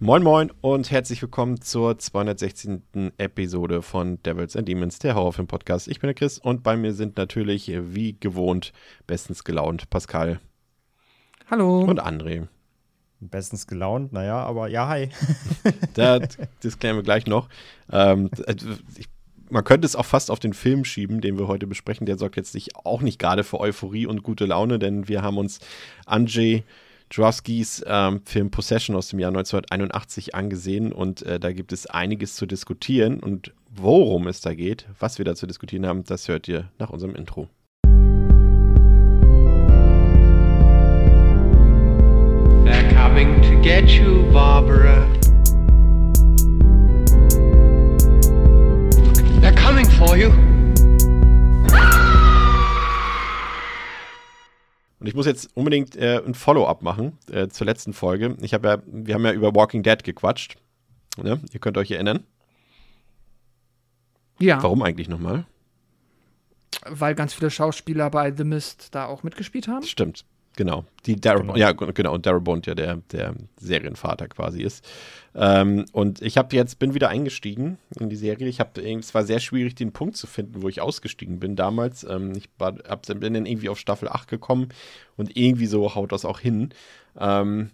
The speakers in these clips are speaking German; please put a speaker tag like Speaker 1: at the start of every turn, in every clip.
Speaker 1: Moin Moin und herzlich willkommen zur 216. Episode von Devils and Demons, der Horrorfilm-Podcast. Ich bin der Chris und bei mir sind natürlich wie gewohnt bestens gelaunt Pascal.
Speaker 2: Hallo.
Speaker 1: Und André.
Speaker 3: Bestens gelaunt, naja, aber ja, hi.
Speaker 1: das, das klären wir gleich noch. Ähm, ich, man könnte es auch fast auf den Film schieben, den wir heute besprechen. Der sorgt jetzt nicht, auch nicht gerade für Euphorie und gute Laune, denn wir haben uns Anjay Drowskis ähm, Film Possession aus dem Jahr 1981 angesehen und äh, da gibt es einiges zu diskutieren und worum es da geht, was wir da zu diskutieren haben, das hört ihr nach unserem Intro.
Speaker 4: They're coming to get you, Barbara. They're coming for you.
Speaker 1: Und ich muss jetzt unbedingt äh, ein Follow-up machen äh, zur letzten Folge. Ich habe ja, wir haben ja über Walking Dead gequatscht. Ne? Ihr könnt euch erinnern.
Speaker 2: Ja.
Speaker 1: Warum eigentlich nochmal?
Speaker 2: Weil ganz viele Schauspieler bei The Mist da auch mitgespielt haben.
Speaker 1: Stimmt, genau. Die Darabont, ja, genau, und Darabont ja der, der Serienvater quasi ist. Ähm, und ich habe jetzt, bin wieder eingestiegen in die Serie. Ich habe, es war sehr schwierig, den Punkt zu finden, wo ich ausgestiegen bin damals. Ähm, ich war, hab, bin dann irgendwie auf Staffel 8 gekommen und irgendwie so haut das auch hin. Ähm,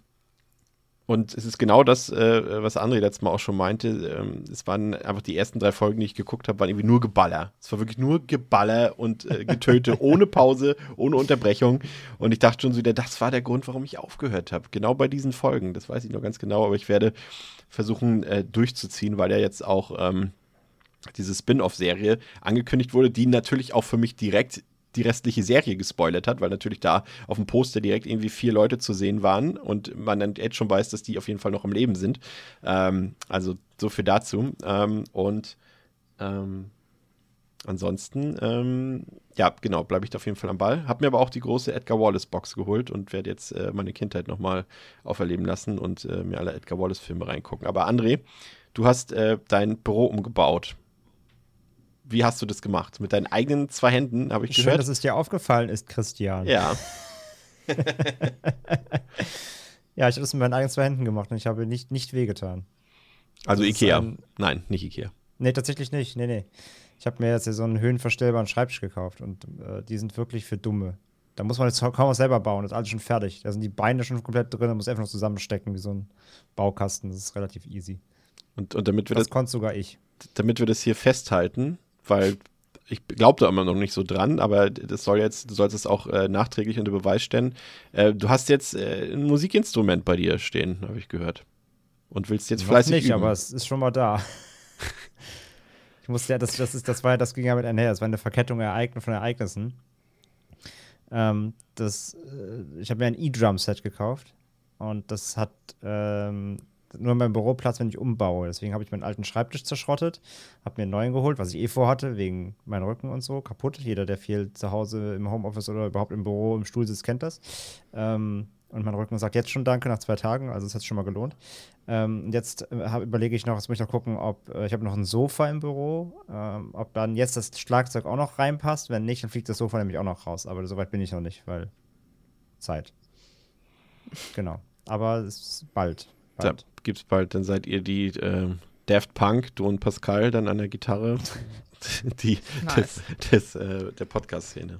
Speaker 1: und es ist genau das, äh, was André letztes Mal auch schon meinte. Ähm, es waren einfach die ersten drei Folgen, die ich geguckt habe, waren irgendwie nur Geballer. Es war wirklich nur Geballer und äh, Getöte, ohne Pause, ohne Unterbrechung. Und ich dachte schon so wieder, das war der Grund, warum ich aufgehört habe. Genau bei diesen Folgen. Das weiß ich noch ganz genau, aber ich werde versuchen äh, durchzuziehen, weil ja jetzt auch ähm, diese Spin-off-Serie angekündigt wurde, die natürlich auch für mich direkt die restliche Serie gespoilert hat, weil natürlich da auf dem Poster direkt irgendwie vier Leute zu sehen waren und man dann jetzt schon weiß, dass die auf jeden Fall noch am Leben sind. Ähm, also so viel dazu. Ähm, und ähm, ansonsten, ähm, ja, genau, bleibe ich da auf jeden Fall am Ball. Hab mir aber auch die große Edgar Wallace-Box geholt und werde jetzt äh, meine Kindheit nochmal auferleben lassen und äh, mir alle Edgar Wallace-Filme reingucken. Aber André, du hast äh, dein Büro umgebaut wie hast du das gemacht? Mit deinen eigenen zwei Händen, habe ich
Speaker 3: Schön,
Speaker 1: gehört.
Speaker 3: dass es dir aufgefallen ist, Christian.
Speaker 1: Ja.
Speaker 3: ja, ich habe das mit meinen eigenen zwei Händen gemacht und ich habe nicht, nicht wehgetan.
Speaker 1: Also
Speaker 3: Das
Speaker 1: Ikea.
Speaker 3: ein-
Speaker 1: Nein, nicht Ikea.
Speaker 3: Nee, tatsächlich nicht. Nee, nee. Ich habe mir jetzt hier so einen höhenverstellbaren Schreibtisch gekauft und äh, die sind wirklich für Dumme. Da muss man jetzt kaum was selber bauen, das ist alles schon fertig. Da sind die Beine schon komplett drin, da muss einfach nur zusammenstecken wie so ein Baukasten. Das ist relativ easy.
Speaker 1: Und, und damit, wir
Speaker 3: Das
Speaker 1: das,
Speaker 3: konnte sogar ich.
Speaker 1: damit wir das hier festhalten, weil ich glaube da immer noch nicht so dran, aber das soll jetzt, du sollst es auch äh, nachträglich unter Beweis stellen. Äh, du hast jetzt äh, ein Musikinstrument bei dir stehen, habe ich gehört. Und willst jetzt
Speaker 3: Noch
Speaker 1: fleißig
Speaker 3: nicht,
Speaker 1: üben.
Speaker 3: aber es ist schon mal da. ich musste ja, das, das, ist, das, war, ja- das ging ja mit einher. Das war eine Verkettung von Ereignissen. Ähm, das, äh, ich habe mir ein E-Drum-Set gekauft und das hat ähm, nur meinen Büroplatz, wenn ich umbaue. Deswegen habe ich meinen alten Schreibtisch zerschrottet, habe mir einen neuen geholt, was ich eh vorhatte, wegen meinem Rücken und so, kaputt. Jeder, der viel zu Hause im Homeoffice oder überhaupt im Büro im Stuhl sitzt, kennt das. Ähm, und mein Rücken sagt jetzt schon Danke nach zwei Tagen, also es hat schon mal gelohnt. Ähm, jetzt äh, hab, überlege ich noch, jetzt muss ich noch gucken, ob äh, ich habe noch ein Sofa im Büro, ähm, ob dann jetzt das Schlagzeug auch noch reinpasst. Wenn nicht, dann fliegt das Sofa nämlich auch noch raus. Aber soweit bin ich noch nicht, weil Zeit. Genau. Aber es ist bald. Bald.
Speaker 1: Gibt's bald, dann seid ihr die äh, Daft Punk, du und Pascal dann an der Gitarre, die
Speaker 2: Nice.
Speaker 1: des, des, äh, der Podcast-Szene.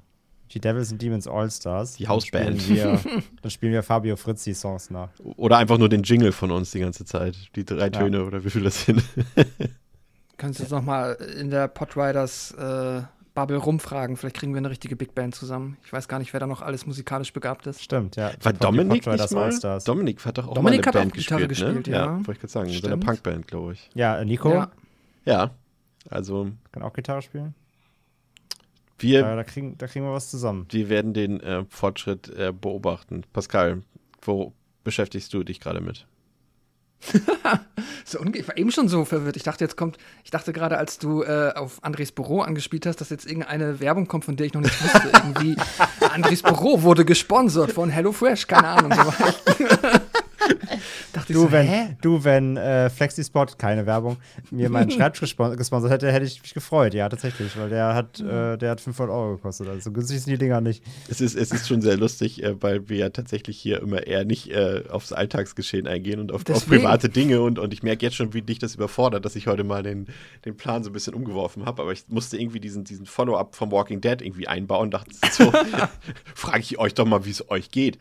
Speaker 3: Die Devils and Demons All-Stars.
Speaker 1: Die Hausband.
Speaker 3: Dann spielen wir Fabio Frizzi Songs nach.
Speaker 1: Oder einfach nur den Jingle von uns die ganze Zeit. Die drei Töne oder wie viel das sind.
Speaker 2: Kannst du jetzt nochmal in der Podriders äh, Bubble rumfragen. Vielleicht kriegen wir eine richtige Big Band zusammen. Ich weiß gar nicht, wer da noch alles musikalisch begabt ist.
Speaker 3: Stimmt, ja.
Speaker 1: War Dominik nicht mal? Dominik hat doch auch
Speaker 2: Dominik
Speaker 1: mal
Speaker 2: hat
Speaker 1: eine
Speaker 2: auch
Speaker 1: Band
Speaker 2: Gitarre
Speaker 1: gespielt,
Speaker 2: gespielt,
Speaker 1: ne?
Speaker 2: ja.
Speaker 1: wollte ich gerade sagen. In seiner
Speaker 2: Stimmt.
Speaker 1: Punkband, glaube ich.
Speaker 3: Ja, Nico
Speaker 2: Ja.
Speaker 1: Ja, also
Speaker 3: kann auch Gitarre spielen.
Speaker 1: wir,
Speaker 3: Da, da, kriegen, da kriegen wir was zusammen.
Speaker 1: wir werden den äh, Fortschritt äh, beobachten. Pascal, wo beschäftigst du dich gerade mit?
Speaker 2: So unge- ich war eben schon so verwirrt. Ich dachte, jetzt kommt, ich dachte gerade, als du äh, auf Andres Büro angespielt hast, dass jetzt irgendeine Werbung kommt, von der ich noch nicht wusste. Irgendwie, Andres Büro wurde gesponsert von HelloFresh, keine Ahnung. So ich. dachte ich
Speaker 3: Du,
Speaker 2: so,
Speaker 3: wenn,
Speaker 2: hä?
Speaker 3: du, wenn äh, FlexiSpot, keine Werbung, mir meinen Schreibtisch gespon- gesponsert hätte, hätte ich mich gefreut. Ja, tatsächlich, weil der hat, äh, der hat 500 Euro gekostet. Also so günstig sind die Dinger nicht.
Speaker 1: Es ist, es ist schon sehr lustig, äh, weil wir ja tatsächlich hier immer eher nicht äh, aufs Alltagsgeschehen eingehen und auf, auf private Dinge. Und, und ich merke jetzt schon, wie dich das überfordert, dass ich heute mal den, den Plan so ein bisschen umgeworfen habe. Aber ich musste irgendwie diesen, diesen Follow-up vom Walking Dead irgendwie einbauen. Dachte so, frage ich euch doch mal, wie es euch geht.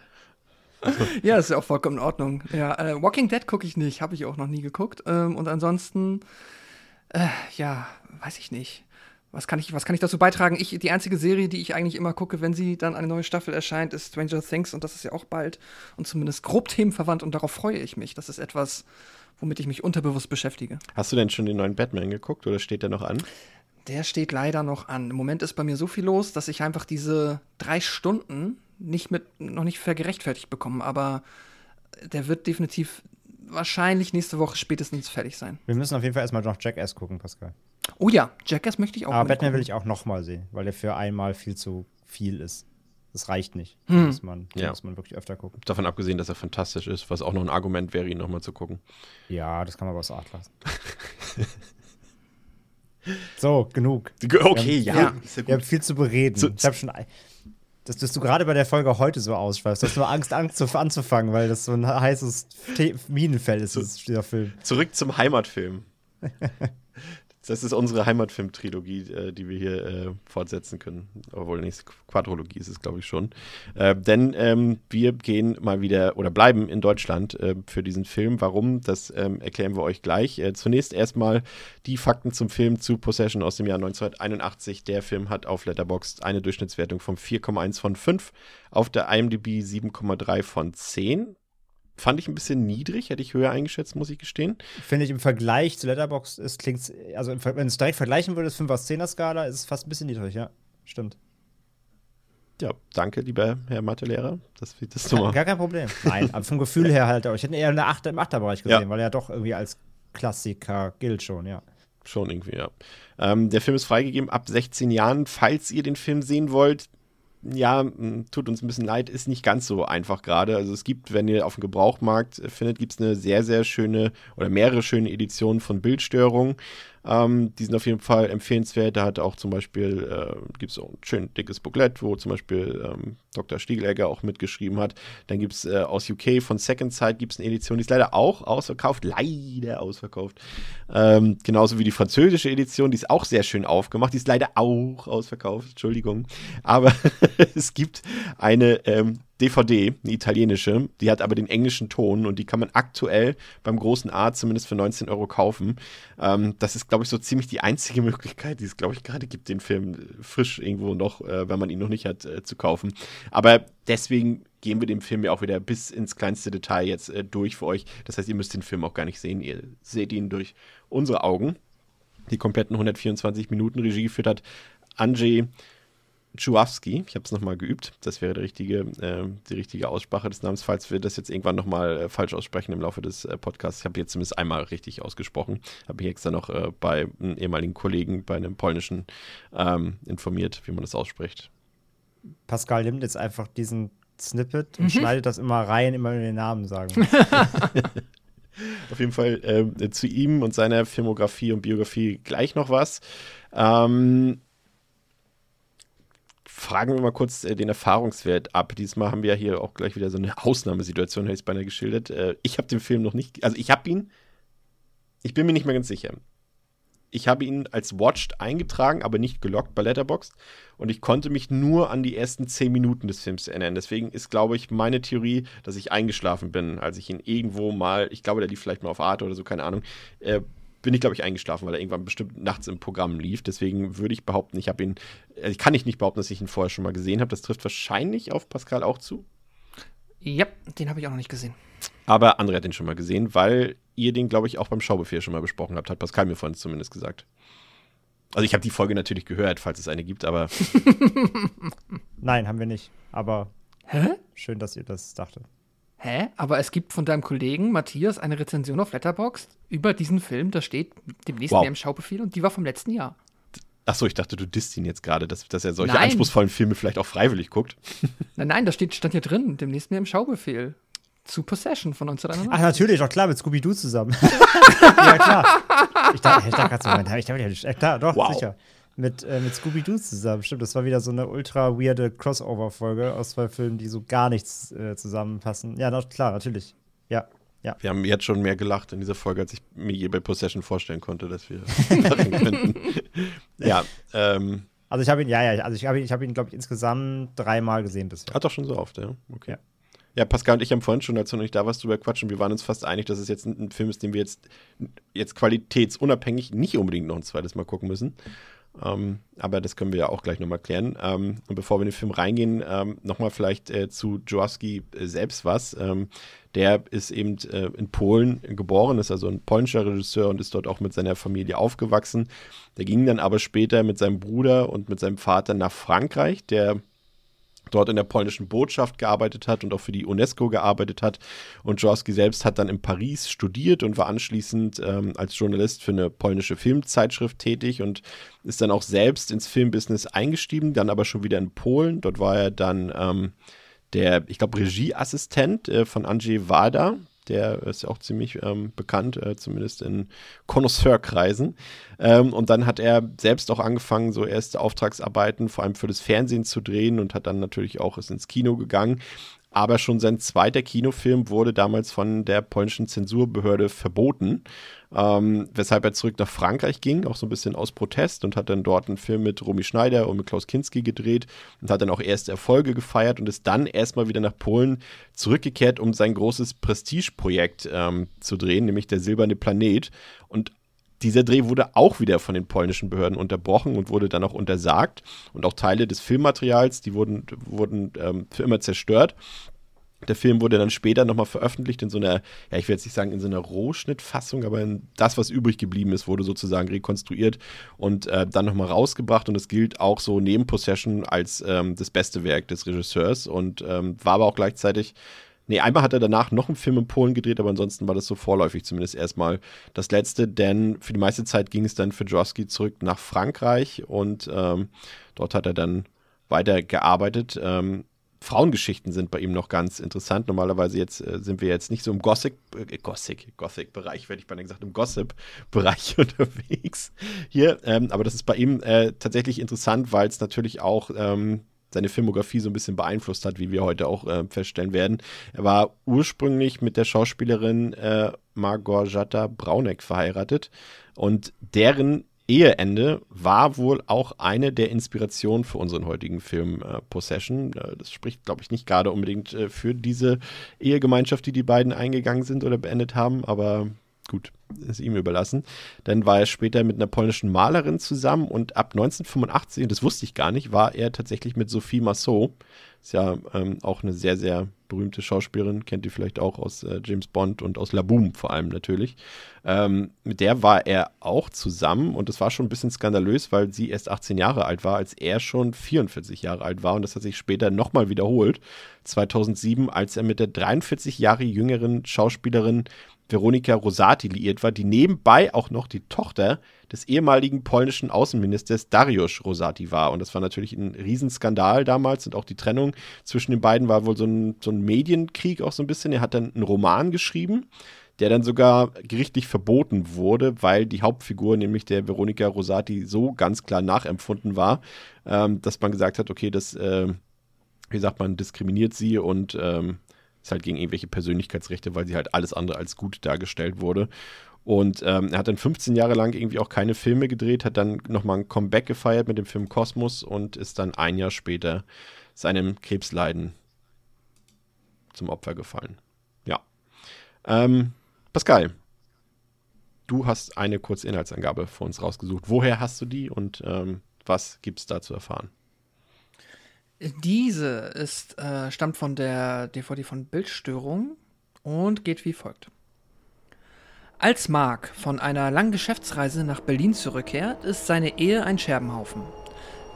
Speaker 2: Ja, ist ja auch vollkommen in Ordnung. Ja, äh, Walking Dead gucke ich nicht, habe ich auch noch nie geguckt. Ähm, und ansonsten, äh, ja, weiß ich nicht. Was kann ich, was kann ich dazu beitragen? Ich, die einzige Serie, die ich eigentlich immer gucke, wenn sie dann eine neue Staffel erscheint, ist Stranger Things und das ist ja auch bald und zumindest grob themenverwandt und darauf freue ich mich. Das ist etwas, womit ich mich unterbewusst beschäftige.
Speaker 1: Hast du denn schon den neuen Batman geguckt oder steht der noch an?
Speaker 2: Der steht leider noch an. Im Moment ist bei mir so viel los, dass ich einfach diese drei Stunden nicht mit, noch nicht vergerechtfertigt bekomme. Aber der wird definitiv wahrscheinlich nächste Woche spätestens fertig sein.
Speaker 3: Wir müssen auf jeden Fall erstmal noch Jackass gucken, Pascal.
Speaker 2: Oh ja, Jackass möchte ich auch.
Speaker 3: Aber Batman will
Speaker 2: gucken.
Speaker 3: ich auch nochmal sehen, weil der für einmal viel zu viel ist. Das reicht nicht.
Speaker 2: Hm.
Speaker 3: Da muss man,
Speaker 1: Ja.
Speaker 3: muss man wirklich öfter gucken.
Speaker 1: Davon abgesehen, dass er fantastisch ist, was auch noch ein Argument wäre, ihn nochmal zu gucken.
Speaker 3: Ja, das kann man aber so Art lassen. so, genug.
Speaker 1: Okay,
Speaker 3: ja.
Speaker 2: ja.
Speaker 1: Ist ja
Speaker 3: Wir haben viel zu bereden.
Speaker 1: Zu-
Speaker 3: ich habe schon. Dass, dass du gerade bei der Folge heute so ausschweifst. Du hast nur Angst, Angst zu, anzufangen, weil das so ein heißes Minenfeld ist, dieses- dieser Film.
Speaker 1: Zurück zum Heimatfilm. Das ist unsere Heimatfilm-Trilogie, äh, die wir hier äh, fortsetzen können. Obwohl, nicht Quadrologie ist es, glaube ich, schon. Äh, denn ähm, wir gehen mal wieder oder bleiben in Deutschland äh, für diesen Film. Warum? Das ähm, erklären wir euch gleich. Äh, zunächst erstmal die Fakten zum Film zu Possession aus dem Jahr 1981. Der Film hat auf Letterboxd eine Durchschnittswertung von 4,1 von 5, auf der IMDb 7,3 von 10. Fand ich ein bisschen niedrig, hätte ich höher eingeschätzt, muss ich gestehen.
Speaker 3: Finde ich im Vergleich zu Letterboxd ist klingt's, also wenn es direkt vergleichen würdest, 5 aus 10er Skala, ist es fast ein bisschen niedrig, ja. Stimmt.
Speaker 1: Ja, danke, lieber Herr Mathelehrer. Das wird das nochmal.
Speaker 3: Gar kein Problem. Nein, aber vom Gefühl her halt auch. Ich hätte eher in der Achter, im Achterbereich gesehen,
Speaker 1: Ja.
Speaker 3: weil er doch irgendwie als Klassiker gilt schon, ja.
Speaker 1: Schon irgendwie, ja. Ähm, der Film ist freigegeben ab 16 Jahren. Falls ihr den Film sehen wollt, ja, tut uns ein bisschen leid, ist nicht ganz so einfach gerade. Also es gibt, wenn ihr auf dem Gebrauchmarkt findet, gibt es eine sehr, sehr schöne oder mehrere schöne Editionen von Bildstörungen. Ähm, die sind auf jeden Fall empfehlenswert. Da hat auch zum Beispiel, äh, gibt es so ein schön dickes Booklet, wo zum Beispiel ähm, Dr. Stiegelegger auch mitgeschrieben hat. Dann gibt es äh, aus UK von Second Sight gibt eine Edition, die ist leider auch ausverkauft, leider ausverkauft. Ähm, genauso wie die französische Edition, die ist auch sehr schön aufgemacht, die ist leider auch ausverkauft, Entschuldigung. Aber es gibt eine ähm, DVD, eine italienische, die hat aber den englischen Ton und die kann man aktuell beim großen A zumindest für 19 Euro kaufen. Ähm, das ist, glaube ich, so ziemlich die einzige Möglichkeit, die es, glaube ich, gerade gibt, den Film frisch irgendwo noch, äh, wenn man ihn noch nicht hat, äh, zu kaufen. Aber deswegen gehen wir dem Film ja auch wieder bis ins kleinste Detail jetzt äh, durch für euch. Das heißt, ihr müsst den Film auch gar nicht sehen. Ihr seht ihn durch unsere Augen. Die kompletten 124 Minuten Regie geführt hat Andrzej Czujawski. Ich habe es nochmal geübt. Das wäre die richtige, äh, die richtige Aussprache des Namens, falls wir das jetzt irgendwann nochmal äh, falsch aussprechen im Laufe des äh, Podcasts. Ich habe jetzt zumindest einmal richtig ausgesprochen. Habe mich extra noch äh, bei einem ehemaligen Kollegen, bei einem polnischen, ähm, informiert, wie man das ausspricht.
Speaker 3: Pascal nimmt jetzt einfach diesen Snippet und schneidet das immer rein, immer wir den Namen sagen.
Speaker 1: Auf jeden Fall äh, zu ihm und seiner Filmografie und Biografie gleich noch was. Ähm, fragen wir mal kurz äh, den Erfahrungswert ab. Diesmal haben wir ja hier auch gleich wieder so eine Ausnahmesituation, hätte ich es beinahe geschildert. Äh, ich habe den Film noch nicht, also ich habe ihn, ich bin mir nicht mehr ganz sicher. Ich habe ihn als Watched eingetragen, aber nicht gelockt bei Letterboxd. Und ich konnte mich nur an die ersten zehn Minuten des Films erinnern. Deswegen ist, glaube ich, meine Theorie, dass ich eingeschlafen bin, als ich ihn irgendwo mal, ich glaube, der lief vielleicht mal auf Arte oder so, keine Ahnung, äh, bin ich, glaube ich, eingeschlafen, weil er irgendwann bestimmt nachts im Programm lief. Deswegen würde ich behaupten, ich habe ihn, äh, kann ich nicht behaupten, dass ich ihn vorher schon mal gesehen habe. Das trifft wahrscheinlich auf Pascal auch zu.
Speaker 2: Ja, den habe ich auch noch nicht gesehen.
Speaker 1: Aber André hat den schon mal gesehen, weil ihr den, glaube ich, auch beim Schaubefehl schon mal besprochen habt, hat Pascal mir vorhin zumindest gesagt. Also ich habe die Folge natürlich gehört, falls es eine gibt, aber
Speaker 3: Nein, haben wir nicht. Aber
Speaker 2: Hä?
Speaker 3: schön, dass ihr das dachtet.
Speaker 2: Hä? Aber es gibt von deinem Kollegen Matthias eine Rezension auf Letterboxd über diesen Film. Da steht demnächst
Speaker 1: Wow.
Speaker 2: mehr im Schaubefehl und die war vom letzten Jahr.
Speaker 1: Achso, ich dachte, du disst ihn jetzt gerade, dass, dass er solche
Speaker 2: Nein.
Speaker 1: anspruchsvollen Filme vielleicht auch freiwillig guckt.
Speaker 2: Nein, nein, da steht, stand hier drin, demnächst mehr im Schaubefehl. Zu Possession von
Speaker 3: Ach,
Speaker 2: 1991.
Speaker 3: natürlich, doch klar, mit Scooby-Doo zusammen. ja, klar. Ich dachte, ich dachte gerade so, Moment, ich dachte, ja, klar, doch,
Speaker 1: Wow.
Speaker 3: sicher. Mit, äh, mit Scooby-Doo zusammen, stimmt. Das war wieder so eine ultra weirde Crossover-Folge aus zwei Filmen, die so gar nichts äh, zusammenpassen. Ja, doch, klar, natürlich. Ja, ja.
Speaker 1: Wir haben jetzt schon mehr gelacht in dieser Folge, als ich mir je bei Possession vorstellen konnte, dass wir lachen könnten. ja, ähm,
Speaker 3: Also ich habe ihn, ja, ja, also ich habe ihn, ich habe ihn, glaube ich, insgesamt dreimal gesehen bisher.
Speaker 1: hat doch schon so oft, ja. Okay.
Speaker 3: Ja.
Speaker 1: Ja, Pascal und ich haben vorhin schon, als du noch nicht da warst, drüber quatschen. Wir waren uns fast einig, dass es jetzt ein, ein Film ist, den wir jetzt, jetzt qualitätsunabhängig nicht unbedingt noch ein zweites Mal gucken müssen. Ähm, aber das können wir ja auch gleich nochmal klären. Ähm, und bevor wir in den Film reingehen, ähm, nochmal vielleicht äh, zu Jaworski äh, selbst was. Ähm, der ist eben äh, in Polen geboren, ist also ein polnischer Regisseur und ist dort auch mit seiner Familie aufgewachsen. Der ging dann aber später mit seinem Bruder und mit seinem Vater nach Frankreich. Der dort in der polnischen Botschaft gearbeitet hat und auch für die UNESCO gearbeitet hat. Und Jaworski selbst hat dann in Paris studiert und war anschließend ähm, als Journalist für eine polnische Filmzeitschrift tätig und ist dann auch selbst ins Filmbusiness eingestiegen, dann aber schon wieder in Polen. Dort war er dann ähm, der, ich glaube, Regieassistent äh, von Andrzej Wada. Der ist auch ziemlich ähm, bekannt, äh, zumindest in Connoisseurkreisen. Ähm, und dann hat er selbst auch angefangen, so erste Auftragsarbeiten vor allem für das Fernsehen zu drehen und hat dann natürlich auch ist ins Kino gegangen. Aber schon sein zweiter Kinofilm wurde damals von der polnischen Zensurbehörde verboten, ähm, weshalb er zurück nach Frankreich ging, auch so ein bisschen aus Protest und hat dann dort einen Film mit Romy Schneider und mit Klaus Kinski gedreht und hat dann auch erste Erfolge gefeiert und ist dann erstmal wieder nach Polen zurückgekehrt, um sein großes Prestigeprojekt ähm, zu drehen, nämlich der Silberne Planet. Und dieser Dreh wurde auch wieder von den polnischen Behörden unterbrochen und wurde dann auch untersagt. Und auch Teile des Filmmaterials, die wurden, wurden ähm, für immer zerstört. Der Film wurde dann später nochmal veröffentlicht in so einer, ja, ich will jetzt nicht sagen in so einer Rohschnittfassung, aber das, was übrig geblieben ist, wurde sozusagen rekonstruiert und äh, dann nochmal rausgebracht. Und es gilt auch so neben Possession als ähm, das beste Werk des Regisseurs und ähm, war aber auch gleichzeitig Nee, einmal hat er danach noch einen Film in Polen gedreht, aber ansonsten war das so vorläufig zumindest erstmal das letzte, denn für die meiste Zeit ging es dann für Jaworski zurück nach Frankreich und ähm, dort hat er dann weiter gearbeitet. Ähm, Frauengeschichten sind bei ihm noch ganz interessant. Normalerweise jetzt äh, sind wir jetzt nicht so im Gothic, äh, Gothic, Gothic-Bereich, werde ich beinahe gesagt, im Gossip-Bereich unterwegs hier. Ähm, aber das ist bei ihm äh, tatsächlich interessant, weil es natürlich auch ähm, seine Filmografie so ein bisschen beeinflusst hat, wie wir heute auch äh, feststellen werden. Er war ursprünglich mit der Schauspielerin äh, Margorjata Brauneck verheiratet und deren Eheende war wohl auch eine der Inspirationen für unseren heutigen Film äh, Possession. Äh, das spricht, glaube ich, nicht gerade unbedingt äh, für diese Ehegemeinschaft, die die beiden eingegangen sind oder beendet haben, aber gut, ist ihm überlassen. Dann war er später mit einer polnischen Malerin zusammen und ab 1985, und das wusste ich gar nicht, war er tatsächlich mit Sophie Massot. Ist ja ähm, auch eine sehr, sehr berühmte Schauspielerin, kennt ihr vielleicht auch aus äh, James Bond und aus La Boom vor allem natürlich. Ähm, mit der war er auch zusammen und das war schon ein bisschen skandalös, weil sie erst 18 Jahre alt war, als er schon 44 Jahre alt war und das hat sich später nochmal wiederholt. 2007, als er mit der 43 Jahre jüngeren Schauspielerin Veronika Rosati liiert war, die nebenbei auch noch die Tochter des ehemaligen polnischen Außenministers Dariusz Rosati war. Und das war natürlich ein Riesenskandal damals und auch die Trennung zwischen den beiden war wohl so ein, so ein Medienkrieg auch so ein bisschen. Er hat dann einen Roman geschrieben, der dann sogar gerichtlich verboten wurde, weil die Hauptfigur, nämlich der Veronika Rosati, so ganz klar nachempfunden war, ähm, dass man gesagt hat, okay, das, äh, wie sagt man, diskriminiert sie und ähm, ist halt gegen irgendwelche Persönlichkeitsrechte, weil sie halt alles andere als gut dargestellt wurde. Und ähm, er hat dann 15 Jahre lang irgendwie auch keine Filme gedreht, hat dann nochmal ein Comeback gefeiert mit dem Film Kosmos und ist dann ein Jahr später seinem Krebsleiden zum Opfer gefallen. Ja. Ähm, Pascal, du hast eine kurze Inhaltsangabe für uns rausgesucht. Woher hast du die und ähm, was gibt es da zu erfahren?
Speaker 2: Diese ist, äh, stammt von der DVD von Bildstörung und geht wie folgt. Als Mark von einer langen Geschäftsreise nach Berlin zurückkehrt, ist seine Ehe ein Scherbenhaufen.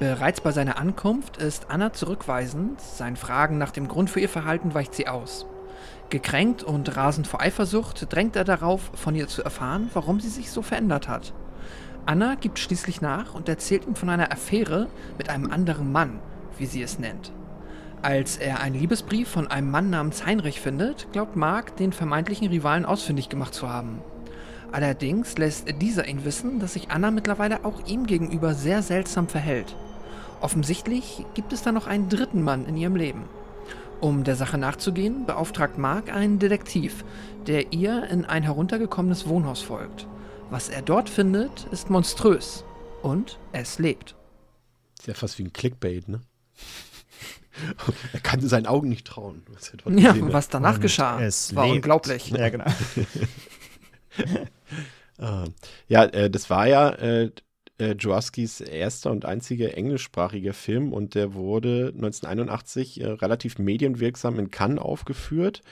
Speaker 2: Bereits bei seiner Ankunft ist Anna zurückweisend, seinen Fragen nach dem Grund für ihr Verhalten weicht sie aus. Gekränkt und rasend vor Eifersucht drängt er darauf, von ihr zu erfahren, warum sie sich so verändert hat. Anna gibt schließlich nach und erzählt ihm von einer Affäre mit einem anderen Mann, wie sie es nennt. Als er einen Liebesbrief von einem Mann namens Heinrich findet, glaubt Mark, den vermeintlichen Rivalen ausfindig gemacht zu haben. Allerdings lässt dieser ihn wissen, dass sich Anna mittlerweile auch ihm gegenüber sehr seltsam verhält. Offensichtlich gibt es da noch einen dritten Mann in ihrem Leben. Um der Sache nachzugehen, beauftragt Mark einen Detektiv, der ihr in ein heruntergekommenes Wohnhaus folgt. Was er dort findet, ist monströs. Und es lebt.
Speaker 1: Ist ja fast wie ein Clickbait, ne? er kann seinen Augen nicht trauen.
Speaker 2: Was ja, was danach Und geschah,
Speaker 3: es
Speaker 2: war
Speaker 3: lebt.
Speaker 2: unglaublich.
Speaker 3: Ja, genau.
Speaker 1: Ah. ja, äh, das war ja äh, äh, erster und einziger englischsprachiger Film und der wurde 1981 äh, relativ medienwirksam in Cannes aufgeführt,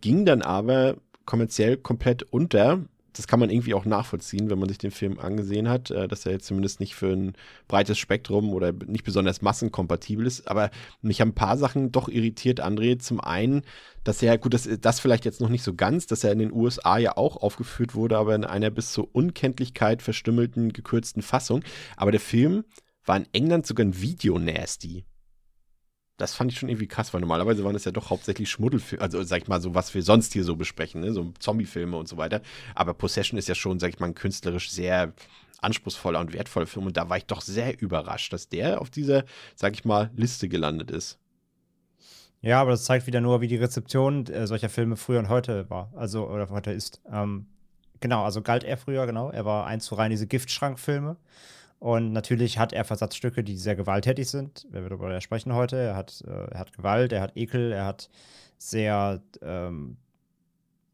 Speaker 1: ging dann aber kommerziell komplett unter das kann man irgendwie auch nachvollziehen, wenn man sich den Film angesehen hat, äh, dass er jetzt zumindest nicht für ein breites Spektrum oder nicht besonders massenkompatibel ist. Aber mich haben ein paar Sachen doch irritiert, André. Zum einen, dass er, gut, das, das vielleicht jetzt noch nicht so ganz, dass er in den USA ja auch aufgeführt wurde, aber in einer bis zur Unkenntlichkeit verstümmelten, gekürzten Fassung. Aber der Film war in England sogar ein Video-Nasty das fand ich schon irgendwie krass, weil normalerweise waren es ja doch hauptsächlich Schmuddelfilme, also sag ich mal so, was wir sonst hier so besprechen, ne? so Zombiefilme und so weiter. Aber Possession ist ja schon, sag ich mal, ein künstlerisch sehr anspruchsvoller und wertvoller Film und da war ich doch sehr überrascht, dass der auf dieser, sag ich mal, Liste gelandet ist.
Speaker 3: Ja, aber das zeigt wieder nur, wie die Rezeption äh, solcher Filme früher und heute war, also oder heute ist. Ähm, genau, also galt er früher, genau. Er war eins zu rein diese Giftschrankfilme. Und natürlich hat er Versatzstücke, die sehr gewalttätig sind. Wir werden darüber sprechen heute. Er hat, äh, er hat Gewalt, er hat Ekel, er hat sehr ähm,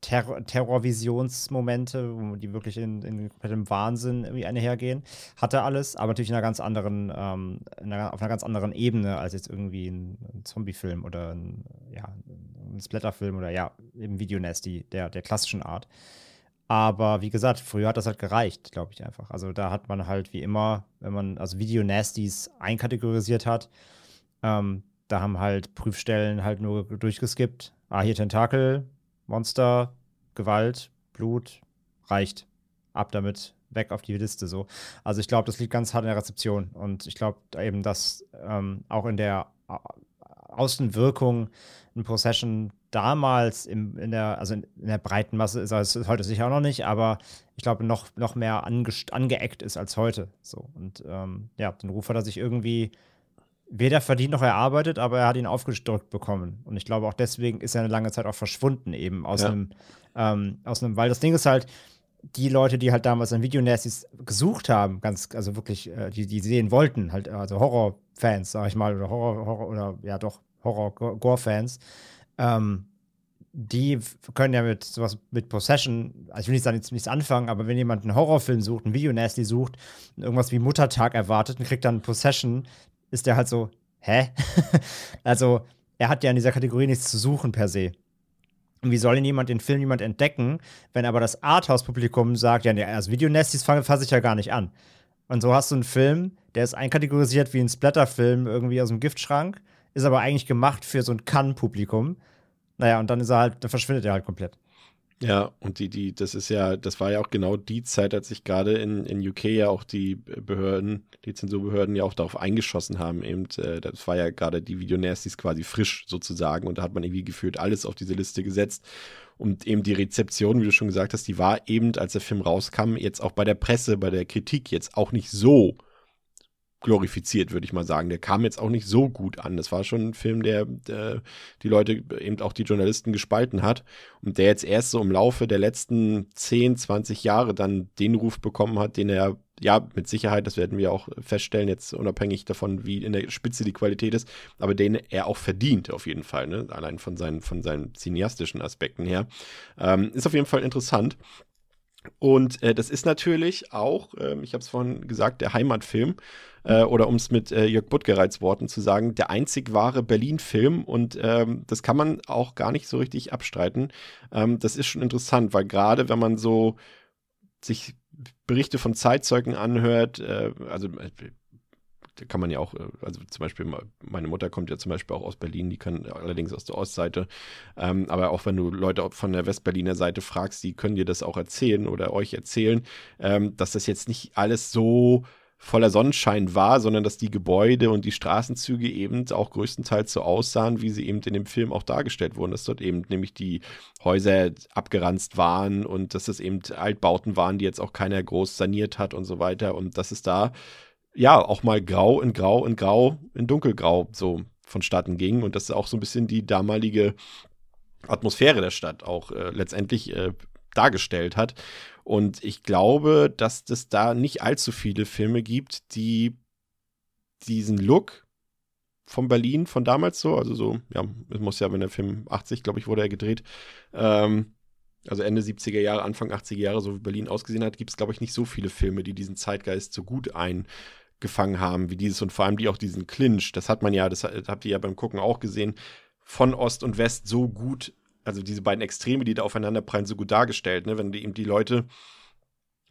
Speaker 3: Terror Terrorvisionsmomente, die wirklich in, in komplettem Wahnsinn irgendwie einhergehen. Hat er alles, aber natürlich in einer ganz anderen, ähm, einer, auf einer ganz anderen Ebene als jetzt irgendwie ein, ein Zombie-Film oder ein, ja, ein Splatter-Film oder ja, eben Videonasty der, der klassischen Art. Aber wie gesagt, früher hat das halt gereicht, glaube ich einfach. Also da hat man halt wie immer, wenn man also Video-Nasties einkategorisiert hat, ähm, da haben halt Prüfstellen halt nur durchgeskippt. Ah, hier Tentakel, Monster, Gewalt, Blut, reicht. Ab damit, weg auf die Liste so. Also ich glaube, das liegt ganz hart in der Rezeption. Und ich glaube eben, dass ähm, auch in der Außenwirkung ein Procession damals im, in, der, also in, der breiten Masse ist es heute sicher auch noch nicht, aber ich glaube, noch, noch mehr ange, angeeckt ist als heute. So. Und ähm, ja, den Ruf hat er sich irgendwie weder verdient noch erarbeitet, aber er hat ihn aufgedrückt bekommen. Und ich glaube, auch deswegen ist er eine lange Zeit auch verschwunden, eben aus ja. einem, ähm, aus einem, weil das Ding ist halt, die Leute, die halt damals ein Videonasties gesucht haben, ganz, also wirklich, äh, die, die sehen wollten, halt, also Horrorfans, sag ich mal, oder Horror, Horror oder ja doch, Horror-Gore-Fans, ähm, die können ja mit sowas mit Possession, also ich will nicht sagen, nichts anfangen, aber wenn jemand einen Horrorfilm sucht, einen Videonasty sucht, irgendwas wie Muttertag erwartet und kriegt dann Possession, ist der halt so, hä? also, er hat ja in dieser Kategorie nichts zu suchen per se. Und wie soll denn jemand den Film jemand entdecken, wenn aber das Arthouse-Publikum sagt, ja, also Videonasties fasse ich ja gar nicht an. Und so hast du einen Film, der ist einkategorisiert wie ein Splatterfilm irgendwie aus dem Giftschrank ist aber eigentlich gemacht für so ein Kann-Publikum. Naja, und dann ist er halt, dann verschwindet er halt komplett.
Speaker 1: Ja, und die, die, das ist ja, das war ja auch genau die Zeit, als sich gerade in, in UK ja auch die Behörden, die Zensurbehörden ja auch darauf eingeschossen haben. Eben, äh, das war ja gerade die Videonasties quasi frisch sozusagen und da hat man irgendwie gefühlt alles auf diese Liste gesetzt. Und eben die Rezeption, wie du schon gesagt hast, die war eben, als der Film rauskam, jetzt auch bei der Presse, bei der Kritik jetzt auch nicht so glorifiziert, würde ich mal sagen. Der kam jetzt auch nicht so gut an. Das war schon ein Film, der, der, die Leute, eben auch die Journalisten gespalten hat und der jetzt erst so im Laufe der letzten 10, 20 Jahre dann den Ruf bekommen hat, den er, ja, mit Sicherheit, das werden wir auch feststellen, jetzt unabhängig davon, wie in der Spitze die Qualität ist, aber den er auch verdient, auf jeden Fall, ne? allein von seinen, von seinen cineastischen Aspekten her. Ähm, ist auf jeden Fall interessant. Und äh, das ist natürlich auch, äh, ich habe es vorhin gesagt, der Heimatfilm, äh, oder um es mit äh, Jörg Buttgereits Worten zu sagen, der einzig wahre Berlin-Film. Und ähm, das kann man auch gar nicht so richtig abstreiten. Ähm, das ist schon interessant, weil gerade wenn man so sich Berichte von Zeitzeugen anhört, äh, also äh, da kann man ja auch, äh, also zum Beispiel, meine Mutter kommt ja zum Beispiel auch aus Berlin, die kann allerdings aus der Ostseite. Ähm, aber auch wenn du Leute von der Westberliner Seite fragst, die können dir das auch erzählen oder euch erzählen, ähm, dass das jetzt nicht alles so voller Sonnenschein war, sondern dass die Gebäude und die Straßenzüge eben auch größtenteils so aussahen, wie sie eben in dem Film auch dargestellt wurden, dass dort eben nämlich die Häuser abgeranzt waren und dass es eben Altbauten waren, die jetzt auch keiner groß saniert hat und so weiter und dass es da ja auch mal grau in grau in grau in dunkelgrau so vonstatten ging und das auch so ein bisschen die damalige Atmosphäre der Stadt auch äh, letztendlich äh, dargestellt hat. Und ich glaube, dass es da nicht allzu viele Filme gibt, die diesen Look von Berlin von damals so, also so, ja, es muss ja, wenn der Film 80, glaube ich, wurde er gedreht, ähm, also Ende 70er Jahre, Anfang 80er Jahre, so wie Berlin ausgesehen hat, gibt es, glaube ich, nicht so viele Filme, die diesen Zeitgeist so gut eingefangen haben wie dieses. Und vor allem die auch diesen Clinch, das hat man ja, das habt ihr ja beim Gucken auch gesehen, von Ost und West so gut also diese beiden Extreme, die da aufeinander prallen, so gut dargestellt, ne? Wenn die, eben die Leute,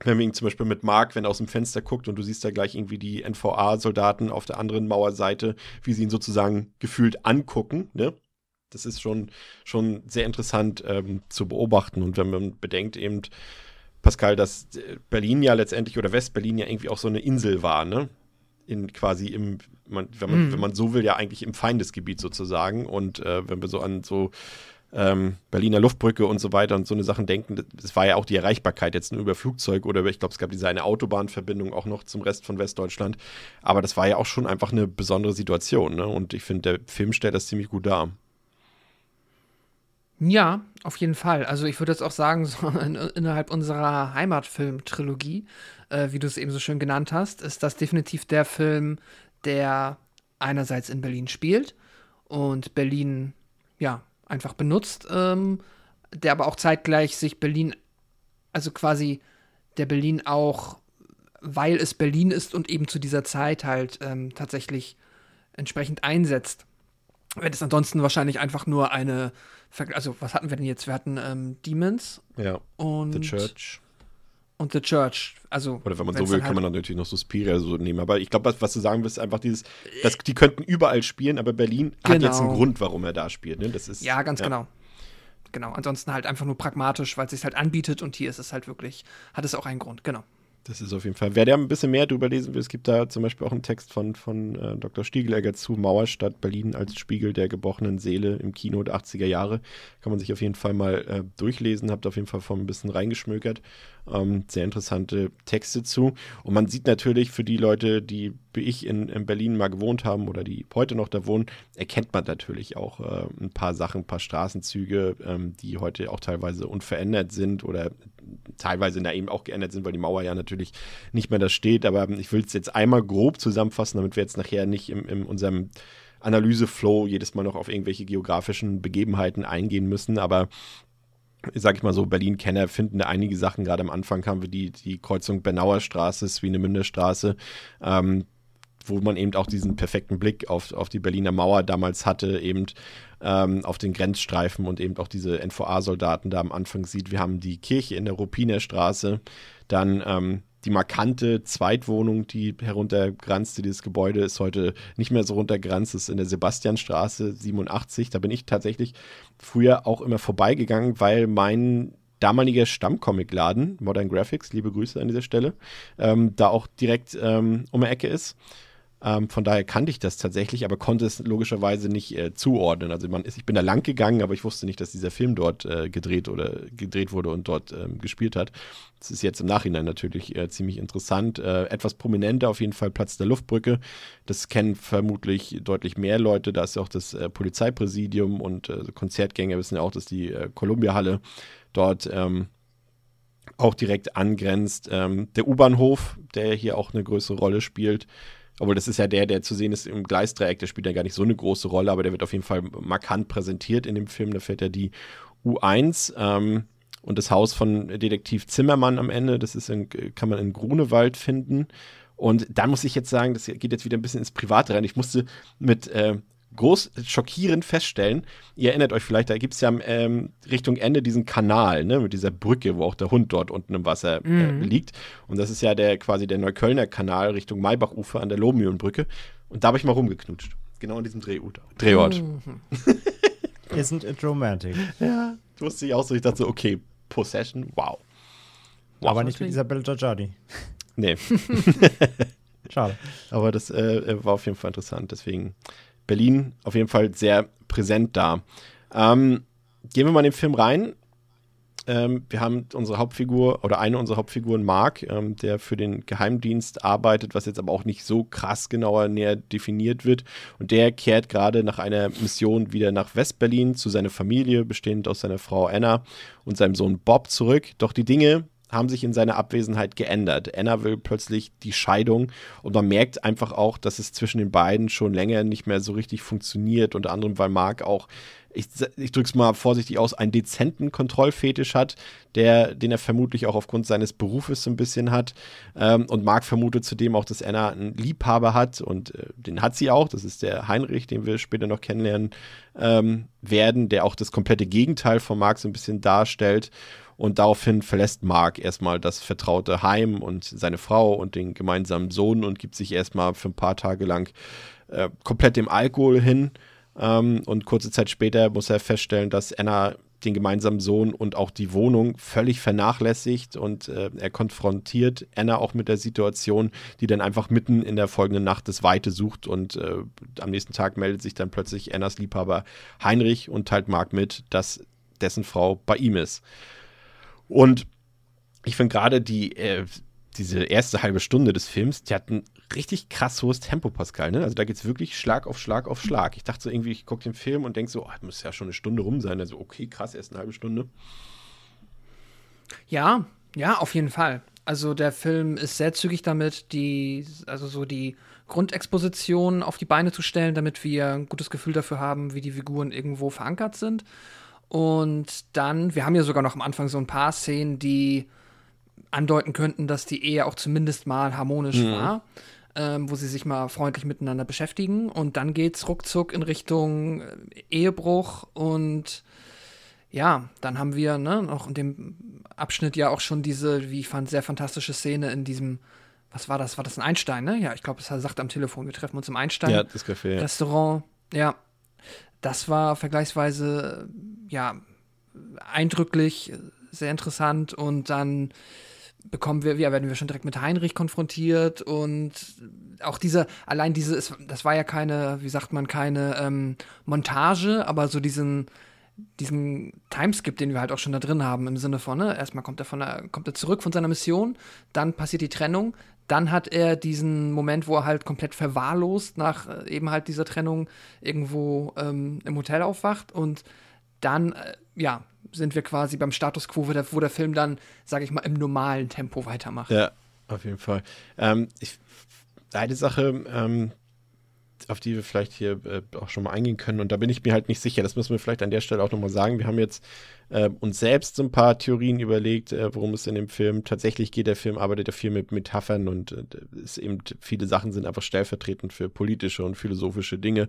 Speaker 1: wenn man ihn zum Beispiel mit Mark, wenn er aus dem Fenster guckt und du siehst da gleich irgendwie die NVA-Soldaten auf der anderen Mauerseite, wie sie ihn sozusagen gefühlt angucken, ne? Das ist schon, schon sehr interessant ähm, zu beobachten. Und wenn man bedenkt eben, Pascal, dass Berlin ja letztendlich oder Westberlin ja irgendwie auch so eine Insel war, ne? In quasi im, man, wenn, man, mm. wenn man so will, ja eigentlich im Feindesgebiet sozusagen. Und äh, wenn wir so an so ähm, Berliner Luftbrücke und so weiter und so eine Sachen denken. Es war ja auch die Erreichbarkeit jetzt nur über Flugzeug oder ich glaube, es gab diese eine Autobahnverbindung auch noch zum Rest von Westdeutschland. Aber das war ja auch schon einfach eine besondere Situation. Ne? Und ich finde, der Film stellt das ziemlich gut dar.
Speaker 2: Ja, auf jeden Fall. Also ich würde jetzt auch sagen, so in, innerhalb unserer Heimatfilm-Trilogie, äh, wie du es eben so schön genannt hast, ist das definitiv der Film, der einerseits in Berlin spielt und Berlin, ja, einfach benutzt, ähm, der aber auch zeitgleich sich Berlin, also quasi der Berlin auch, weil es Berlin ist und eben zu dieser Zeit halt ähm, tatsächlich entsprechend einsetzt. Wenn es ansonsten wahrscheinlich einfach nur eine, also was hatten wir denn jetzt? Wir hatten ähm, Demons
Speaker 1: ja.
Speaker 2: und
Speaker 1: The Church
Speaker 2: und The Church. Also,
Speaker 1: Oder wenn man so will, kann man dann natürlich noch Suspiria so nehmen. Aber ich glaube, was, was, du sagen willst, ist einfach dieses, dass die könnten überall spielen, aber Berlin genau. hat jetzt einen genau. Grund, warum er da spielt. Ne? Das ist,
Speaker 2: ja, ganz ja. genau. Genau. Ansonsten halt einfach nur pragmatisch, weil es sich halt anbietet und hier ist es halt wirklich, hat es auch einen Grund, genau.
Speaker 1: Das ist auf jeden Fall. Wer da ein bisschen mehr drüber lesen will, es gibt da zum Beispiel auch einen Text von, von äh, Dr. Stiegelegger zu Mauerstadt Berlin als Spiegel der gebrochenen Seele im Kino der 80er Jahre. Kann man sich auf jeden Fall mal äh, durchlesen. Habt auf jeden Fall von ein bisschen reingeschmökert. Ähm, sehr interessante Texte zu. Und man sieht natürlich für die Leute, die wie ich in, in Berlin mal gewohnt haben oder die heute noch da wohnen, erkennt man natürlich auch äh, ein paar Sachen, ein paar Straßenzüge, ähm, die heute auch teilweise unverändert sind oder teilweise da eben auch geändert sind, weil die Mauer ja natürlich nicht mehr da steht. Aber ich will es jetzt einmal grob zusammenfassen, damit wir jetzt nachher nicht in, in unserem Analyseflow jedes Mal noch auf irgendwelche geografischen Begebenheiten eingehen müssen. Aber sag ich mal so, Berlin-Kenner finden da einige Sachen. Gerade am Anfang haben wir die, die Kreuzung Bernauer Straße, Swinemünder Straße. Ähm, wo man eben auch diesen perfekten Blick auf, auf die Berliner Mauer damals hatte, eben ähm, auf den Grenzstreifen und eben auch diese NVA-Soldaten da am Anfang sieht. Wir haben die Kirche in der Ruppiner Straße, dann ähm, die markante Zweitwohnung, die heruntergranzte, dieses Gebäude ist heute nicht mehr so runtergranzt, ist in der Sebastianstraße 87. Da bin ich tatsächlich früher auch immer vorbeigegangen, weil mein damaliger Stammcomicladen, Modern Graphics, liebe Grüße an dieser Stelle, ähm, da auch direkt ähm, um die Ecke ist. Ähm, von daher kannte ich das tatsächlich, aber konnte es logischerweise nicht äh, zuordnen. Also man ist, ich bin da lang gegangen, aber ich wusste nicht, dass dieser Film dort äh, gedreht oder gedreht wurde und dort ähm, gespielt hat. Das ist jetzt im Nachhinein natürlich äh, ziemlich interessant. Äh, etwas prominenter auf jeden Fall Platz der Luftbrücke. Das kennen vermutlich deutlich mehr Leute. Da ist ja auch das äh, Polizeipräsidium und äh, Konzertgänger wissen ja auch, dass die Columbia-Halle dort ähm, auch direkt angrenzt. Ähm, der U-Bahnhof, der hier auch eine größere Rolle spielt, obwohl das ist ja der, der zu sehen ist im Gleisdreieck, der spielt ja gar nicht so eine große Rolle, aber der wird auf jeden Fall markant präsentiert in dem Film. Da fährt ja die U1 ähm, und das Haus von Detektiv Zimmermann am Ende, das ist in, kann man in Grunewald finden. Und da muss ich jetzt sagen, das geht jetzt wieder ein bisschen ins Private rein. Ich musste mit äh, groß schockierend feststellen, ihr erinnert euch vielleicht, da gibt es ja ähm, Richtung Ende diesen Kanal, ne, mit dieser Brücke, wo auch der Hund dort unten im Wasser äh,
Speaker 2: Mhm.
Speaker 1: liegt. Und das ist ja der quasi der Neuköllner Kanal Richtung Maybachufer an der Lobmühlenbrücke. Und da habe ich mal rumgeknutscht. Genau in diesem Drehort. Drehort.
Speaker 3: Isn't it romantic?
Speaker 1: Ja, wusste ich auch so. Ich dachte so, okay, Possession, wow.
Speaker 3: Aber nicht mit Isabelle Giorgiani.
Speaker 1: Nee,
Speaker 3: Schade.
Speaker 1: aber das äh, war auf jeden Fall interessant. Deswegen Berlin auf jeden Fall sehr präsent da. Ähm, gehen wir mal in den Film rein. Ähm, wir haben unsere Hauptfigur oder eine unserer Hauptfiguren, Mark, ähm, der für den Geheimdienst arbeitet, was jetzt aber auch nicht so krass genauer näher definiert wird. Und der kehrt gerade nach einer Mission wieder nach Westberlin zu seiner Familie, bestehend aus seiner Frau Anna und seinem Sohn Bob zurück. Doch die Dinge haben sich in seiner Abwesenheit geändert. Anna will plötzlich die Scheidung und man merkt einfach auch, dass es zwischen den beiden schon länger nicht mehr so richtig funktioniert. Unter anderem, weil Mark auch, ich, ich drücke es mal vorsichtig aus, einen dezenten Kontrollfetisch hat, der, den er vermutlich auch aufgrund seines Berufes so ein bisschen hat. Ähm, und Mark vermutet zudem auch, dass Anna einen Liebhaber hat und äh, den hat sie auch. Das ist der Heinrich, den wir später noch kennenlernen ähm, werden, der auch das komplette Gegenteil von Mark so ein bisschen darstellt. Und daraufhin verlässt Mark erstmal das vertraute Heim und seine Frau und den gemeinsamen Sohn und gibt sich erstmal für ein paar Tage lang äh, komplett dem Alkohol hin. Ähm, und kurze Zeit später muss er feststellen, dass Anna den gemeinsamen Sohn und auch die Wohnung völlig vernachlässigt und äh, er konfrontiert Anna auch mit der Situation, die dann einfach mitten in der folgenden Nacht das Weite sucht und äh, am nächsten Tag meldet sich dann plötzlich Annas Liebhaber Heinrich und teilt Mark mit, dass dessen Frau bei ihm ist. Und ich finde gerade die, äh, diese erste halbe Stunde des Films, die hat ein richtig krass hohes Tempo, Pascal. Ne? Also da geht es wirklich Schlag auf Schlag auf Schlag. Ich dachte so irgendwie, ich gucke den Film und denke so, oh, muss ja schon eine Stunde rum sein. Also okay, krass, erst eine halbe Stunde.
Speaker 2: Ja, ja, auf jeden Fall. Also der Film ist sehr zügig damit, die, also so die Grundexposition auf die Beine zu stellen, damit wir ein gutes Gefühl dafür haben, wie die Figuren irgendwo verankert sind. Und dann, wir haben ja sogar noch am Anfang so ein paar Szenen, die andeuten könnten, dass die Ehe auch zumindest mal harmonisch war, ähm, wo sie sich mal freundlich miteinander beschäftigen. Und dann geht's ruckzuck in Richtung äh, Ehebruch und ja, dann haben wir ne, noch in dem Abschnitt ja auch schon diese, wie ich fand, sehr fantastische Szene in diesem, was war das? War das ein Einstein, ne? Ja, ich glaube, es sagt am Telefon, wir treffen uns im Einstein.
Speaker 1: Ja, das Café.
Speaker 2: Restaurant. Ja, das war vergleichsweise, ja, eindrücklich, sehr interessant und dann bekommen wir, ja, werden wir schon direkt mit Heinrich konfrontiert und auch diese, allein diese, es- das war ja keine, wie sagt man, keine ähm, Montage, aber so diesen, diesen Timeskip, den wir halt auch schon da drin haben, im Sinne von, ne, erstmal kommt er von der, kommt er zurück von seiner Mission, dann passiert die Trennung, dann hat er diesen Moment, wo er halt komplett verwahrlost nach äh, eben halt dieser Trennung irgendwo ähm, im Hotel aufwacht und dann, äh, ja, sind wir quasi beim Status quo, wo der, wo der Film dann, sage ich mal, im normalen Tempo weitermacht.
Speaker 1: Ja, auf jeden Fall. Ähm, ich, eine Sache, ähm, auf die wir vielleicht hier äh, auch schon mal eingehen können, und da bin ich mir halt nicht sicher, das müssen wir vielleicht an der Stelle auch nochmal sagen. Wir haben jetzt äh, uns selbst so ein paar Theorien überlegt, äh, worum es in dem Film tatsächlich geht. Der Film arbeitet ja viel mit Metaphern und äh, ist eben, viele Sachen sind einfach stellvertretend für politische und philosophische Dinge.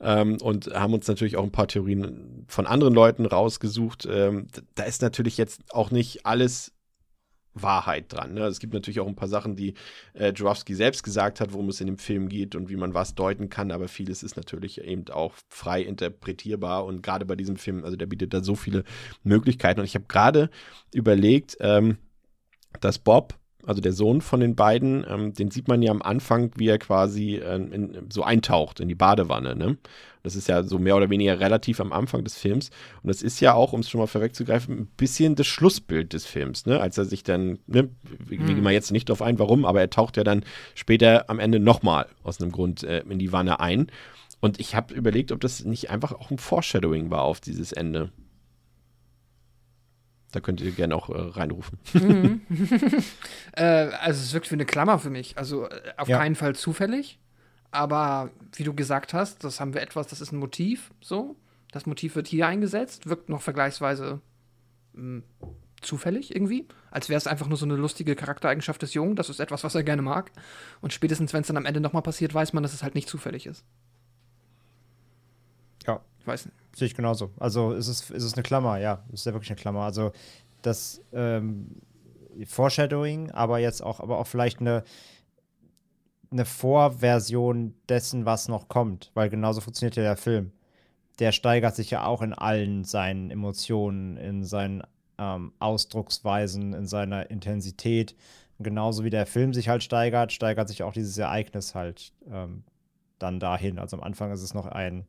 Speaker 1: Ähm, und haben uns natürlich auch ein paar Theorien von anderen Leuten rausgesucht. Ähm, da ist natürlich jetzt auch nicht alles Wahrheit dran. Ne? Es gibt natürlich auch ein paar Sachen, die äh, Jurowski selbst gesagt hat, worum es in dem Film geht und wie man was deuten kann, aber vieles ist natürlich eben auch frei interpretierbar und gerade bei diesem Film, also der bietet da so viele Möglichkeiten und ich habe gerade überlegt, ähm, dass Bob, also der Sohn von den beiden, ähm, den sieht man ja am Anfang, wie er quasi äh, in, so eintaucht in die Badewanne. Ne? Das ist ja so mehr oder weniger relativ am Anfang des Films. Und das ist ja auch, um es schon mal vorwegzugreifen, ein bisschen das Schlussbild des Films, ne? Als er sich dann, ne, wir
Speaker 2: Mhm.
Speaker 1: gehen mal jetzt nicht drauf ein, warum, aber er taucht ja dann später am Ende nochmal aus einem Grund äh, in die Wanne ein. Und ich habe überlegt, ob das nicht einfach auch ein Foreshadowing war auf dieses Ende. Da könnt ihr gerne auch äh, reinrufen.
Speaker 2: Äh, also es wirkt wie eine Klammer für mich. Also äh, auf
Speaker 3: Ja.
Speaker 2: keinen Fall zufällig. Aber wie du gesagt hast, das haben wir etwas, das ist ein Motiv, so. Das Motiv wird hier eingesetzt, wirkt noch vergleichsweise mh, zufällig irgendwie. Als wäre es einfach nur so eine lustige Charaktereigenschaft des Jungen. Das ist etwas, was er gerne mag. Und spätestens, wenn es dann am Ende nochmal passiert, weiß man, dass es halt nicht zufällig ist. Ich weiß nicht.
Speaker 3: Sehe ich genauso. Also ist es, ist es eine Klammer, ja. Es ist ja wirklich eine Klammer. Also das ähm, Foreshadowing, aber jetzt auch, aber auch vielleicht eine, eine Vorversion dessen, was noch kommt, weil genauso funktioniert ja der Film. Der steigert sich ja auch in allen seinen Emotionen, in seinen ähm, Ausdrucksweisen, in seiner Intensität. Genauso wie der Film sich halt steigert, steigert sich auch dieses Ereignis halt ähm, dann dahin. Also am Anfang ist es noch ein,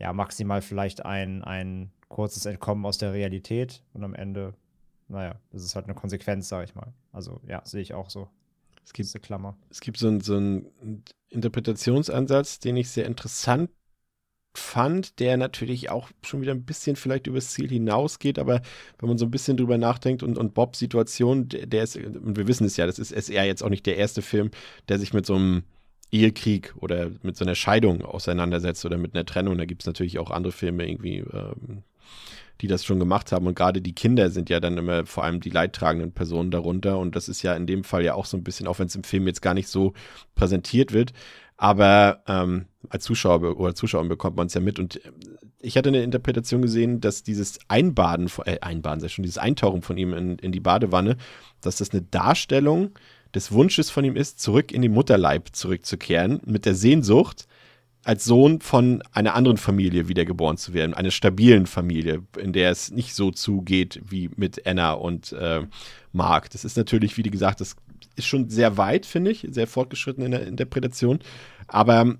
Speaker 3: ja, maximal vielleicht ein, ein kurzes Entkommen aus der Realität und am Ende, naja, das ist halt eine Konsequenz, sage ich mal. Also ja, sehe ich auch so.
Speaker 1: Es gibt,
Speaker 3: eine Klammer.
Speaker 1: Es gibt so, ein, so einen Interpretationsansatz, den ich sehr interessant fand, der natürlich auch schon wieder ein bisschen vielleicht übers Ziel hinausgeht, aber wenn man so ein bisschen drüber nachdenkt und, und Bobs Situation, der, der ist, und wir wissen es ja, das ist SR jetzt auch nicht der erste Film, der sich mit so einem Ehekrieg oder mit so einer Scheidung auseinandersetzt oder mit einer Trennung. Da gibt es natürlich auch andere Filme irgendwie, ähm, die das schon gemacht haben. Und gerade die Kinder sind ja dann immer vor allem die leidtragenden Personen darunter. Und das ist ja in dem Fall ja auch so ein bisschen, auch wenn es im Film jetzt gar nicht so präsentiert wird. Aber ähm, als Zuschauer oder Zuschauer bekommt man es ja mit. Und ich hatte eine Interpretation gesehen, dass dieses Einbaden, äh, Einbaden, sehr schon, dieses Eintauchen von ihm in, in die Badewanne, dass das eine Darstellung des Wunsches von ihm ist, zurück in den Mutterleib zurückzukehren, mit der Sehnsucht, als Sohn von einer anderen Familie wiedergeboren zu werden, einer stabilen Familie, in der es nicht so zugeht wie mit Anna und äh, Mark. Das ist natürlich, wie gesagt, das ist schon sehr weit, finde ich, sehr fortgeschritten in der Interpretation. Aber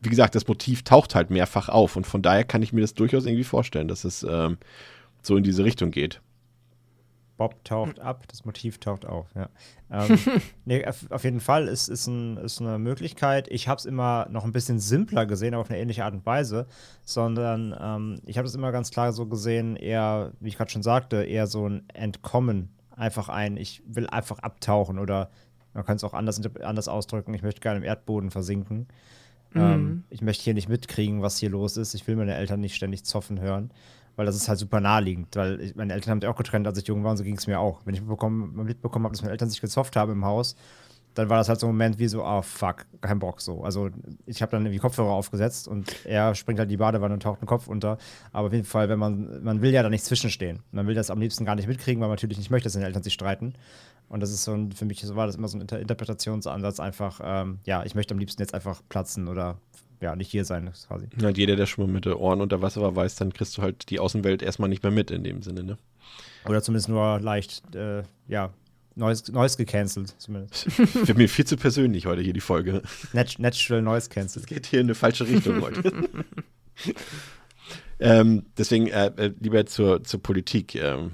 Speaker 1: wie gesagt, das Motiv taucht halt mehrfach auf und von daher kann ich mir das durchaus irgendwie vorstellen, dass es ähm, so in diese Richtung geht.
Speaker 3: Bob taucht ab, das Motiv taucht auf, ja. Ähm, nee, auf, jeden Fall ist, ist, ein, ist eine Möglichkeit. Ich habe es immer noch ein bisschen simpler gesehen, aber auf eine ähnliche Art und Weise, sondern ähm, ich habe es immer ganz klar so gesehen, eher, wie ich gerade schon sagte, eher so ein Entkommen. Einfach ein, ich will einfach abtauchen oder man kann es auch anders, anders ausdrücken, ich möchte gerne im Erdboden versinken. Mhm. Ähm, ich möchte hier nicht mitkriegen, was hier los ist. Ich will meine Eltern nicht ständig zoffen hören weil das ist halt super naheliegend, weil ich, meine Eltern haben sich auch getrennt, als ich jung war und so ging es mir auch. Wenn ich mitbekommen, mitbekommen habe, dass meine Eltern sich gezofft haben im Haus, dann war das halt so ein Moment wie so, ah, oh, fuck, kein Bock so. Also ich habe dann irgendwie Kopfhörer aufgesetzt und er springt halt die Badewanne und taucht den Kopf unter. Aber auf jeden Fall, wenn man, man will ja da nicht zwischenstehen. Man will das am liebsten gar nicht mitkriegen, weil man natürlich nicht möchte, dass seine Eltern sich streiten. Und das ist so ein, für mich war das immer so ein Inter Interpretationsansatz, einfach, ähm, ja, ich möchte am liebsten jetzt einfach platzen oder ja, nicht hier sein quasi.
Speaker 1: Ja, jeder, der schon mal mit den Ohren unter Wasser war, weiß, dann kriegst du halt die Außenwelt erstmal nicht mehr mit in dem Sinne, ne?
Speaker 3: Oder zumindest nur leicht, äh, ja, Neues, Neues gecancelt, zumindest.
Speaker 1: Wird mir viel zu persönlich heute hier die Folge.
Speaker 3: Nat Natural Noise Cancel.
Speaker 1: Es geht hier in eine falsche Richtung heute. ähm, deswegen äh, äh, lieber zur, zur Politik. Ähm,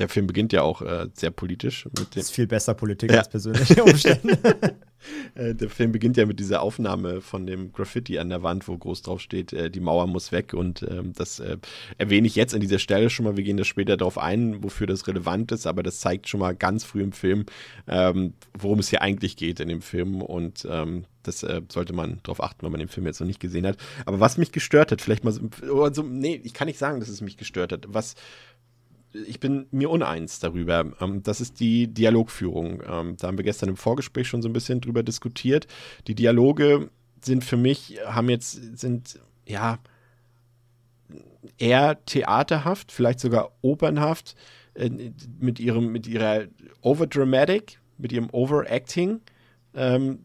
Speaker 1: der Film beginnt ja auch äh, sehr politisch.
Speaker 3: Mit das ist viel besser Politik ja. als persönliche Umstände.
Speaker 1: Äh, der Film beginnt ja mit dieser Aufnahme von dem Graffiti an der Wand, wo groß drauf steht, äh, die Mauer muss weg. Und ähm, das äh, erwähne ich jetzt an dieser Stelle schon mal. Wir gehen da später darauf ein, wofür das relevant ist, aber das zeigt schon mal ganz früh im Film, ähm, worum es hier eigentlich geht in dem Film. Und ähm, das äh, sollte man darauf achten, wenn man den Film jetzt noch nicht gesehen hat. Aber was mich gestört hat, vielleicht mal so, so nee, ich kann nicht sagen, dass es mich gestört hat. Was ich bin mir uneins darüber. Ähm, das ist die Dialogführung. Ähm, da haben wir gestern im Vorgespräch schon so ein bisschen drüber diskutiert. Die Dialoge sind für mich, haben jetzt, sind, ja, eher theaterhaft, vielleicht sogar opernhaft, äh, mit ihrem, mit ihrer Overdramatic, mit ihrem Overacting, ähm,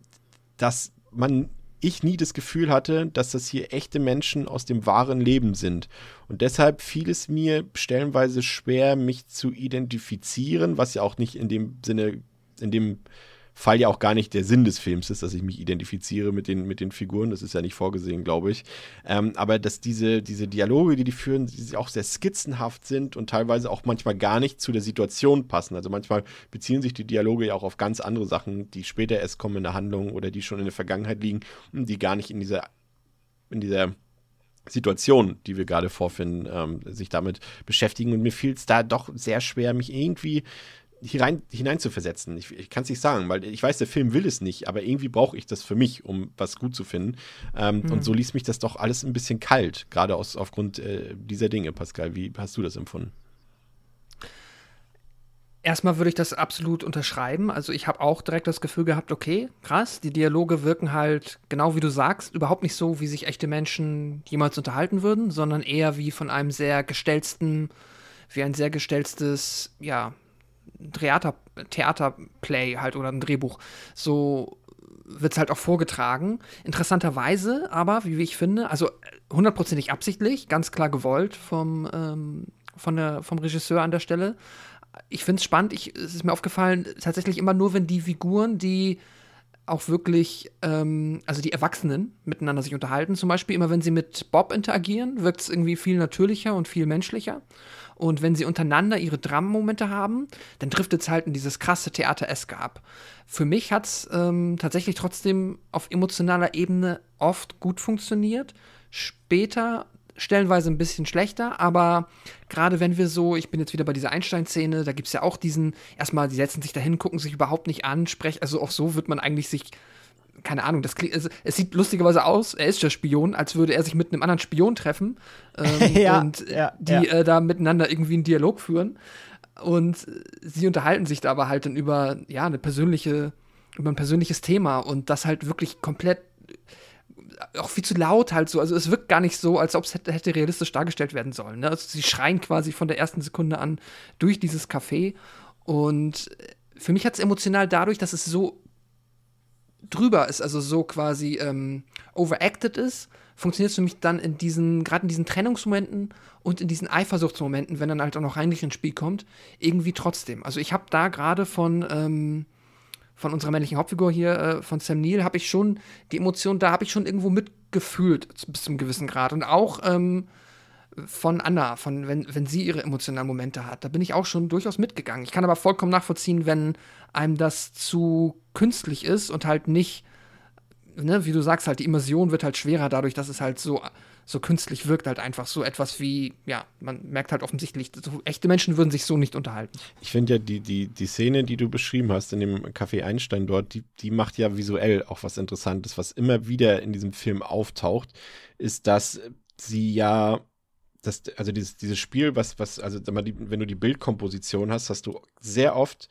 Speaker 1: dass man ich nie das Gefühl hatte, dass das hier echte Menschen aus dem wahren Leben sind. Und deshalb fiel es mir stellenweise schwer, mich zu identifizieren, was ja auch nicht in dem Sinne, in dem Fall ja auch gar nicht der Sinn des Films ist, dass ich mich identifiziere mit den, mit den Figuren. Das ist ja nicht vorgesehen, glaube ich. Ähm, aber dass diese, diese Dialoge, die die führen, die auch sehr skizzenhaft sind und teilweise auch manchmal gar nicht zu der Situation passen. Also manchmal beziehen sich die Dialoge ja auch auf ganz andere Sachen, die später erst kommen in der Handlung oder die schon in der Vergangenheit liegen, die gar nicht in dieser, in dieser Situation, die wir gerade vorfinden, ähm, sich damit beschäftigen. Und mir fiel es da doch sehr schwer, mich irgendwie hinein, hineinzuversetzen. Ich, ich kann es nicht sagen, weil ich weiß, der Film will es nicht, aber irgendwie brauche ich das für mich, um was gut zu finden. Ähm, mhm. Und so ließ mich das doch alles ein bisschen kalt, gerade aus, aufgrund äh, dieser Dinge, Pascal. Wie hast du das empfunden?
Speaker 2: Erstmal würde ich das absolut unterschreiben. Also ich habe auch direkt das Gefühl gehabt, okay, krass, die Dialoge wirken halt, genau wie du sagst, überhaupt nicht so, wie sich echte Menschen jemals unterhalten würden, sondern eher wie von einem sehr gestellten, wie ein sehr gestelltes, ja, Theater, Theaterplay halt oder ein Drehbuch. So wird es halt auch vorgetragen. Interessanterweise aber, wie ich finde, also hundertprozentig absichtlich, ganz klar gewollt vom, ähm, von der, vom Regisseur an der Stelle. Ich finde es spannend, es ist mir aufgefallen, tatsächlich immer nur, wenn die Figuren, die auch wirklich, ähm, also die Erwachsenen miteinander sich unterhalten, zum Beispiel immer wenn sie mit Bob interagieren, wirkt es irgendwie viel natürlicher und viel menschlicher. Und wenn sie untereinander ihre Drama-Momente haben, dann driftet es halt in dieses krasse Theater-Eske ab. Für mich hat es ähm, tatsächlich trotzdem auf emotionaler Ebene oft gut funktioniert. Später stellenweise ein bisschen schlechter, aber gerade wenn wir so, ich bin jetzt wieder bei dieser Einstein-Szene, da gibt es ja auch diesen, erstmal, die setzen sich dahin, gucken sich überhaupt nicht an, sprechen, also auch so wird man eigentlich sich keine Ahnung, das klingt, es, es, sieht lustigerweise aus, er ist der Spion, als würde er sich mit einem anderen Spion treffen ähm, ja, und ja, die ja. Äh, da miteinander irgendwie einen Dialog führen. Und sie unterhalten sich da aber halt dann über, ja, eine persönliche, über ein persönliches Thema und das halt wirklich komplett äh, auch viel zu laut halt so. Also es wirkt gar nicht so, als ob es hätte, hätte realistisch dargestellt werden sollen. Ne? Also sie schreien quasi von der ersten Sekunde an durch dieses Café. Und für mich hat es emotional dadurch, dass es so drüber ist, also so quasi ähm, overacted ist, funktioniert es für mich dann in diesen, gerade in diesen Trennungsmomenten und in diesen Eifersuchtsmomenten, wenn dann halt auch noch Heinrich ins Spiel kommt, irgendwie trotzdem. Also ich habe da gerade von, ähm, von unserer männlichen Hauptfigur hier, äh, von Sam Neill, habe ich schon die Emotion, da habe ich schon irgendwo mitgefühlt, bis zum gewissen Grad. Und auch ähm, von Anna, von wenn, wenn sie ihre emotionalen Momente hat, da bin ich auch schon durchaus mitgegangen. Ich kann aber vollkommen nachvollziehen, wenn einem das zu künstlich ist und halt nicht, ne, wie du sagst, halt die Immersion wird halt schwerer dadurch, dass es halt so, so künstlich wirkt, halt einfach so etwas wie, ja, man merkt halt offensichtlich, so, echte Menschen würden sich so nicht unterhalten.
Speaker 1: Ich finde ja, die, die, die Szene, die du beschrieben hast in dem Café Einstein dort, die, die macht ja visuell auch was Interessantes, was immer wieder in diesem Film auftaucht, ist, dass sie ja das, also dieses, dieses Spiel, was, was, also wenn du die Bildkomposition hast, hast du sehr oft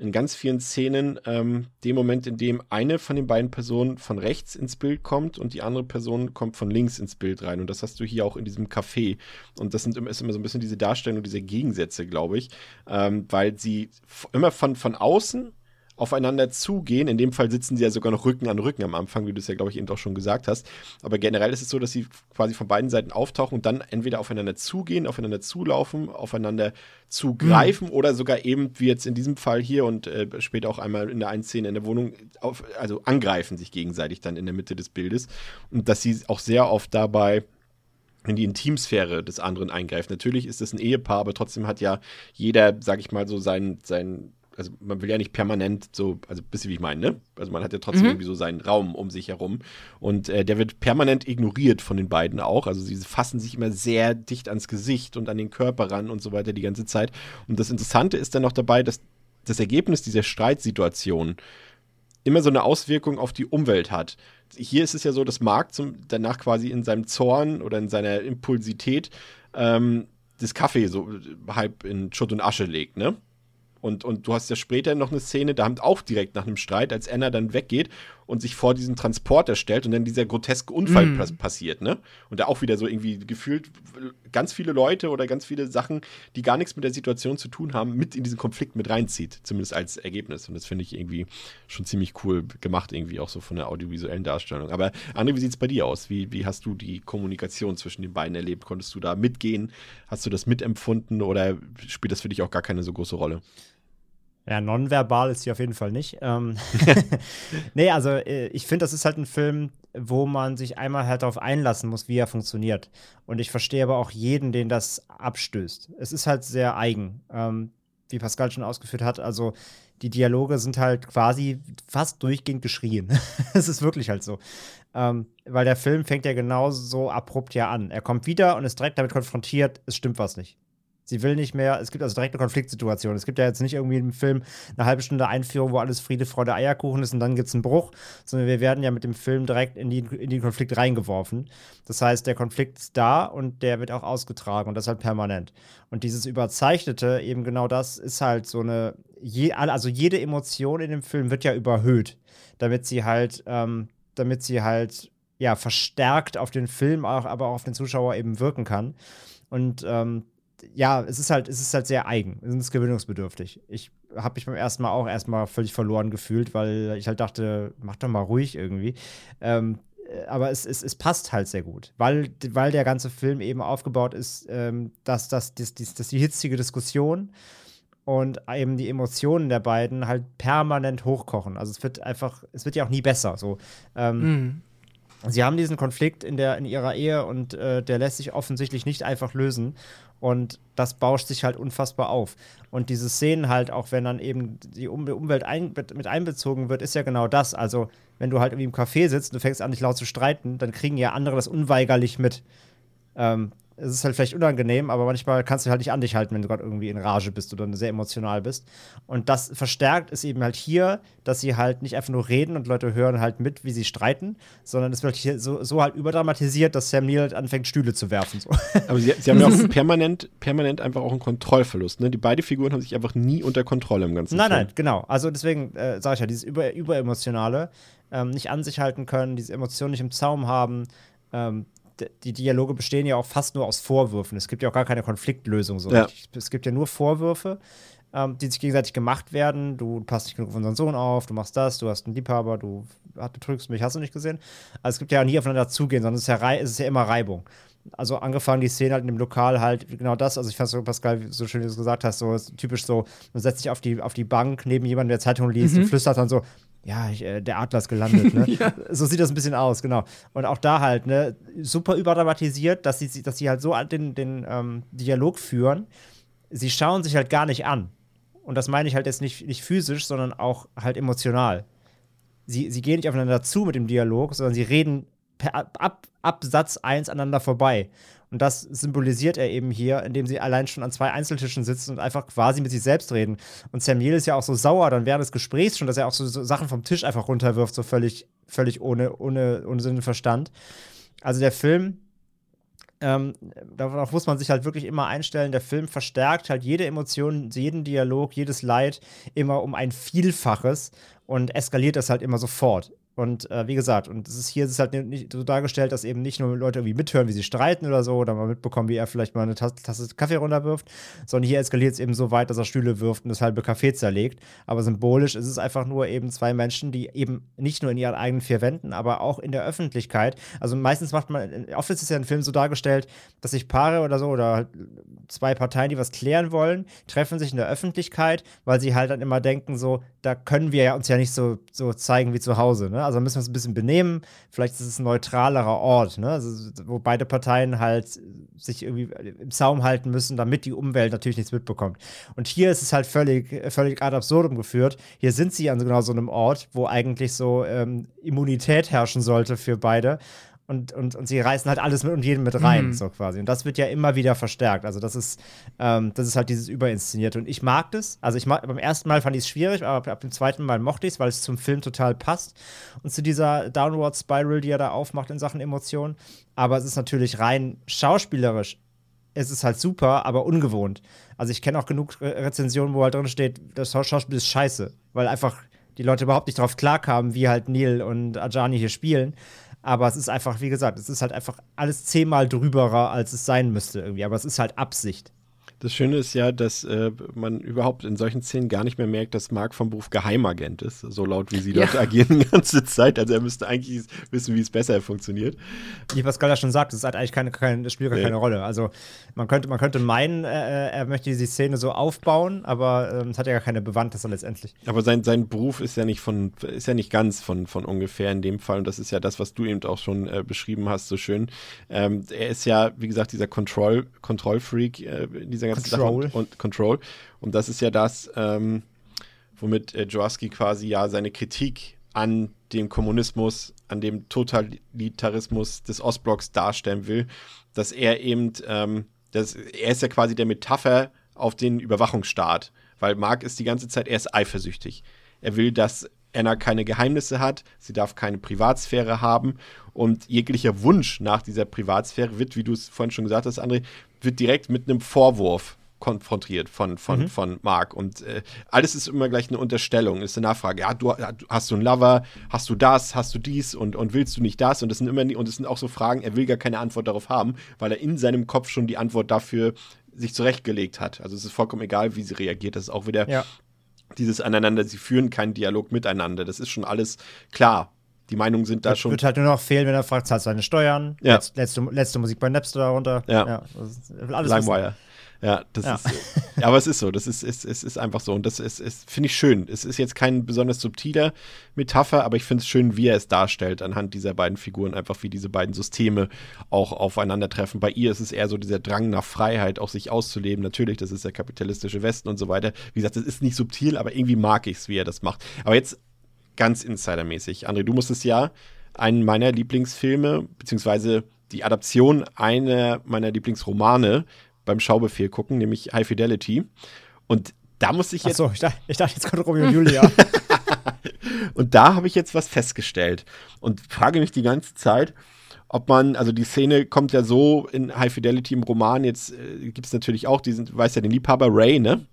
Speaker 1: in ganz vielen Szenen ähm, den Moment, in dem eine von den beiden Personen von rechts ins Bild kommt und die andere Person kommt von links ins Bild rein. Und das hast du hier auch in diesem Café. Und das sind, ist immer so ein bisschen diese Darstellung, diese Gegensätze, glaube ich, ähm, weil sie immer von, von außen aufeinander zugehen. In dem Fall sitzen sie ja sogar noch Rücken an Rücken am Anfang, wie du es ja, glaube ich, eben auch schon gesagt hast. Aber generell ist es so, dass sie quasi von beiden Seiten auftauchen und dann entweder aufeinander zugehen, aufeinander zulaufen, aufeinander zugreifen mhm. oder sogar eben, wie jetzt in diesem Fall hier und äh, später auch einmal in der einen Szene in der Wohnung, auf, also angreifen sich gegenseitig dann in der Mitte des Bildes. Und dass sie auch sehr oft dabei in die Intimsphäre des anderen eingreift. Natürlich ist es ein Ehepaar, aber trotzdem hat ja jeder, sag ich mal, so sein, sein also man will ja nicht permanent so, also wisst ihr, wie ich meine, ne? Also man hat ja trotzdem mhm. irgendwie so seinen Raum um sich herum und äh, der wird permanent ignoriert von den beiden auch. Also sie fassen sich immer sehr dicht ans Gesicht und an den Körper ran und so weiter die ganze Zeit. Und das Interessante ist dann noch dabei, dass das Ergebnis dieser Streitsituation immer so eine Auswirkung auf die Umwelt hat. Hier ist es ja so, dass Mark zum, danach quasi in seinem Zorn oder in seiner Impulsität ähm, das Kaffee so halb in Schutt und Asche legt, ne? Und, und du hast ja später noch eine Szene, da haben auch direkt nach einem Streit, als Anna dann weggeht und sich vor diesen Transporter stellt und dann dieser groteske Unfall mm. passiert, ne? Und da auch wieder so irgendwie gefühlt ganz viele Leute oder ganz viele Sachen, die gar nichts mit der Situation zu tun haben, mit in diesen Konflikt mit reinzieht, zumindest als Ergebnis. Und das finde ich irgendwie schon ziemlich cool gemacht, irgendwie auch so von der audiovisuellen Darstellung. Aber André, wie sieht es bei dir aus? Wie, wie hast du die Kommunikation zwischen den beiden erlebt? Konntest du da mitgehen? Hast du das mitempfunden oder spielt das für dich auch gar keine so große Rolle?
Speaker 3: Ja, nonverbal ist sie auf jeden Fall nicht. Ähm nee, also äh, ich finde, das ist halt ein Film, wo man sich einmal halt darauf einlassen muss, wie er funktioniert. Und ich verstehe aber auch jeden, den das abstößt. Es ist halt sehr eigen, ähm, wie Pascal schon ausgeführt hat. Also die Dialoge sind halt quasi fast durchgehend geschrien. es ist wirklich halt so. Ähm, weil der Film fängt ja genau so abrupt ja an. Er kommt wieder und ist direkt damit konfrontiert, es stimmt was nicht. Sie will nicht mehr, es gibt also direkt eine Konfliktsituation. Es gibt ja jetzt nicht irgendwie im Film eine halbe Stunde Einführung, wo alles Friede, Freude, Eierkuchen ist und dann gibt es einen Bruch, sondern wir werden ja mit dem Film direkt in, die, in den Konflikt reingeworfen. Das heißt, der Konflikt ist da und der wird auch ausgetragen und das halt permanent. Und dieses Überzeichnete, eben genau das, ist halt so eine, je, also jede Emotion in dem Film wird ja überhöht, damit sie halt, ähm, damit sie halt ja, verstärkt auf den Film, auch, aber auch auf den Zuschauer eben wirken kann. Und ähm, ja, es ist halt, es ist halt sehr eigen, es ist gewöhnungsbedürftig. Ich habe mich beim ersten Mal auch erstmal völlig verloren gefühlt, weil ich halt dachte, mach doch mal ruhig irgendwie. Ähm, äh, aber es, es, es passt halt sehr gut, weil, weil der ganze Film eben aufgebaut ist, ähm, dass, dass, dass, dass, dass die hitzige Diskussion und eben die Emotionen der beiden halt permanent hochkochen. Also es wird einfach, es wird ja auch nie besser. So. Ähm, mm sie haben diesen Konflikt in, der, in ihrer Ehe und äh, der lässt sich offensichtlich nicht einfach lösen. Und das bauscht sich halt unfassbar auf. Und diese Szenen halt, auch wenn dann eben die um Umwelt ein mit einbezogen wird, ist ja genau das. Also, wenn du halt irgendwie im Café sitzt und du fängst an, dich laut zu streiten, dann kriegen ja andere das unweigerlich mit. Ähm, es ist halt vielleicht unangenehm, aber manchmal kannst du halt nicht an dich halten, wenn du gerade irgendwie in Rage bist oder sehr emotional bist. Und das verstärkt ist eben halt hier, dass sie halt nicht einfach nur reden und Leute hören halt mit, wie sie streiten, sondern es wird hier so, so halt überdramatisiert, dass Sam Neill halt anfängt, Stühle zu werfen. So.
Speaker 1: Aber sie, sie haben ja auch permanent, permanent einfach auch einen Kontrollverlust. Ne? Die beiden Figuren haben sich einfach nie unter Kontrolle im ganzen
Speaker 3: Nein,
Speaker 1: Film.
Speaker 3: nein, genau. Also deswegen äh, sage ich ja, dieses über, überemotionale, ähm, nicht an sich halten können, diese Emotionen nicht im Zaum haben, ähm, die Dialoge bestehen ja auch fast nur aus Vorwürfen. Es gibt ja auch gar keine Konfliktlösung. So. Ja. Es gibt ja nur Vorwürfe, ähm, die sich gegenseitig gemacht werden. Du passt nicht genug auf unseren Sohn auf, du machst das, du hast einen Liebhaber, du betrügst mich, hast du nicht gesehen. Also es gibt ja nie aufeinander zugehen, sondern es ist ja, es ist ja immer Reibung. Also angefangen die Szene halt in dem Lokal halt genau das, also ich fand es so, Pascal, so schön wie du es gesagt hast, so typisch so, man setzt sich auf die, auf die Bank neben jemandem, der Zeitung liest mhm. und flüstert dann so, ja, ich, äh, der Adler ist gelandet, ne? ja. So sieht das ein bisschen aus, genau. Und auch da halt, ne, super überdramatisiert, dass sie, dass sie halt so den, den ähm, Dialog führen. Sie schauen sich halt gar nicht an. Und das meine ich halt jetzt nicht, nicht physisch, sondern auch halt emotional. Sie, sie gehen nicht aufeinander zu mit dem Dialog, sondern sie reden per, ab, ab Satz 1 aneinander vorbei. Und das symbolisiert er eben hier, indem sie allein schon an zwei Einzeltischen sitzen und einfach quasi mit sich selbst reden. Und Samuel ist ja auch so sauer dann während des Gesprächs schon, dass er auch so, so Sachen vom Tisch einfach runterwirft, so völlig, völlig ohne, ohne, ohne Sinn und Verstand. Also der Film, ähm, darauf muss man sich halt wirklich immer einstellen. Der Film verstärkt halt jede Emotion, jeden Dialog, jedes Leid immer um ein Vielfaches und eskaliert das halt immer sofort. Und äh, wie gesagt, und es ist hier ist es halt nicht so dargestellt, dass eben nicht nur Leute irgendwie mithören, wie sie streiten oder so, oder mal mitbekommen, wie er vielleicht mal eine Tasse, Tasse Kaffee runterwirft, sondern hier eskaliert es eben so weit, dass er Stühle wirft und das halbe Kaffee zerlegt. Aber symbolisch ist es einfach nur eben zwei Menschen, die eben nicht nur in ihren eigenen vier Wänden, aber auch in der Öffentlichkeit. Also meistens macht man, oft ist es ja in Film so dargestellt, dass sich Paare oder so oder halt zwei Parteien, die was klären wollen, treffen sich in der Öffentlichkeit, weil sie halt dann immer denken, so, da können wir ja uns ja nicht so, so zeigen wie zu Hause. Ne? Also müssen wir uns ein bisschen benehmen. Vielleicht ist es ein neutralerer Ort, ne? also, wo beide Parteien halt sich irgendwie im Zaum halten müssen, damit die Umwelt natürlich nichts mitbekommt. Und hier ist es halt völlig, völlig ad absurdum geführt. Hier sind sie an genau so einem Ort, wo eigentlich so ähm, Immunität herrschen sollte für beide und, und, und sie reißen halt alles mit und jeden mit rein, mhm. so quasi. Und das wird ja immer wieder verstärkt. Also, das ist, ähm, das ist halt dieses Überinszenierte. Und ich mag das. Also, ich mag, beim ersten Mal fand ich es schwierig, aber ab dem zweiten Mal mochte ich es, weil es zum Film total passt. Und zu dieser Downward Spiral, die er da aufmacht in Sachen Emotionen. Aber es ist natürlich rein schauspielerisch. Es ist halt super, aber ungewohnt. Also, ich kenne auch genug Re Rezensionen, wo halt drin steht, das Schauspiel ist scheiße, weil einfach die Leute überhaupt nicht drauf klarkamen, wie halt Neil und Ajani hier spielen. Aber es ist einfach, wie gesagt, es ist halt einfach alles zehnmal drüberer, als es sein müsste irgendwie. Aber es ist halt Absicht.
Speaker 1: Das Schöne ist ja, dass äh, man überhaupt in solchen Szenen gar nicht mehr merkt, dass Mark vom Beruf Geheimagent ist, so laut wie sie dort ja. agieren die ganze Zeit. Also er müsste eigentlich wissen, wie es besser funktioniert.
Speaker 3: Wie Pascal ja schon sagt, das, hat eigentlich keine, keine, das spielt gar nee. keine Rolle. Also man könnte, man könnte meinen, äh, äh er möchte die Szene so aufbauen, aber ähm, es hat ja gar keine Bewandtnis letztendlich.
Speaker 1: Aber sein, sein Beruf ist ja nicht von, ist ja nicht ganz von, von ungefähr in dem Fall. Und das ist ja das, was du eben auch schon äh, beschrieben hast, so schön. Ähm, er ist ja, wie gesagt, dieser Control, Control-Freak, äh, dieser ganzen Control. Sache und Control. Und das ist ja das, ähm, womit äh, Jaworski quasi ja seine Kritik an dem Kommunismus, an dem Totalitarismus des Ostblocks darstellen will, dass er eben ähm, Das, er ist ja quasi der Metapher auf den Überwachungsstaat, weil Mark ist die ganze Zeit, er ist eifersüchtig. Er will, dass Anna keine Geheimnisse hat, sie darf keine Privatsphäre haben und jeglicher Wunsch nach dieser Privatsphäre wird, wie du es vorhin schon gesagt hast, André, wird direkt mit einem Vorwurf konfrontiert von, von, mhm. von Mark. Und äh, alles ist immer gleich eine Unterstellung, ist eine Nachfrage. Ja, du hast du einen Lover, hast du das, hast du dies und, und willst du nicht das? Und das sind immer und das sind auch so Fragen, er will gar keine Antwort darauf haben, weil er in seinem Kopf schon die Antwort dafür sich zurechtgelegt hat. Also es ist vollkommen egal, wie sie reagiert. Das ist auch wieder ja. dieses Aneinander, sie führen keinen Dialog miteinander. Das ist schon alles klar. Die Meinungen sind da
Speaker 3: das
Speaker 1: schon.
Speaker 3: Wird halt nur noch fehlen, wenn er fragt, zahlt seine Steuern.
Speaker 1: Ja.
Speaker 3: letzte, letzte Musik bei Napster darunter.
Speaker 1: Ja. ja alles LimeWire. Ja, das ja. ist. Ja, aber es ist so. Das ist, ist, ist, ist einfach so. Und das ist, ist finde ich schön. Es ist jetzt kein besonders subtiler Metapher, aber ich finde es schön, wie er es darstellt, anhand dieser beiden Figuren, einfach wie diese beiden Systeme auch aufeinandertreffen. Bei ihr ist es eher so dieser Drang nach Freiheit, auch sich auszuleben. Natürlich, das ist der kapitalistische Westen und so weiter. Wie gesagt, es ist nicht subtil, aber irgendwie mag ich es, wie er das macht. Aber jetzt ganz insidermäßig. André, du musstest ja einen meiner Lieblingsfilme, beziehungsweise die Adaption einer meiner Lieblingsromane beim Schaubefehl gucken, nämlich High Fidelity. Und da muss ich jetzt.
Speaker 3: Achso, ich dachte, ich dachte jetzt kommt Romeo und Julia.
Speaker 1: und da habe ich jetzt was festgestellt und frage mich die ganze Zeit, ob man, also die Szene kommt ja so in High Fidelity im Roman, jetzt äh, gibt es natürlich auch diesen, weiß ja den Liebhaber Ray, ne?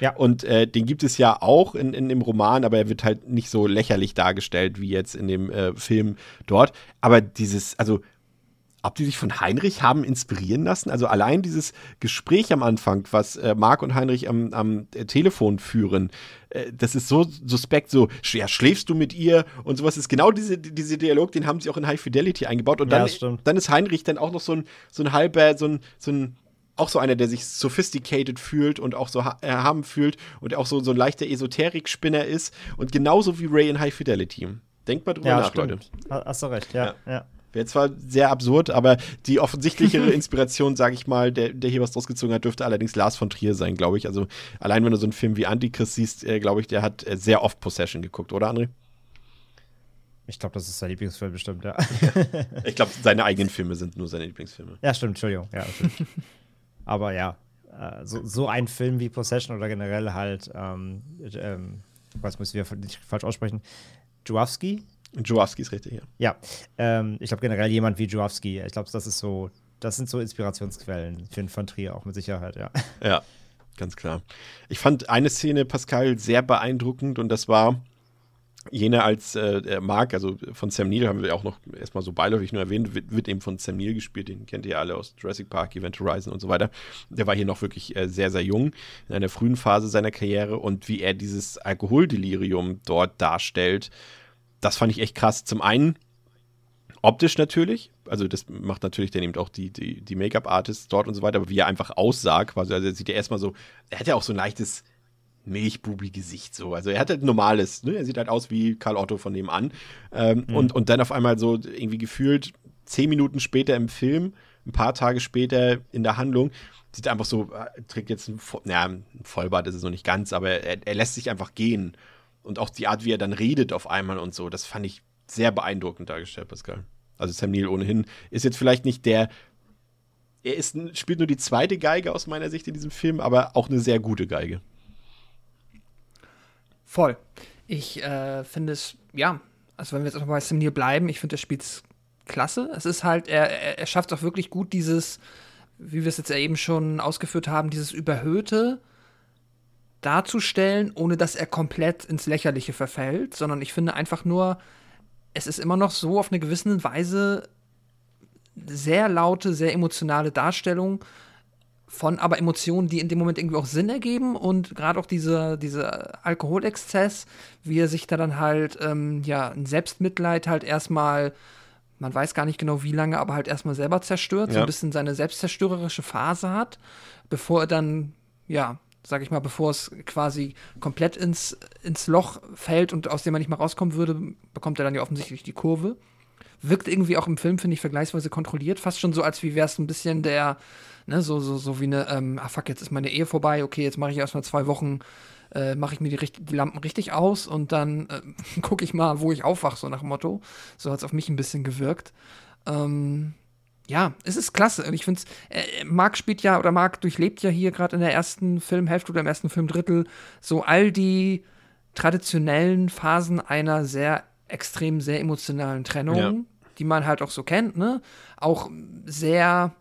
Speaker 3: Ja.
Speaker 1: Und äh, den gibt es ja auch in, in dem Roman, aber er wird halt nicht so lächerlich dargestellt wie jetzt in dem äh, Film dort. Aber dieses, also ob die sich von Heinrich haben inspirieren lassen. Also allein dieses Gespräch am Anfang, was äh, Marc und Heinrich am, am äh, Telefon führen, äh, das ist so suspekt, so, ja, schläfst du mit ihr und sowas ist genau diese, diese Dialog, den haben sie auch in High Fidelity eingebaut. Und dann, ja, dann ist Heinrich dann auch noch so ein, so ein halber, so ein, so ein auch so einer, der sich sophisticated fühlt und auch so erhaben fühlt und auch so, so ein leichter Esoterik-Spinner ist und genauso wie Ray in High Fidelity. Denkt mal drüber ja, nach, stimmt. Leute.
Speaker 3: Hast du recht, ja. ja. ja.
Speaker 1: Wäre zwar sehr absurd, aber die offensichtlichere Inspiration, sage ich mal, der, der hier was draus gezogen hat, dürfte allerdings Lars von Trier sein, glaube ich. Also allein wenn du so einen Film wie Antichrist siehst, äh, glaube ich, der hat äh, sehr oft Possession geguckt, oder André?
Speaker 3: Ich glaube, das ist sein Lieblingsfilm bestimmt, ja.
Speaker 1: ich glaube, seine eigenen Filme sind nur seine Lieblingsfilme.
Speaker 3: Ja, stimmt, Entschuldigung. Ja, aber ja, äh, so, so ein Film wie Possession oder generell halt, ähm, ähm, was müssen wir nicht falsch aussprechen, Jawowski,
Speaker 1: Jawowski ist richtig, ja.
Speaker 3: Ja, ähm, ich glaube generell jemand wie Jawowski. Ich glaube, das ist so, das sind so Inspirationsquellen für von Trier auch mit Sicherheit, ja.
Speaker 1: Ja, ganz klar. Ich fand eine Szene, Pascal, sehr beeindruckend und das war jene als äh, Mark, also von Sam Neill haben wir auch noch erstmal so beiläufig nur erwähnt, wird, wird, eben von Sam Neill gespielt, den kennt ihr alle aus Jurassic Park, Event Horizon und so weiter. Der war hier noch wirklich äh, sehr, sehr jung, in einer frühen Phase seiner Karriere und wie er dieses Alkoholdelirium dort darstellt, das fand ich echt krass. Zum einen optisch natürlich, also das macht natürlich dann eben auch die, die, die Make-up-Artists dort und so weiter, aber wie er einfach aussah, quasi, also er sieht ja erstmal so, er hat ja auch so ein leichtes Milchbubi-Gesicht so. Also er hat halt normales, ne? er sieht halt aus wie Karl Otto von nebenan. Ähm, mhm. und, und dann auf einmal so irgendwie gefühlt zehn Minuten später im Film, ein paar Tage später in der Handlung, sieht er einfach so, äh, trägt jetzt ein, naja, ein Vollbart ist es noch nicht ganz, aber er, er lässt sich einfach gehen und auch die Art, wie er dann redet auf einmal und so, das fand ich sehr beeindruckend dargestellt, Pascal. Also Sam Neill ohnehin ist jetzt vielleicht nicht der, er ist, spielt nur die zweite Geige aus meiner Sicht in diesem Film, aber auch eine sehr gute Geige.
Speaker 2: Voll. Ich äh, finde es, ja, also wenn wir jetzt auch bei Sam Neill bleiben, ich finde, spielt es klasse. Es ist halt, er, er, er schafft auch wirklich gut dieses, wie wir es jetzt eben schon ausgeführt haben, dieses überhöhte, darzustellen, ohne dass er komplett ins Lächerliche verfällt, sondern ich finde einfach nur, es ist immer noch so auf eine gewisse Weise sehr laute, sehr emotionale Darstellung von aber Emotionen, die in dem Moment irgendwie auch Sinn ergeben und gerade auch dieser diese Alkoholexzess, wie er sich da dann halt, ähm, ja, ein Selbstmitleid halt erstmal, man weiß gar nicht genau wie lange, aber halt erstmal selber zerstört, ja. so ein bisschen seine selbstzerstörerische Phase hat, bevor er dann, ja, sag ich mal, bevor es quasi komplett ins, ins Loch fällt und aus dem man nicht mehr rauskommen würde, bekommt er dann ja offensichtlich die Kurve. Wirkt irgendwie auch im Film, finde ich, vergleichsweise kontrolliert. Fast schon so, als wie wäre es ein bisschen der, ne, so, so, so wie eine, ähm, ah fuck, jetzt ist meine Ehe vorbei, okay, jetzt mache ich erstmal zwei Wochen, äh, mache ich mir die, die, Lampen richtig aus und dann äh, gucke ich mal, wo ich aufwache, so nach dem Motto. So hat es auf mich ein bisschen gewirkt. Ähm, ja, es ist klasse. Und ich finde es, äh, Marc spielt ja oder Marc durchlebt ja hier gerade in der ersten Filmhälfte oder im ersten Filmdrittel so all die traditionellen Phasen einer sehr extrem, sehr emotionalen Trennung,
Speaker 1: Ja.
Speaker 2: die man halt auch so kennt, ne? Auch sehr,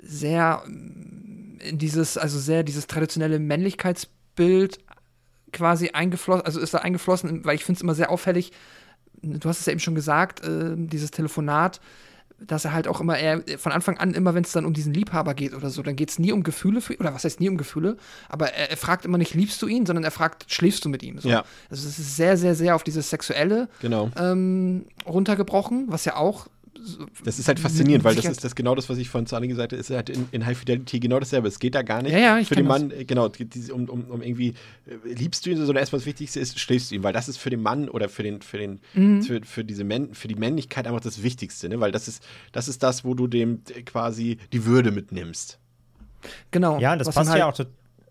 Speaker 2: sehr in dieses, also sehr dieses traditionelle Männlichkeitsbild quasi eingeflossen, also ist da eingeflossen, weil ich finde es immer sehr auffällig, du hast es ja eben schon gesagt, äh, dieses Telefonat, dass er halt auch immer, er von Anfang an, immer wenn es dann um diesen Liebhaber geht oder so, dann geht es nie um Gefühle für oder was heißt nie um Gefühle, aber er, er fragt immer nicht, liebst du ihn, sondern er fragt, schläfst du mit ihm? So.
Speaker 1: Ja.
Speaker 2: Also es ist sehr, sehr, sehr auf dieses Sexuelle
Speaker 1: Genau.
Speaker 2: ähm, runtergebrochen, was ja auch
Speaker 1: Das ist halt faszinierend, weil das ist das genau das, was ich von Zani gesagt habe, ist halt in, in High Fidelity genau dasselbe. Es geht da gar nicht
Speaker 2: Ja, ja, ich
Speaker 1: für den Mann, äh, genau, es geht diese- um, um, um irgendwie, äh, liebst du ihn, sondern erstmal das Wichtigste ist, schläfst du ihn, weil das ist für den Mann oder für den, für den,
Speaker 2: Mhm.
Speaker 1: für, für diese Männ, für die Männlichkeit einfach das Wichtigste, ne? Weil das ist, das ist das, wo du dem äh, quasi die Würde mitnimmst.
Speaker 2: genau.
Speaker 3: Ja, und das passt ja auch zu.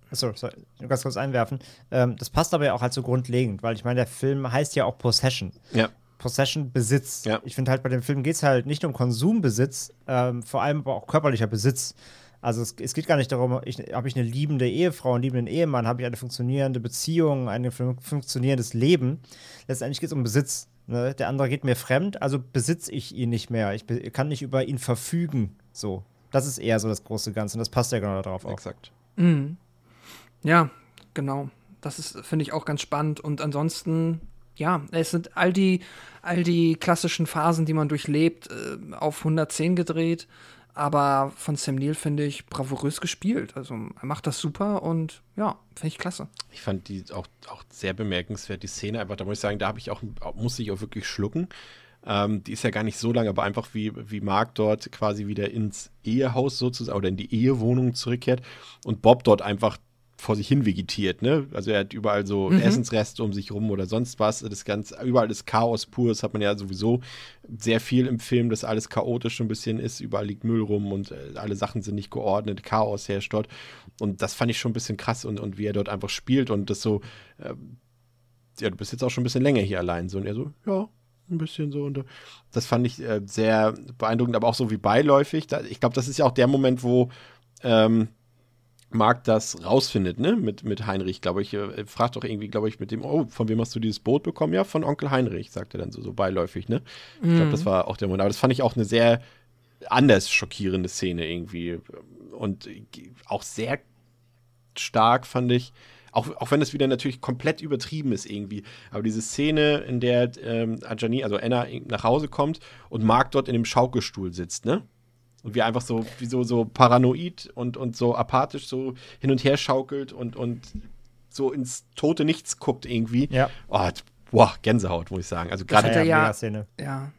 Speaker 3: Achso, sorry, ganz kurz einwerfen. Ähm, das passt aber ja auch halt so grundlegend, weil ich meine, der Film heißt ja auch Possession.
Speaker 1: Ja.
Speaker 3: Possession, Besitz.
Speaker 1: Ja.
Speaker 3: Ich finde halt, bei dem Film geht es halt nicht nur um Konsumbesitz, ähm, vor allem aber auch körperlicher Besitz. Also es, es geht gar nicht darum, ich, habe ich eine liebende Ehefrau, einen liebenden Ehemann, habe ich eine funktionierende Beziehung, ein fun funktionierendes Leben. Letztendlich geht es um Besitz. Ne? Der andere geht mir fremd, also besitze ich ihn nicht mehr. Ich kann nicht über ihn verfügen. So. Das ist eher so das große Ganze und das passt ja genau darauf auch.
Speaker 1: Exakt.
Speaker 2: Ja, genau. Das ist, finde ich, auch ganz spannend. Und ansonsten, ja, es sind all die, all die klassischen Phasen, die man durchlebt, äh, auf 110 gedreht. Aber von Sam Neill finde ich bravourös gespielt. Also er macht das super und ja, finde ich klasse.
Speaker 1: Ich fand die auch, auch sehr bemerkenswert, die Szene einfach, da muss ich sagen, da habe ich auch, musste ich auch wirklich schlucken. Ähm, die ist ja gar nicht so lang, aber einfach wie, wie Mark dort quasi wieder ins Ehehaus sozusagen oder in die Ehewohnung zurückkehrt und Bob dort einfach vor sich hin vegetiert, ne? Also er hat überall so Essensreste um sich rum oder sonst was. Das ganz, überall ist Chaos pur. Das hat man ja sowieso sehr viel im Film, dass alles chaotisch ein bisschen ist. Überall liegt Müll rum und äh, alle Sachen sind nicht geordnet. Chaos herrscht dort. Und das fand ich schon ein bisschen krass und, und wie er dort einfach spielt und das so, ähm, ja, du bist jetzt auch schon ein bisschen länger hier allein. So, und er so, ja, ein bisschen so. Und äh, das fand ich äh, sehr beeindruckend, aber auch so wie beiläufig. Da, ich glaube, das ist ja auch der Moment, wo ähm, Mark das rausfindet, ne? Mit, mit Heinrich, glaube ich. Er fragt doch irgendwie, glaube ich, mit dem, oh, von wem hast du dieses Boot bekommen? Ja, von Onkel Heinrich, sagt er dann so, so beiläufig, ne? Ich glaube, das war auch der Moment. Aber das fand ich auch eine sehr anders schockierende Szene irgendwie. Und auch sehr stark, fand ich. Auch, auch wenn es wieder natürlich komplett übertrieben ist irgendwie. Aber diese Szene, in der ähm, Ajani, also Anna, nach Hause kommt und Mark dort in dem Schaukelstuhl sitzt, ne? Und wie einfach so, wie so, so paranoid und, und so apathisch so hin und her schaukelt und, und so ins tote Nichts guckt irgendwie.
Speaker 3: Ja.
Speaker 1: Oh, boah, Gänsehaut, muss ich sagen. Also gerade
Speaker 2: er ja-
Speaker 3: Mega-Szene.
Speaker 2: Ja.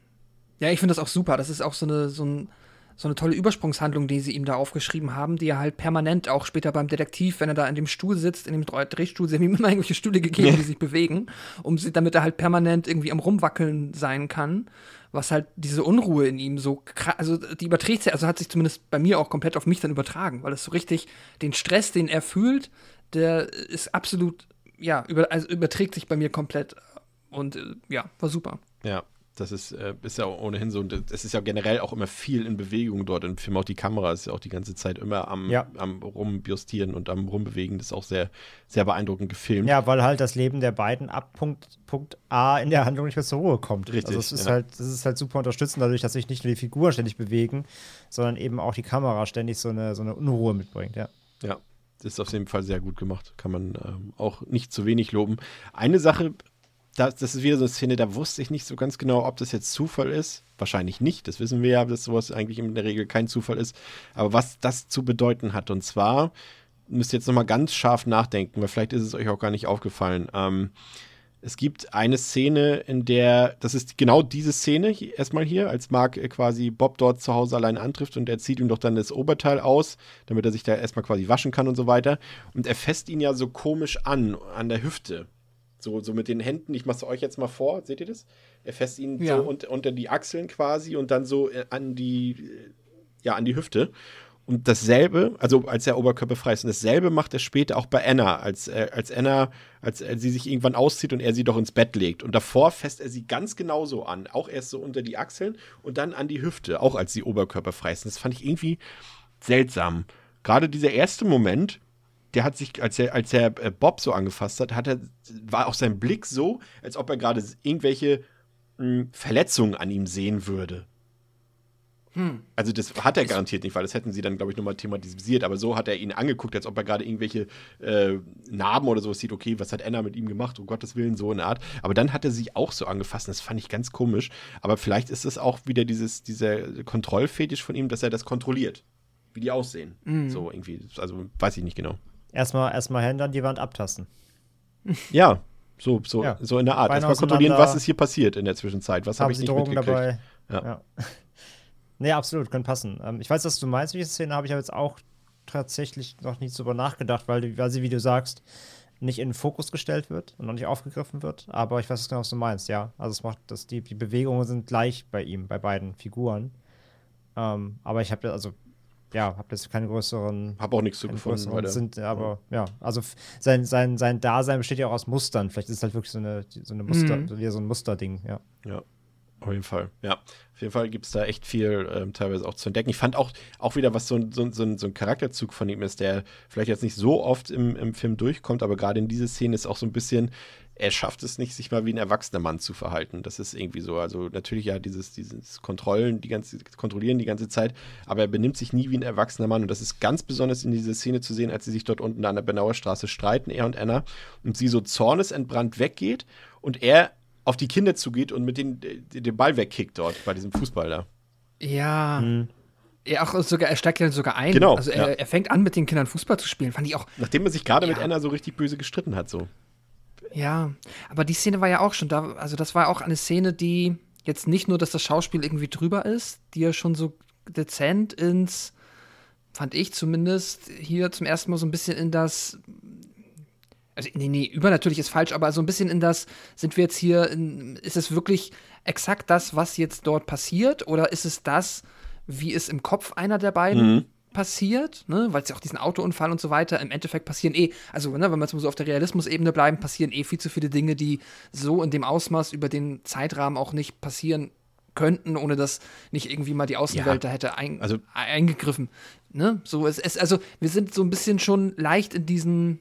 Speaker 2: Ja, ich finde das auch super. Das ist auch so eine, so, ein, so eine tolle Übersprungshandlung, die sie ihm da aufgeschrieben haben, die er halt permanent auch später beim Detektiv, wenn er da in dem Stuhl sitzt, in dem Dreh- Drehstuhl, sie haben ihm immer irgendwelche Stühle gegeben, die sich bewegen, um sie, damit er halt permanent irgendwie am Rumwackeln sein kann. Was halt diese Unruhe in ihm so also die überträgt sich, also hat sich zumindest bei mir auch komplett auf mich dann übertragen, weil es so richtig den Stress, den er fühlt, der ist absolut, ja, über, also überträgt sich bei mir komplett. Und äh, ja, war super.
Speaker 1: Ja, das ist, äh, ist ja ohnehin so. Es ist ja generell auch immer viel in Bewegung dort im Film. Auch die Kamera ist ja auch die ganze Zeit immer am,
Speaker 3: Ja.
Speaker 1: am Rumbjustieren und am Rumbewegen. Das ist auch sehr, sehr beeindruckend gefilmt.
Speaker 3: Ja, weil halt das Leben der beiden ab Punkt, Punkt A in der Handlung nicht mehr zur Ruhe kommt.
Speaker 1: Richtig,
Speaker 3: Also es ist
Speaker 1: ja.
Speaker 3: halt, das ist halt super unterstützend dadurch, dass sich nicht nur die Figuren ständig bewegen, sondern eben auch die Kamera ständig so eine, so eine Unruhe mitbringt, ja.
Speaker 1: Ja, das ist auf jeden Fall sehr gut gemacht. Kann man ähm, auch nicht zu wenig loben. Eine Sache, das, das ist wieder so eine Szene, da wusste ich nicht so ganz genau, ob das jetzt Zufall ist. Wahrscheinlich nicht. Das wissen wir ja, dass sowas eigentlich in der Regel kein Zufall ist. Aber was das zu bedeuten hat, und zwar müsst ihr jetzt nochmal ganz scharf nachdenken, weil vielleicht ist es euch auch gar nicht aufgefallen. Ähm, es gibt eine Szene, in der, das ist genau diese Szene, hier, erstmal hier, als Mark äh, quasi Bob dort zu Hause allein antrifft und er zieht ihm doch dann das Oberteil aus, damit er sich da erstmal quasi waschen kann und so weiter. Und er fässt ihn ja so komisch an, an der Hüfte. So, so mit den Händen, ich mach's euch jetzt mal vor, seht ihr das? Er fässt ihn
Speaker 2: Ja.
Speaker 1: so un unter die Achseln quasi und dann so äh, an die, äh, ja, an die Hüfte. Und dasselbe, also als er oberkörperfrei ist, und dasselbe macht er später auch bei Anna, als, äh, als Anna, als äh, sie sich irgendwann auszieht und er sie doch ins Bett legt. Und davor fässt er sie ganz genauso an. Auch erst so unter die Achseln und dann an die Hüfte, auch als sie oberkörperfrei ist. Und das fand ich irgendwie seltsam. Gerade dieser erste Moment, der hat sich, als er, als er äh, Bob so angefasst hat, hat er, war auch sein Blick so, als ob er gerade irgendwelche mh, hm, Verletzungen an ihm sehen würde. Hm. Also das hat er garantiert nicht, weil das hätten sie dann, glaube ich, nochmal thematisiert. Aber so hat er ihn angeguckt, als ob er gerade irgendwelche äh, Narben oder sowas sieht. Okay, was hat Anna mit ihm gemacht? Um Gottes Willen, so eine Art. Aber dann hat er sich auch so angefasst. das fand ich ganz komisch. Aber vielleicht ist es auch wieder dieses, dieser Kontrollfetisch von ihm, dass er das kontrolliert. Wie die aussehen. Mhm. So irgendwie. Also weiß ich nicht genau.
Speaker 3: Erstmal, erstmal Hände an die Wand abtasten.
Speaker 1: Ja, so, so, ja. so in der Art. Erstmal kontrollieren, was ist hier passiert in der Zwischenzeit. Was habe hab ich nicht Drogen mitgekriegt. dabei. Ja. ja.
Speaker 3: Nee, absolut, kann passen. Ähm, ich weiß, was du meinst, welche Szene habe ich aber jetzt auch tatsächlich noch nicht drüber nachgedacht, weil, weil sie, wie du sagst, nicht in den Fokus gestellt wird und noch nicht aufgegriffen wird. Aber ich weiß genau, was du meinst, ja. Also es macht, dass die, die Bewegungen sind gleich bei ihm, bei beiden Figuren. Ähm, aber ich habe also ja, habe jetzt keine größeren.
Speaker 1: Habe auch nichts zu gefunden.
Speaker 3: Heute. Sind, aber ja, also sein, sein, sein Dasein besteht ja auch aus Mustern. Vielleicht ist es halt wirklich so eine, so eine Muster, mhm. wieder so ein Musterding, ja.
Speaker 1: Ja. Auf jeden Fall, ja. Auf jeden Fall gibt es da echt viel ähm, teilweise auch zu entdecken. Ich fand auch, auch wieder, was so ein, so, so, so ein Charakterzug von ihm ist, der vielleicht jetzt nicht so oft im, im Film durchkommt, aber gerade in dieser Szene ist auch so ein bisschen, er schafft es nicht, sich mal wie ein erwachsener Mann zu verhalten. Das ist irgendwie so. Also natürlich ja dieses, dieses Kontrollen, die ganze, Kontrollieren die ganze Zeit, aber er benimmt sich nie wie ein erwachsener Mann. Und das ist ganz besonders in dieser Szene zu sehen, als sie sich dort unten an der Benauer Straße streiten, er und Anna, und sie so zornesentbrannt weggeht und er auf die Kinder zugeht und mit denen den Ball wegkickt dort bei diesem Fußball da.
Speaker 2: Ja. Mhm. Ja, auch sogar, er steigt ja sogar ein.
Speaker 1: Genau.
Speaker 2: Also er, ja. er, fängt an, mit den Kindern Fußball zu spielen. Fand ich auch.
Speaker 1: Nachdem er sich gerade ja. mit Anna so richtig böse gestritten hat, so.
Speaker 2: Ja, aber die Szene war ja auch schon da. Also, das war auch eine Szene, die jetzt nicht nur, dass das Schauspiel irgendwie drüber ist, die ja schon so dezent ins, fand ich zumindest, hier zum ersten Mal so ein bisschen in das also nee, nee, übernatürlich ist falsch, aber so ein bisschen in das, sind wir jetzt hier, in, ist es wirklich exakt das, was jetzt dort passiert oder ist es das, wie es im Kopf einer der beiden mhm. Passiert, ne? weil es ja auch diesen Autounfall und so weiter, im Endeffekt passieren eh, also ne, wenn wir jetzt mal so auf der Realismusebene bleiben, passieren eh viel zu viele Dinge, die so in dem Ausmaß über den Zeitrahmen auch nicht passieren könnten, ohne dass nicht irgendwie mal die Außenwelt ja, da hätte ein, also, eingegriffen. Ne? So, es, es, also wir sind so ein bisschen schon leicht in diesen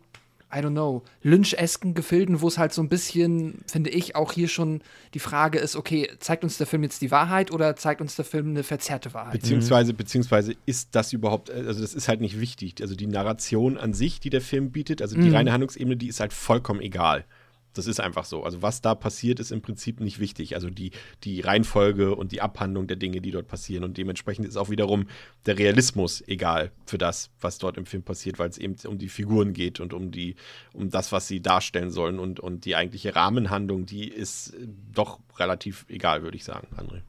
Speaker 2: I don't know, Lynch-esken Gefilden, wo es halt so ein bisschen, finde ich, auch hier schon die Frage ist, okay, zeigt uns der Film jetzt die Wahrheit oder zeigt uns der Film eine verzerrte Wahrheit?
Speaker 1: Beziehungsweise, beziehungsweise ist das überhaupt, also das ist halt nicht wichtig. Also die Narration an sich, die der Film bietet, also die mhm. reine Handlungsebene, die ist halt vollkommen egal. Das ist einfach so. Also was da passiert, ist im Prinzip nicht wichtig. Also die, die Reihenfolge und die Abhandlung der Dinge, die dort passieren. Und dementsprechend ist auch wiederum der Realismus egal für das, was dort im Film passiert, weil es eben um die Figuren geht und um die, um das, was sie darstellen sollen. Und, und die eigentliche Rahmenhandlung, die ist doch relativ egal, würde ich sagen, André.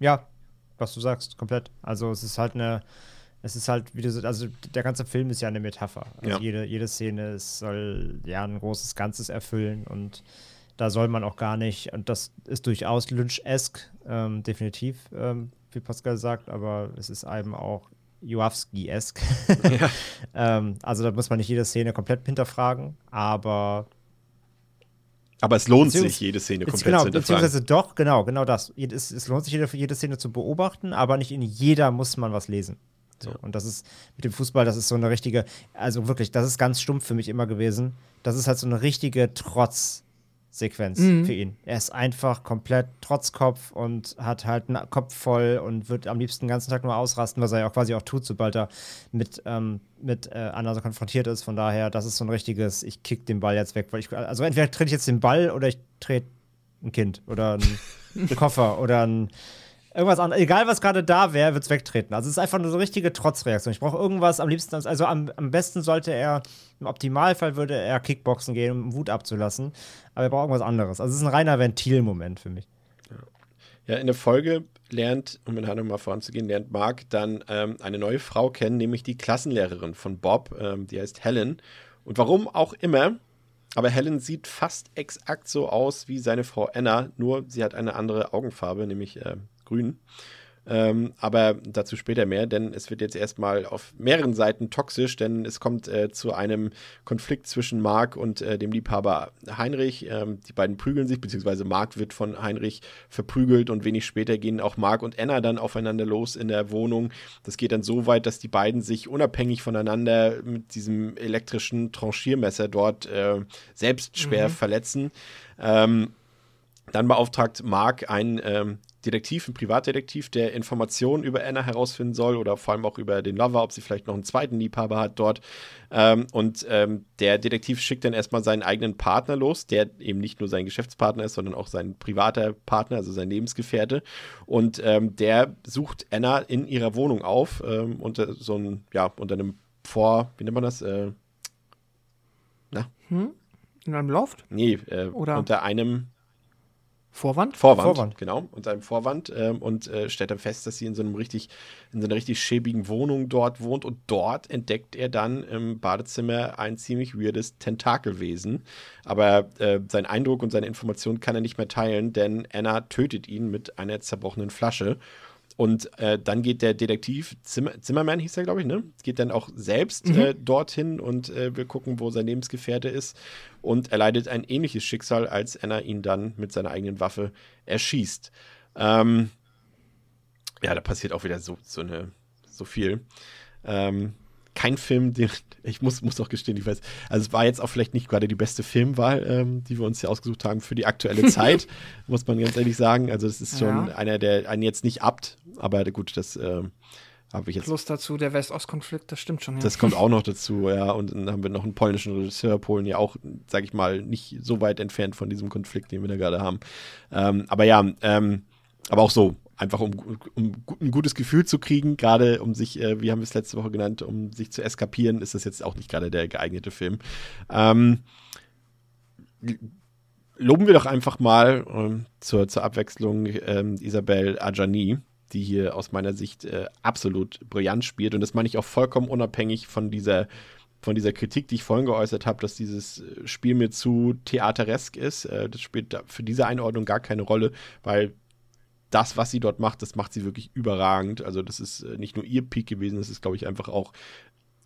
Speaker 3: Ja, was du sagst, komplett. Also es ist halt eine es ist halt, wie du sagst, also der ganze Film ist ja eine Metapher. Also ja. jede, jede Szene soll ja ein großes Ganzes erfüllen und da soll man auch gar nicht, und das ist durchaus Lynch-esque, ähm, definitiv, ähm, wie Pascal sagt, aber es ist eben auch Juawski-esque. Ja. ähm, also da muss man nicht jede Szene komplett hinterfragen, aber
Speaker 1: aber es lohnt sich, jede Szene komplett
Speaker 3: genau,
Speaker 1: zu hinterfragen.
Speaker 3: Beziehungsweise doch, genau, genau das. Es, es lohnt sich, jede, jede Szene zu beobachten, aber nicht in jeder muss man was lesen. So. Ja. Und das ist mit dem Fußball, das ist so eine richtige, also wirklich, das ist ganz stumpf für mich immer gewesen. Das ist halt so eine richtige Trotzsequenz mhm. für ihn. Er ist einfach komplett Trotzkopf und hat halt einen Kopf voll und wird am liebsten den ganzen Tag nur ausrasten, was er ja auch quasi auch tut, sobald er mit, ähm, mit äh, Anna so konfrontiert ist. Von daher, das ist so ein richtiges, ich kick den Ball jetzt weg, weil ich, also entweder trete ich jetzt den Ball oder ich trete ein Kind oder einen Koffer oder ein irgendwas anderes, egal was gerade da wäre, wird es wegtreten. Also es ist einfach eine so richtige Trotzreaktion. Ich brauche irgendwas am liebsten, also am, am besten sollte er, im Optimalfall würde er Kickboxen gehen, um Wut abzulassen. Aber er braucht irgendwas anderes. Also es ist ein reiner Ventilmoment für mich.
Speaker 1: Ja. in der Folge lernt, um in mal voranzugehen, lernt Mark dann ähm, eine neue Frau kennen, nämlich die Klassenlehrerin von Bob, ähm, die heißt Helen. Und warum auch immer, aber Helen sieht fast exakt so aus wie seine Frau Anna, nur sie hat eine andere Augenfarbe, nämlich äh, grün. Ähm, aber dazu später mehr, denn es wird jetzt erstmal auf mehreren Seiten toxisch, denn es kommt äh, zu einem Konflikt zwischen Mark und äh, dem Liebhaber Heinrich. Ähm, die beiden prügeln sich, beziehungsweise Mark wird von Heinrich verprügelt und wenig später gehen auch Mark und Anna dann aufeinander los in der Wohnung. Das geht dann so weit, dass die beiden sich unabhängig voneinander mit diesem elektrischen Tranchiermesser dort äh, selbst schwer mhm. verletzen. Ähm, dann beauftragt Mark einen ähm, Detektiv, einen Privatdetektiv, der Informationen über Anna herausfinden soll oder vor allem auch über den Lover, ob sie vielleicht noch einen zweiten Liebhaber hat dort. Ähm, und ähm, der Detektiv schickt dann erstmal seinen eigenen Partner los, der eben nicht nur sein Geschäftspartner ist, sondern auch sein privater Partner, also sein Lebensgefährte. Und ähm, der sucht Anna in ihrer Wohnung auf, ähm, unter so einem, ja, unter einem Vor, wie nennt man das? Äh,
Speaker 2: na? Hm? In einem Loft?
Speaker 1: Nee, äh, Oder? unter einem
Speaker 2: Vorwand?
Speaker 1: Vorwand, Vorwand. genau, unter einem Vorwand ähm, und äh, stellt dann fest, dass sie in so einem richtig, in so einer richtig schäbigen Wohnung dort wohnt und dort entdeckt er dann im Badezimmer ein ziemlich weirdes Tentakelwesen. Aber äh, sein Eindruck und seine Informationen kann er nicht mehr teilen, denn Anna tötet ihn mit einer zerbrochenen Flasche. Und äh, dann geht der Detektiv, Zimmer, Zimmermann hieß er, glaube ich, ne? Geht dann auch selbst mhm. äh, dorthin und äh, will gucken, wo sein Lebensgefährte ist. Und er leidet ein ähnliches Schicksal, als Anna ihn dann mit seiner eigenen Waffe erschießt. Ähm, ja, da passiert auch wieder so, so, eine, so viel. Ähm, kein Film, den ich muss, muss auch gestehen, ich weiß, also es war jetzt auch vielleicht nicht gerade die beste Filmwahl, ähm, die wir uns hier ausgesucht haben für die aktuelle Zeit, muss man ganz ehrlich sagen. Also es ist schon ja. einer, der einen jetzt nicht abt, aber gut, das äh, habe ich jetzt.
Speaker 2: Plus dazu der West-Ost-Konflikt, das stimmt schon.
Speaker 1: Ja. Das kommt auch noch dazu, ja. Und dann haben wir noch einen polnischen Regisseur, Polen ja auch, sage ich mal, nicht so weit entfernt von diesem Konflikt, den wir da gerade haben. Ähm, aber ja, ähm, aber auch so, einfach um, um, ein gutes Gefühl zu kriegen, gerade um sich, äh, wie haben wir es letzte Woche genannt, um sich zu eskapieren, ist das jetzt auch nicht gerade der geeignete Film. Ähm, loben wir doch einfach mal ähm, zur, zur Abwechslung ähm, Isabelle Adjani, die hier aus meiner Sicht äh, absolut brillant spielt. Und das meine ich auch vollkommen unabhängig von dieser von dieser Kritik, die ich vorhin geäußert habe, dass dieses äh, Spiel mir zu theateresk ist. Äh, das spielt für diese Einordnung gar keine Rolle, weil das, was sie dort macht, das macht sie wirklich überragend. Also das ist äh, nicht nur ihr Peak gewesen, das ist, glaube ich, einfach auch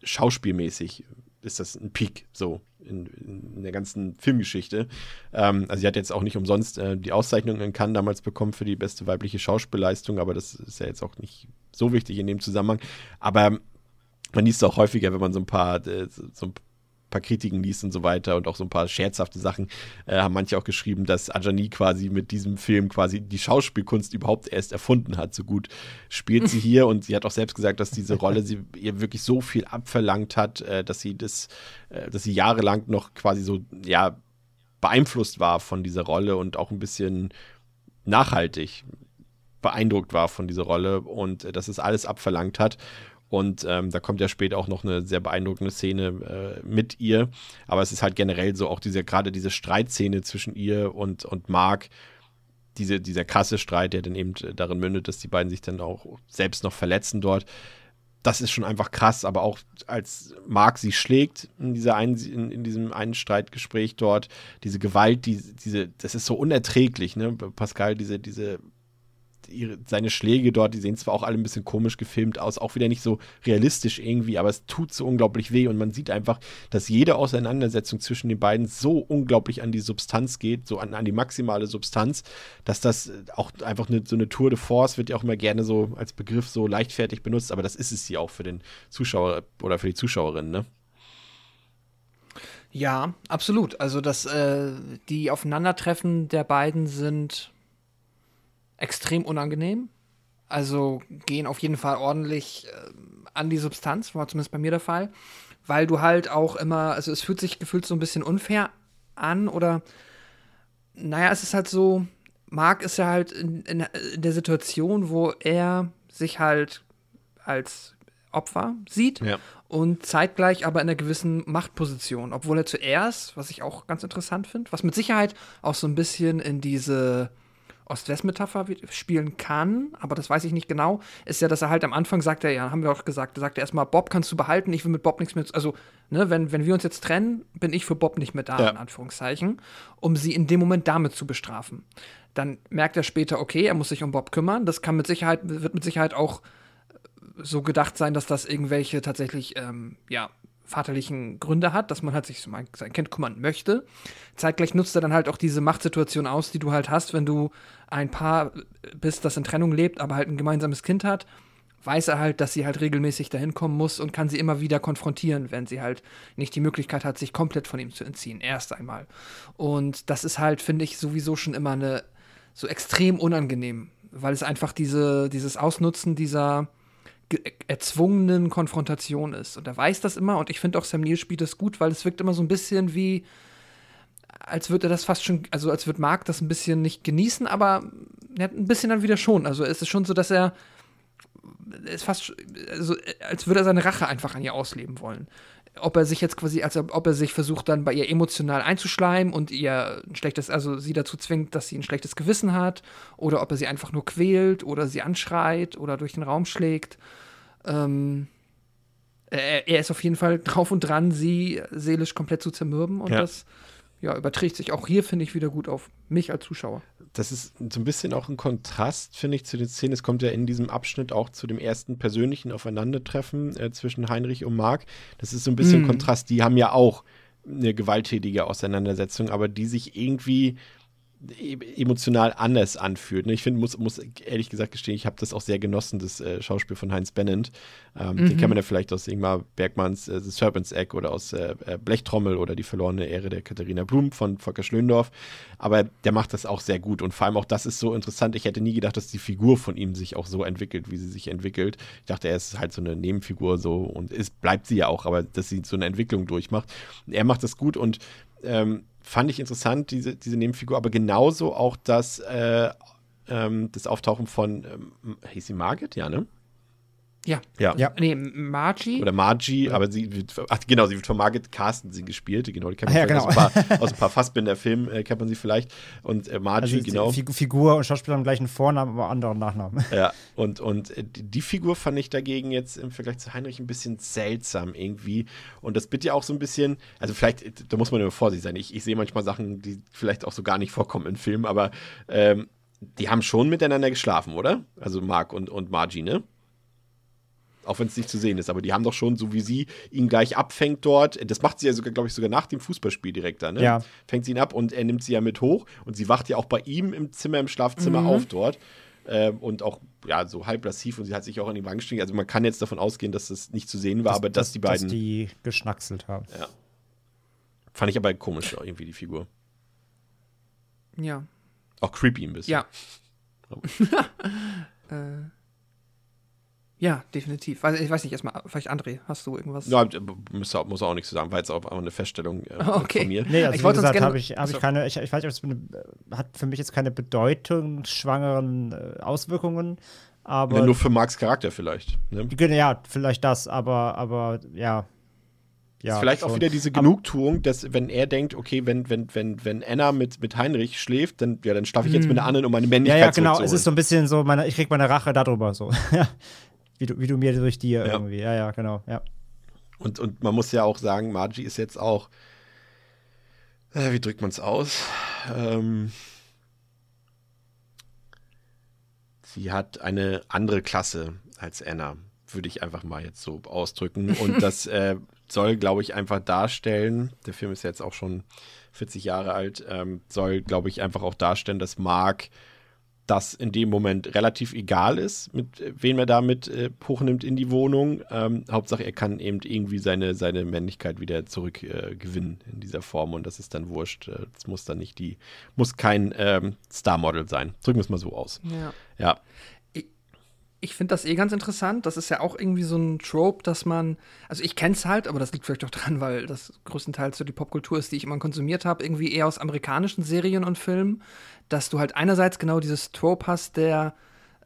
Speaker 1: schauspielmäßig ist das ein Peak so in, in der ganzen Filmgeschichte. Ähm, also sie hat jetzt auch nicht umsonst äh, die Auszeichnung in Cannes damals bekommen für die beste weibliche Schauspielleistung, aber das ist ja jetzt auch nicht so wichtig in dem Zusammenhang. Aber man liest es auch häufiger, wenn man so ein paar, äh, so ein paar Kritiken liest und so weiter und auch so ein paar scherzhafte Sachen, äh, haben manche auch geschrieben, dass Ajani quasi mit diesem Film quasi die Schauspielkunst überhaupt erst erfunden hat. So gut spielt sie hier und sie hat auch selbst gesagt, dass diese Rolle sie ihr wirklich so viel abverlangt hat, äh, dass sie das, äh, dass sie jahrelang noch quasi so, ja, beeinflusst war von dieser Rolle und auch ein bisschen nachhaltig beeindruckt war von dieser Rolle und äh, dass es alles abverlangt hat. Und ähm, da kommt ja später auch noch eine sehr beeindruckende Szene äh, mit ihr. Aber es ist halt generell so auch diese, gerade diese Streitszene zwischen ihr und, und Mark, diese, dieser krasse Streit, der dann eben darin mündet, dass die beiden sich dann auch selbst noch verletzen dort. Das ist schon einfach krass, aber auch als Mark sie schlägt in, dieser einen, in, in diesem einen Streitgespräch dort, diese Gewalt, die, diese, das ist so unerträglich, ne? Pascal, diese, diese ihre, seine Schläge dort, die sehen zwar auch alle ein bisschen komisch gefilmt aus, auch wieder nicht so realistisch irgendwie, aber es tut so unglaublich weh und man sieht einfach, dass jede Auseinandersetzung zwischen den beiden so unglaublich an die Substanz geht, so an, an die maximale Substanz, dass das auch einfach eine, so eine Tour de Force wird ja auch immer gerne so als Begriff so leichtfertig benutzt, aber das ist es hier auch für den Zuschauer oder für die Zuschauerin, ne?
Speaker 2: Ja, absolut. Also das, äh, die Aufeinandertreffen der beiden sind extrem unangenehm. Also gehen auf jeden Fall ordentlich äh, an die Substanz, war zumindest bei mir der Fall. Weil du halt auch immer, also es fühlt sich gefühlt so ein bisschen unfair an oder, naja, es ist halt so, Marc ist ja halt in, in, in der Situation, wo er sich halt als Opfer sieht ja. und zeitgleich aber in einer gewissen Machtposition, obwohl er zuerst, was ich auch ganz interessant finde, was mit Sicherheit auch so ein bisschen in diese Ost-West-Metapher spielen kann, aber das weiß ich nicht genau, ist ja, dass er halt am Anfang sagt er, ja, haben wir auch gesagt, er sagt erstmal, Bob kannst du behalten, ich will mit Bob nichts mehr, also, ne, wenn, wenn wir uns jetzt trennen, bin ich für Bob nicht mehr da, ja. in Anführungszeichen, um sie in dem Moment damit zu bestrafen. dann merkt er später, okay, er muss sich um Bob kümmern. Das kann mit Sicherheit, wird mit Sicherheit auch so gedacht sein, dass das irgendwelche tatsächlich, ähm, ja, vaterlichen Gründe hat, dass man halt sich um sein Kind kümmern möchte. Zeitgleich nutzt er dann halt auch diese Machtsituation aus, die du halt hast, wenn du ein Paar bist, das in Trennung lebt, aber halt ein gemeinsames Kind hat, weiß er halt, dass sie halt regelmäßig dahin kommen muss und kann sie immer wieder konfrontieren, wenn sie halt nicht die Möglichkeit hat, sich komplett von ihm zu entziehen. Erst einmal. Und das ist halt, finde ich, sowieso schon immer eine so extrem unangenehm, weil es einfach diese, dieses Ausnutzen dieser erzwungenen Konfrontation ist. Und er weiß das immer und ich finde auch Sam Neill spielt das gut, weil es wirkt immer so ein bisschen wie, als würde er das fast schon, also als würde Mark das ein bisschen nicht genießen, aber er ein bisschen dann wieder schon. Also es ist schon so, dass er ist fast, also, als würde er seine Rache einfach an ihr ausleben wollen. Ob er sich jetzt quasi, also ob er sich versucht, dann bei ihr emotional einzuschleimen und ihr ein schlechtes, also sie dazu zwingt, dass sie ein schlechtes Gewissen hat, oder ob er sie einfach nur quält oder sie anschreit oder durch den Raum schlägt. Ähm, er, er, ist auf jeden Fall drauf und dran, sie seelisch komplett zu zermürben und ja. das ja, überträgt sich auch hier, finde ich, wieder gut auf mich als Zuschauer.
Speaker 1: Das ist so ein bisschen auch ein Kontrast, finde ich, zu den Szenen. Es kommt ja in diesem Abschnitt auch zu dem ersten persönlichen Aufeinandertreffen äh, zwischen Heinrich und Marc. Das ist so ein bisschen mm. Kontrast. Die haben ja auch eine gewalttätige Auseinandersetzung, aber die sich irgendwie emotional anders anfühlt. Ne? Ich finde, muss, muss ehrlich gesagt gestehen, ich habe das auch sehr genossen, das äh, Schauspiel von Heinz Bennent. Ähm, mhm. Den kennt man ja vielleicht aus Ingmar Bergmanns äh, The Serpent's Egg oder aus äh, äh, Blechtrommel oder Die verlorene Ehre der Katharina Blum von Volker Schlöndorf. Aber der macht das auch sehr gut und vor allem auch das ist so interessant. Ich hätte nie gedacht, dass die Figur von ihm sich auch so entwickelt, wie sie sich entwickelt. Ich dachte, er ist halt so eine Nebenfigur so und ist, bleibt sie ja auch, aber dass sie so eine Entwicklung durchmacht. Er macht das gut und ähm, fand ich interessant, diese, diese Nebenfigur, aber genauso auch das, äh, ähm, das Auftauchen von, ähm, hieß sie Margit? Ja, ne?
Speaker 2: Ja.
Speaker 1: Ja. ja.
Speaker 2: Nee, Margie.
Speaker 1: Oder Margie, aber sie wird, ach genau, sie wird von Margit Carstensen gespielt. Genau, die kennt man ja, genau. aus, ein paar, aus ein paar Fassbinder-Filmen, äh, kennt man sie vielleicht. Und äh, Margie, also, genau.
Speaker 3: Fig Figur und Schauspieler haben gleichen Vornamen, aber anderen Nachnamen.
Speaker 1: Ja, und, und äh, die Figur fand ich dagegen jetzt im Vergleich zu Heinrich ein bisschen seltsam irgendwie. Und das bitte ja auch so ein bisschen, also vielleicht, da muss man immer vorsichtig sein. Ich, ich sehe manchmal Sachen, die vielleicht auch so gar nicht vorkommen in Filmen, aber ähm, die haben schon miteinander geschlafen, oder? Also Mark und, und Margie, ne? Auch wenn es nicht zu sehen ist. Aber die haben doch schon, so wie sie ihn gleich abfängt dort, das macht sie ja sogar, glaube ich, sogar nach dem Fußballspiel direkt dann, ne?
Speaker 3: Ja.
Speaker 1: Fängt sie ihn ab und er nimmt sie ja mit hoch und sie wacht ja auch bei ihm im Zimmer, im Schlafzimmer mhm. auf dort. Ähm, und auch, ja, so halb lassiv und sie hat sich auch an die Wangen gestiegen. Also man kann jetzt davon ausgehen, dass das nicht zu sehen war, das, aber dass das, die beiden. Dass
Speaker 3: die geschnackselt haben.
Speaker 1: Ja. Fand ich aber komisch, irgendwie, die Figur.
Speaker 2: Ja.
Speaker 1: Auch creepy ein bisschen.
Speaker 2: Ja. äh. Ja, definitiv. Ich weiß nicht, erstmal, vielleicht André, hast du irgendwas?
Speaker 1: Ja, muss, muss auch nichts zu sagen, war jetzt auch eine Feststellung äh,
Speaker 2: okay.
Speaker 1: von mir.
Speaker 3: Nee, also ich wollte gesagt, habe ich, hab ich keine, ich, ich weiß nicht, ob es hat für mich jetzt keine bedeutungsschwangeren äh, Auswirkungen, aber. Ja,
Speaker 1: nur für Marks Charakter vielleicht. Ne?
Speaker 3: Ja, vielleicht das, aber, aber ja,
Speaker 1: ja, ist vielleicht schon. auch wieder diese Genugtuung, dass wenn er denkt, okay, wenn, wenn, wenn, wenn Anna mit, mit Heinrich schläft, dann, ja, dann schlafe ich jetzt mit der hm. anderen, um meine Männlichkeit
Speaker 3: Ja, ja, genau. Es ist so ein bisschen so, meine, ich krieg meine Rache darüber so. Wie du, wie du mir durch dir ja. irgendwie. Ja, ja, genau, ja.
Speaker 1: Und, und man muss ja auch sagen, Margie ist jetzt auch, äh, wie drückt man es aus? Ähm, sie hat eine andere Klasse als Anna, würde ich einfach mal jetzt so ausdrücken. Und das äh, soll, glaube ich, einfach darstellen, der Film ist jetzt auch schon 40 Jahre alt, ähm, soll, glaube ich, einfach auch darstellen, dass Mark das in dem Moment relativ egal ist, mit wem er damit äh, hochnimmt in die Wohnung. Ähm, Hauptsache, er kann eben irgendwie seine, seine Männlichkeit wieder zurückgewinnen äh, in dieser Form und das ist dann wurscht. Äh, das muss dann nicht die, muss kein ähm, Star-Model sein. Drücken wir es mal so aus.
Speaker 2: Ja.
Speaker 1: ja
Speaker 2: ich finde das eh ganz interessant. Das ist ja auch irgendwie so ein Trope, dass man, also ich kenne es halt, aber das liegt vielleicht auch dran, weil das größtenteils so die Popkultur ist, die ich immer konsumiert habe, irgendwie eher aus amerikanischen Serien und Filmen, dass du halt einerseits genau dieses Trope hast, der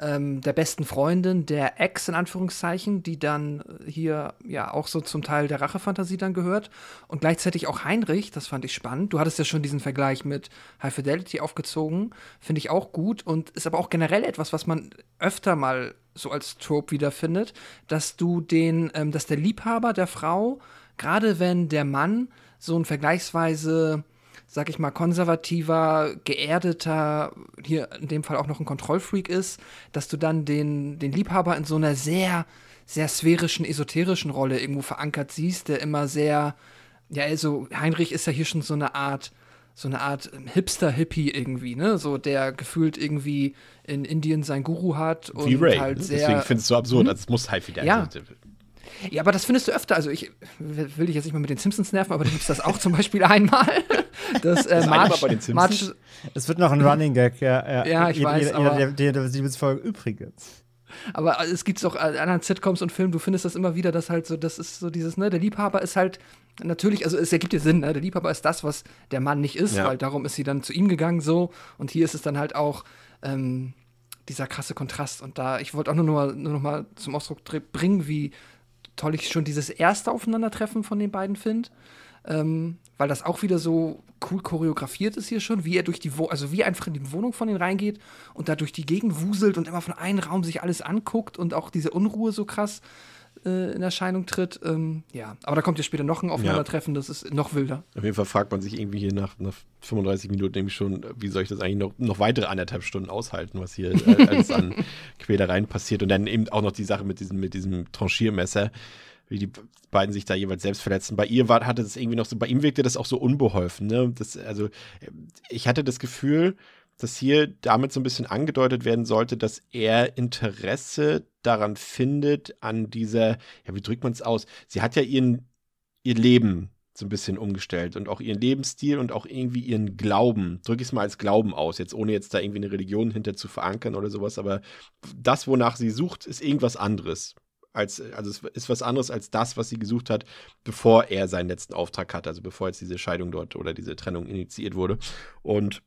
Speaker 2: ähm, der besten Freundin, der Ex in Anführungszeichen, die dann hier ja auch so zum Teil der Rachefantasie dann gehört. Und gleichzeitig auch Heinrich, das fand ich spannend. Du hattest ja schon diesen Vergleich mit High Fidelity aufgezogen, finde ich auch gut und ist aber auch generell etwas, was man öfter mal so als Trope wiederfindet, dass du den, ähm, dass der Liebhaber der Frau, gerade wenn der Mann so ein vergleichsweise sag ich mal, konservativer, geerdeter, hier in dem Fall auch noch ein Kontrollfreak ist, dass du dann den, den Liebhaber in so einer sehr, sehr sphärischen, esoterischen Rolle irgendwo verankert siehst, der immer sehr, ja, also Heinrich ist ja hier schon so eine Art, so eine Art Hipster-Hippie irgendwie, ne? So der gefühlt irgendwie in Indien sein Guru hat und
Speaker 1: Wie Ray.
Speaker 2: halt
Speaker 1: ne?
Speaker 2: sehr.
Speaker 1: Deswegen finde ich es so absurd,
Speaker 2: Hm?
Speaker 1: als es muss halt wieder.
Speaker 2: Ja.
Speaker 1: Also,
Speaker 2: Ja, aber das findest du öfter. Also ich will dich jetzt nicht mal mit den Simpsons nerven, aber da gibt es das auch zum Beispiel einmal. Das, äh,
Speaker 1: Das
Speaker 2: Marge,
Speaker 1: bei den Simpsons?
Speaker 3: Es wird noch ein Running Gag, ja. Ja,
Speaker 2: Ja, ich
Speaker 3: jeder,
Speaker 2: weiß,
Speaker 3: Jeder,
Speaker 2: aber-
Speaker 3: jeder, der, der Siebensfolge übrigens.
Speaker 2: aber es gibt auch an anderen Sitcoms und Filmen, du findest das immer wieder, dass halt so, das ist so dieses, ne, der Liebhaber ist halt natürlich, also es ergibt dir Sinn, ne, der Liebhaber ist das, was der Mann nicht ist,
Speaker 1: Ja.
Speaker 2: weil darum ist sie dann zu ihm gegangen so und hier ist es dann halt auch ähm, dieser krasse Kontrast und da, ich wollte auch nur, mal- nur noch mal zum Ausdruck dr- bringen, wie toll ich schon dieses erste Aufeinandertreffen von den beiden finde. Ähm, weil das auch wieder so cool choreografiert ist hier schon, wie er durch die Wo also wie einfach in die Wohnung von ihnen reingeht und da durch die Gegend wuselt und immer von einem Raum sich alles anguckt und auch diese Unruhe so krass äh, in Erscheinung tritt. Ähm, ja, aber da kommt ja später noch ein Aufeinandertreffen, das ist noch wilder.
Speaker 1: Auf jeden Fall fragt man sich irgendwie hier nach, nach 35 Minuten nämlich schon, wie soll ich das eigentlich noch, noch weitere anderthalb Stunden aushalten, was hier äh, alles an Quälereien passiert. Und dann eben auch noch die Sache mit diesem, mit diesem Tranchiermesser, wie die beiden sich da jeweils selbst verletzen. Bei ihr war, hatte das irgendwie noch so, bei ihm wirkte das auch so unbeholfen. Ne? Das, also, ich hatte das Gefühl, dass hier damit so ein bisschen angedeutet werden sollte, dass er Interesse daran findet, an dieser, ja, wie drückt man es aus? Sie hat ja ihren, ihr Leben so ein bisschen umgestellt und auch ihren Lebensstil und auch irgendwie ihren Glauben, drücke ich es mal als Glauben aus, jetzt ohne jetzt da irgendwie eine Religion hinter zu verankern oder sowas, aber das, wonach sie sucht, ist irgendwas anderes. Als, also es ist was anderes als das, was sie gesucht hat, bevor er seinen letzten Auftrag hatte, also bevor jetzt diese Scheidung dort oder diese Trennung initiiert wurde. Und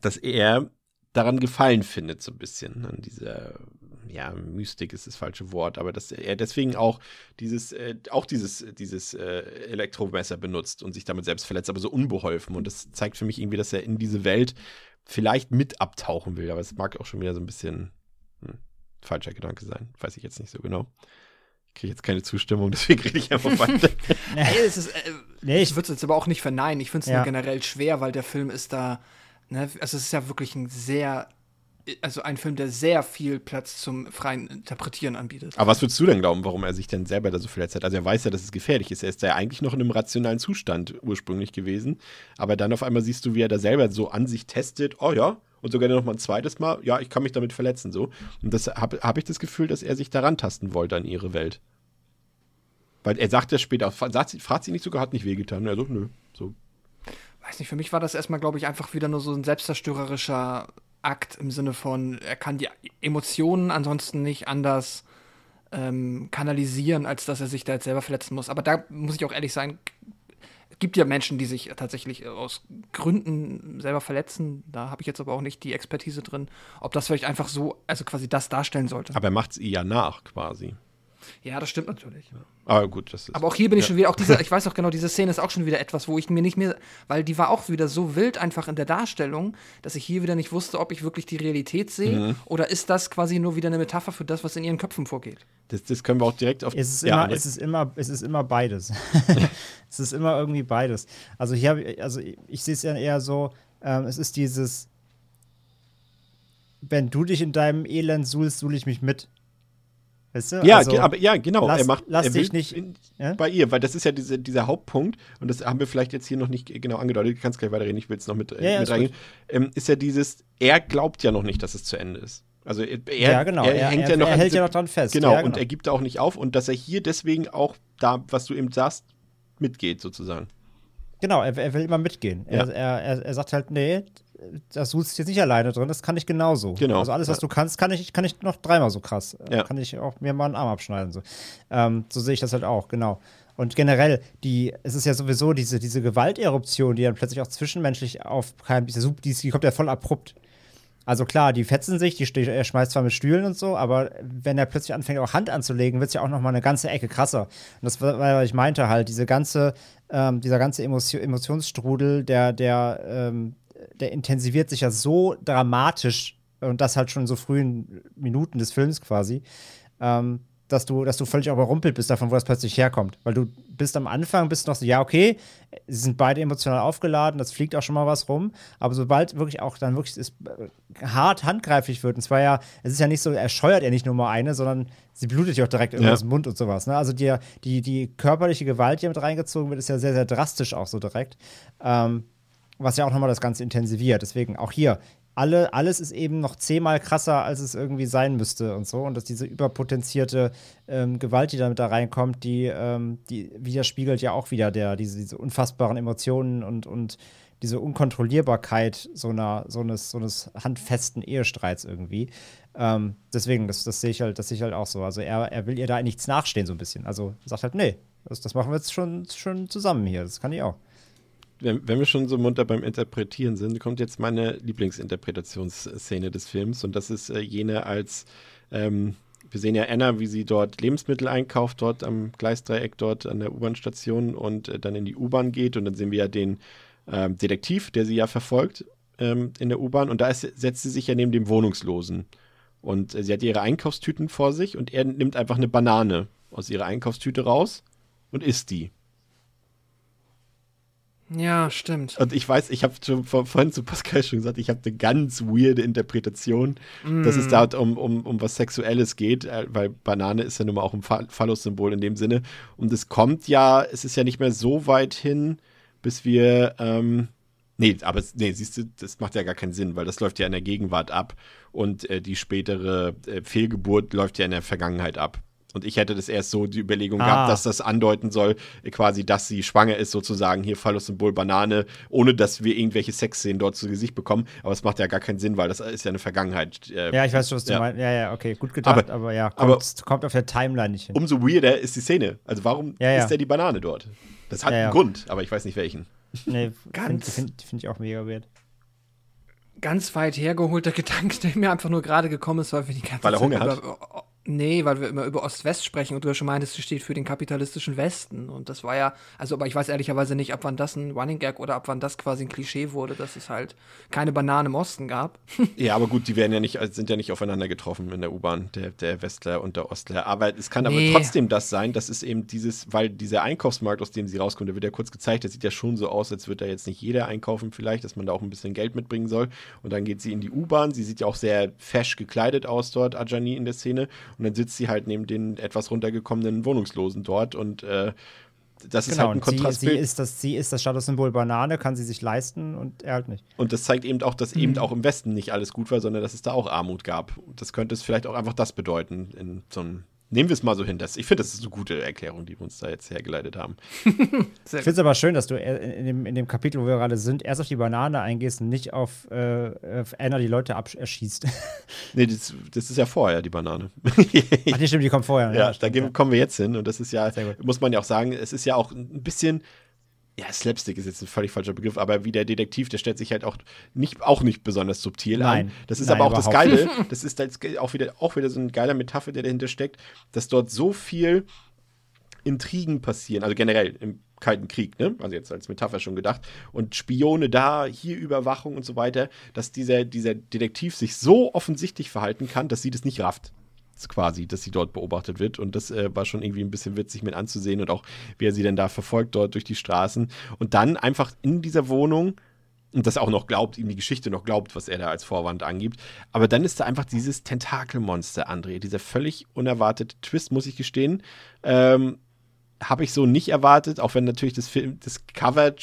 Speaker 1: dass er daran Gefallen findet, so ein bisschen, an dieser, ja, Mystik ist das falsche Wort, aber dass er deswegen auch dieses, äh, auch dieses, dieses äh, Elektromesser benutzt und sich damit selbst verletzt, aber so unbeholfen. Und das zeigt für mich irgendwie, dass er in diese Welt vielleicht mit abtauchen will, aber es mag auch schon wieder so ein bisschen hm, falscher Gedanke sein. Weiß ich jetzt nicht so genau. Ich kriege jetzt keine Zustimmung, deswegen rede ich einfach weiter.
Speaker 2: Ey, es ist, äh,
Speaker 3: Nee,
Speaker 2: ich
Speaker 3: ich,
Speaker 2: würde es jetzt aber auch nicht verneinen. Ich finde es
Speaker 3: Ja.
Speaker 2: nur generell schwer, weil der Film ist da, ne, also es ist ja wirklich ein sehr, also ein Film, der sehr viel Platz zum freien Interpretieren anbietet.
Speaker 1: Aber was würdest du denn glauben, warum er sich denn selber da so verletzt hat? Also er weiß ja, dass es gefährlich ist. Er ist ja eigentlich noch in einem rationalen Zustand ursprünglich gewesen. Aber dann auf einmal siehst du, wie er da selber so an sich testet. Oh ja. Und sogar noch mal ein zweites Mal. Ja, ich kann mich damit verletzen. So. Und das habe hab ich das Gefühl, dass er sich daran tasten wollte an ihre Welt. Weil er sagt ja später, sagt, fragt sie nicht sogar, hat nicht wehgetan. Er so, nö. So.
Speaker 2: Weiß nicht, für mich war das erstmal, glaube ich, einfach wieder nur so ein selbstzerstörerischer Akt im Sinne von, er kann die Emotionen ansonsten nicht anders ähm, kanalisieren, als dass er sich da jetzt selber verletzen muss. Aber da muss ich auch ehrlich sein, es gibt ja Menschen, die sich tatsächlich aus Gründen selber verletzen. Da habe ich jetzt aber auch nicht die Expertise drin, ob das vielleicht einfach so, also quasi das darstellen sollte.
Speaker 1: Aber er macht es ihr ja nach, quasi.
Speaker 2: Ja, das stimmt natürlich.
Speaker 1: Aber gut, das ist.
Speaker 2: Aber auch hier bin ich schon wieder, auch diese, ich weiß auch genau, diese Szene ist auch schon wieder etwas, wo ich mir nicht mehr, weil die war auch wieder so wild einfach in der Darstellung, dass ich hier wieder nicht wusste, ob ich wirklich die Realität sehe
Speaker 1: Mhm.
Speaker 2: oder ist das quasi nur wieder eine Metapher für das, was in ihren Köpfen vorgeht.
Speaker 1: das, das können wir auch direkt auf.
Speaker 3: es ist,
Speaker 1: Ja,
Speaker 3: immer, es, ist immer, es ist immer beides. es ist immer irgendwie beides. Also hier habe ich, also ich, ich sehe es ja eher so, ähm, es ist dieses, wenn du dich in deinem Elend suhlst, suhl ich mich mit. Weißt du?
Speaker 1: Ja,
Speaker 3: Also,
Speaker 1: aber ja, genau.
Speaker 3: lass-
Speaker 1: er macht,
Speaker 3: lass
Speaker 1: er
Speaker 3: dich nicht-
Speaker 1: in,
Speaker 3: ja?
Speaker 1: bei ihr, weil das ist ja diese, dieser Hauptpunkt und das haben wir vielleicht jetzt hier noch nicht genau angedeutet. Du kannst gleich weiterreden, ich will es noch mit, äh,
Speaker 3: Ja, ja,
Speaker 1: mit
Speaker 3: ist
Speaker 1: reingehen. Ähm, ist ja dieses, er glaubt ja noch nicht, dass es zu Ende ist. Also er,
Speaker 3: Ja, genau.
Speaker 1: er,
Speaker 3: Er-
Speaker 1: hängt
Speaker 3: er-
Speaker 1: ja noch
Speaker 3: er hält
Speaker 1: diese-
Speaker 3: ja noch dran fest.
Speaker 1: Genau,
Speaker 3: Ja,
Speaker 1: und
Speaker 3: genau.
Speaker 1: er gibt da auch nicht auf und dass er hier deswegen auch da, was du eben sagst, mitgeht sozusagen.
Speaker 3: Genau, er, will immer mitgehen. Er, er, er sagt halt, nee, das suchst du jetzt nicht alleine drin, das kann ich genauso.
Speaker 1: Genau.
Speaker 3: Also alles, was
Speaker 1: Ja.
Speaker 3: du kannst, kann ich, kann ich noch dreimal so krass. Äh,
Speaker 1: Ja.
Speaker 3: Kann ich auch mir mal einen Arm abschneiden. So, ähm, so sehe ich das halt auch, genau. Und generell, die, es ist ja sowieso diese, diese Gewalteruption, die dann plötzlich auch zwischenmenschlich aufkeimt, diese, Sub- die, die kommt ja voll abrupt. Also klar, die fetzen sich, die, er schmeißt zwar mit Stühlen und so, aber wenn er plötzlich anfängt, auch Hand anzulegen, wird es ja auch noch mal eine ganze Ecke krasser. Und das war, was ich meinte halt, diese ganze, ähm, dieser ganze Emotio Emotionsstrudel, der, der, ähm, der intensiviert sich ja so dramatisch und das halt schon in so frühen Minuten des Films quasi, ähm, dass du, dass du völlig überrumpelt bist davon, wo das plötzlich herkommt. Weil du bist am Anfang, bist noch so, ja, okay, sie sind beide emotional aufgeladen, das fliegt auch schon mal was rum, aber sobald wirklich auch dann wirklich es äh, hart handgreiflich wird, und zwar ja, es ist ja nicht so, er scheuert ja nicht nur mal eine, sondern sie blutet ja auch direkt ja. aus dem Mund und sowas. Ne? Also die, die, die körperliche Gewalt, die mit reingezogen wird, ist ja sehr, sehr drastisch auch so direkt. Ähm, was ja auch nochmal das Ganze intensiviert. Deswegen auch hier, alle, alles ist eben noch zehnmal krasser, als es irgendwie sein müsste und so. Und dass diese überpotenzierte ähm, Gewalt, die damit da reinkommt, die, ähm, die widerspiegelt ja auch wieder der, diese, diese unfassbaren Emotionen und, und diese Unkontrollierbarkeit so, einer, so, eines, so eines handfesten Ehestreits irgendwie. Ähm, deswegen, das, das sehe ich halt, das sehe ich halt auch so. Also er, er will ihr da nichts nachstehen, so ein bisschen. Also sagt halt, nee, das, das machen wir jetzt schon, schon zusammen hier. Das kann ich auch
Speaker 1: wenn, wenn wir schon so munter beim Interpretieren sind, kommt jetzt meine Lieblingsinterpretationsszene des Films und das ist äh, jene als ähm, wir sehen ja Anna, wie sie dort Lebensmittel einkauft, dort am Gleisdreieck, dort an der U-Bahn-Station und äh, dann in die U-Bahn geht. Und dann sehen wir ja den ähm, Detektiv, der sie ja verfolgt ähm, in der U-Bahn. Und da ist, setzt sie sich ja neben dem Wohnungslosen. Und äh, sie hat ihre Einkaufstüten vor sich und er nimmt einfach eine Banane aus ihrer Einkaufstüte raus und isst die.
Speaker 2: Ja, stimmt.
Speaker 1: Und ich weiß, ich habe schon vor, vorhin zu Pascal schon gesagt, ich habe eine ganz weirde Interpretation, mm. dass es mm. da um, um, um was Sexuelles geht, äh, weil Banane ist ja nun mal auch ein Phallus-Symbol in dem Sinne. Und es kommt ja, es ist ja nicht mehr so weit hin, bis wir, ähm, nee, aber nee, siehst du, das macht ja gar keinen Sinn, weil das läuft ja in der Gegenwart ab und äh, die spätere äh, Fehlgeburt läuft ja in der Vergangenheit ab. Und ich hätte das erst so die Überlegung ah. gehabt, dass das andeuten soll, quasi, dass sie schwanger ist, sozusagen. Hier Phallus-Symbol Banane, ohne dass wir irgendwelche Sexszenen dort zu Gesicht bekommen. Aber es macht ja gar keinen Sinn, weil das ist ja eine Vergangenheit.
Speaker 3: Äh, ja, ich weiß schon, was ja. du meinst. Ja, ja, okay, gut gedacht, aber, aber ja, kommt, aber kommt auf der Timeline nicht hin.
Speaker 1: Umso weirder ist die Szene. Also warum ja, ja. ist ja die Banane dort? Das hat einen Grund, aber ich weiß nicht welchen.
Speaker 3: Nee, finde find, find ich auch mega weird
Speaker 2: ganz weit hergeholter Gedanke, der mir einfach nur gerade gekommen ist, weil wir die ganze
Speaker 1: Weil er Hunger hat.
Speaker 2: Nee, weil wir immer über Ost-West sprechen und du ja schon meintest, es steht für den kapitalistischen Westen. Und das war ja, also, aber ich weiß ehrlicherweise nicht, ab wann das ein Running Gag oder ab wann das quasi ein Klischee wurde, dass es halt keine Bananen im Osten gab.
Speaker 1: ja, aber gut, die werden ja nicht, sind ja nicht aufeinander getroffen in der U-Bahn, der, der Westler und der Ostler. Aber es kann nee. aber trotzdem das sein, dass es eben dieses, weil dieser Einkaufsmarkt, aus dem sie rauskommt, der wird ja kurz gezeigt, der sieht ja schon so aus, als würde da jetzt nicht jeder einkaufen, vielleicht, dass man da auch ein bisschen Geld mitbringen soll. Und dann geht sie in die U-Bahn, sie sieht ja auch sehr fesch gekleidet aus dort, Ajani in der Szene. Und dann sitzt sie halt neben den etwas runtergekommenen Wohnungslosen dort und äh, das ist genau, halt ein Kontrastbild.
Speaker 3: Sie, sie, ist das, sie ist das Statussymbol Banane, kann sie sich leisten und er halt nicht.
Speaker 1: Und das zeigt eben auch, dass mhm. eben auch im Westen nicht alles gut war, sondern dass es da auch Armut gab. Das könnte es vielleicht auch einfach das bedeuten in so einem Nehmen wir es mal so hin. Das, ich finde, das ist eine gute Erklärung, die wir uns da jetzt hergeleitet haben.
Speaker 3: ich finde es aber schön, dass du in dem, in dem Kapitel, wo wir gerade sind, erst auf die Banane eingehst und nicht auf, äh, auf Anna die Leute erschießt.
Speaker 1: nee, das, das, ist ja vorher, die Banane.
Speaker 3: Ach, die stimmt, die kommt vorher.
Speaker 1: Ja, ja stimmt, da ja. kommen wir jetzt hin. Und das ist ja, muss man ja auch sagen, es ist ja auch ein bisschen ja, Slapstick ist jetzt ein völlig falscher Begriff, aber wie der Detektiv, der stellt sich halt auch nicht, auch nicht besonders subtil Nein. an. Das ist Nein, aber auch das Geile. Das ist auch wieder, auch wieder so ein geiler Metapher, der dahinter steckt, dass dort so viel Intrigen passieren, also generell im Kalten Krieg, ne? Also jetzt als Metapher schon gedacht. Und Spione da, hier Überwachung und so weiter, dass dieser, dieser Detektiv sich so offensichtlich verhalten kann, dass sie das nicht rafft quasi, dass sie dort beobachtet wird. Und das äh, war schon irgendwie ein bisschen witzig mit anzusehen und auch, wie er sie denn da verfolgt dort durch die Straßen. Und dann einfach in dieser Wohnung und das auch noch glaubt, ihm die Geschichte noch glaubt, was er da als Vorwand angibt. Aber dann ist da einfach dieses Tentakelmonster, André. Dieser völlig unerwartete Twist, muss ich gestehen. Ähm, habe ich so nicht erwartet, auch wenn natürlich das Film, das Cover,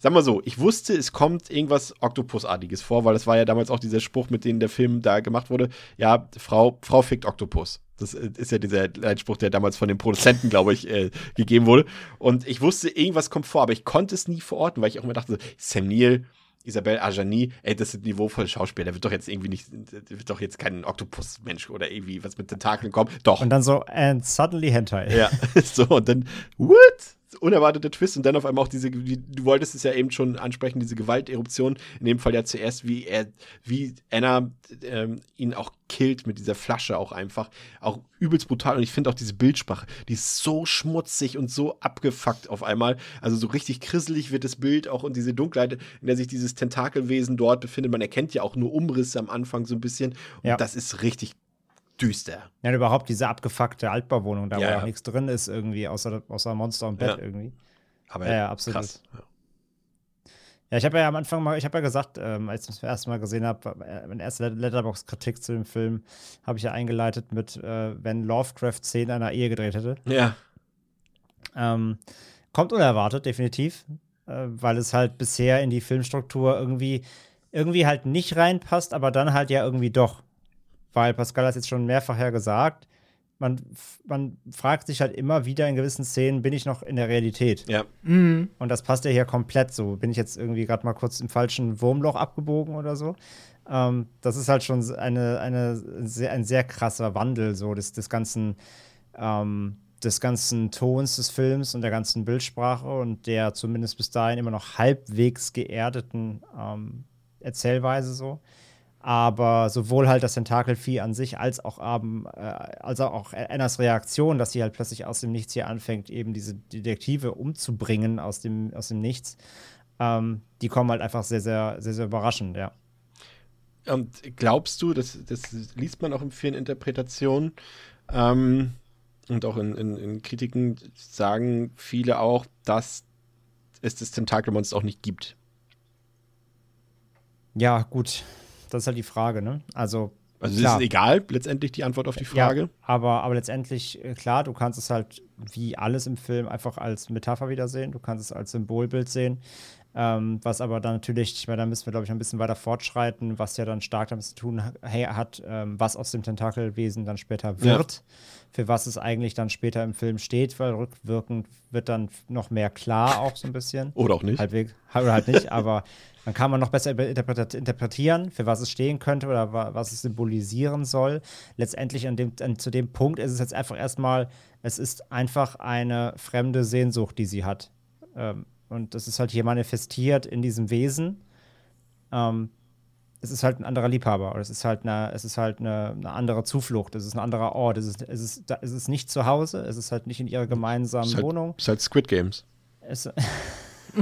Speaker 1: sag mal so, ich wusste, es kommt irgendwas Oktopusartiges vor, weil das war ja damals auch dieser Spruch, mit dem der Film da gemacht wurde. Ja, Frau, Frau fickt Oktopus. Das äh, ist ja dieser Leitspruch, der damals von den Produzenten, glaube ich, äh, gegeben wurde. Und ich wusste, irgendwas kommt vor, aber ich konnte es nie verorten, weil ich auch immer dachte, Sam Neill, Isabelle Ajani, ey, das sind niveauvolle Schauspieler, der wird doch jetzt irgendwie nicht, der wird doch jetzt kein Oktopus-Mensch oder irgendwie was mit Tentakeln kommen. Doch.
Speaker 3: Und dann so, and suddenly Hentai.
Speaker 1: Ja, so, und dann, what? Unerwartete Twist und dann auf einmal auch diese, wie, du wolltest es ja eben schon ansprechen, diese Gewalteruption, in dem Fall ja zuerst, wie er, wie Anna ähm, ihn auch killt mit dieser Flasche auch einfach, auch übelst brutal. Und ich finde auch diese Bildsprache, die ist so schmutzig und so abgefuckt auf einmal, also so richtig krisselig wird das Bild auch und diese Dunkelheit, in der sich dieses Tentakelwesen dort befindet, man erkennt ja auch nur Umrisse am Anfang so ein bisschen. Und ja. das ist richtig düster.
Speaker 3: Ja, überhaupt diese abgefuckte Altbauwohnung, da
Speaker 1: Ja,
Speaker 3: wo
Speaker 1: ja.
Speaker 3: auch nichts drin ist, irgendwie, außer, außer Monster und Bett
Speaker 1: Ja.
Speaker 3: irgendwie.
Speaker 1: Aber
Speaker 3: Ja, absolut.
Speaker 1: krass. Ja.
Speaker 3: Ich habe ja am Anfang mal, ich habe ja gesagt, ähm, als ich das erste Mal gesehen habe, äh, meine erste Letterbox-Kritik zu dem Film, habe ich ja eingeleitet mit, äh, wenn Lovecraft Szenen einer Ehe gedreht hätte.
Speaker 1: ja.
Speaker 3: Ähm, kommt unerwartet, definitiv, äh, weil es halt bisher in die Filmstruktur irgendwie, irgendwie halt nicht reinpasst, aber dann halt ja irgendwie doch. Weil Pascal hat es jetzt schon mehrfach ja gesagt, man, man fragt sich halt immer wieder in gewissen Szenen, bin ich noch in der Realität?
Speaker 1: Ja.
Speaker 2: Mhm.
Speaker 3: Und das passt ja hier komplett so. Bin ich jetzt irgendwie gerade mal kurz im falschen Wurmloch abgebogen oder so? Ähm, das ist halt schon eine, eine sehr, ein sehr krasser Wandel so des, des ganzen ähm, des ganzen Tons des Films und der ganzen Bildsprache und der zumindest bis dahin immer noch halbwegs geerdeten ähm, Erzählweise so. Aber sowohl halt das Tentakelvieh an sich als auch, ähm, äh, als auch Annas Reaktion, dass sie halt plötzlich aus dem Nichts hier anfängt, eben diese Detektive umzubringen aus dem, aus dem Nichts, ähm, die kommen halt einfach sehr, sehr, sehr, sehr überraschend, ja.
Speaker 1: Und glaubst du, das, das liest man auch in vielen Interpretationen ähm, und auch in, in, in Kritiken sagen viele auch, dass es das Tentakelmonster auch nicht gibt.
Speaker 3: Ja, gut. Das ist halt die Frage, ne? Also,
Speaker 1: Also es
Speaker 3: Klar.
Speaker 1: ist egal, letztendlich die Antwort auf die Frage.
Speaker 3: Ja, aber, aber letztendlich, äh, klar, du kannst es halt wie alles im Film einfach als Metapher wieder sehen. Du kannst es als Symbolbild sehen. Ähm, was aber dann natürlich, ich meine, da müssen wir, glaube ich, ein bisschen weiter fortschreiten, was ja dann stark damit zu tun hat, ähm, was aus dem Tentakelwesen dann später
Speaker 1: Ja.
Speaker 3: wird, für was es eigentlich dann später im Film steht, weil rückwirkend wird dann noch mehr klar auch so ein bisschen.
Speaker 1: Oder auch nicht.
Speaker 3: Halbwegs, oder halt nicht, aber dann kann man noch besser interpretieren, für was es stehen könnte oder wa was es symbolisieren soll. Letztendlich an dem, an, zu dem Punkt ist es jetzt einfach erstmal, es ist einfach eine fremde Sehnsucht, die sie hat. Ähm, und das ist halt hier manifestiert in diesem Wesen. Ähm, es ist halt ein anderer Liebhaber oder es ist halt eine, es ist halt eine, eine andere Zuflucht, es ist ein anderer Ort, es ist, es ist, da, es ist nicht zu Hause, es ist halt nicht in ihrer gemeinsamen
Speaker 1: ist halt,
Speaker 3: Wohnung.
Speaker 1: ist halt Squid Games.
Speaker 3: Es,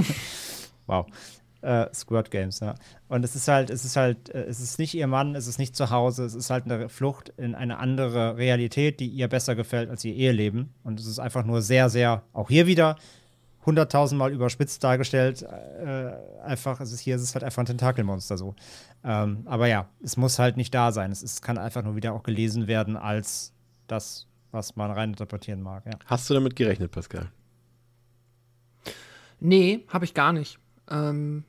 Speaker 3: wow. Äh, Squirt Games, ja. Und es ist halt, es ist halt, äh, es ist nicht ihr Mann, es ist nicht zu Hause, es ist halt eine Flucht in eine andere Realität, die ihr besser gefällt als ihr Eheleben. Und es ist einfach nur sehr, sehr, auch hier wieder, hunderttausendmal überspitzt dargestellt. Äh, einfach, es ist hier, es ist halt einfach ein Tentakelmonster so. Ähm, aber ja, es muss halt nicht da sein. Es ist, kann einfach nur wieder auch gelesen werden als das, was man reininterpretieren mag, ja.
Speaker 1: Hast du damit gerechnet, Pascal?
Speaker 2: Nee, habe ich gar nicht. Ähm,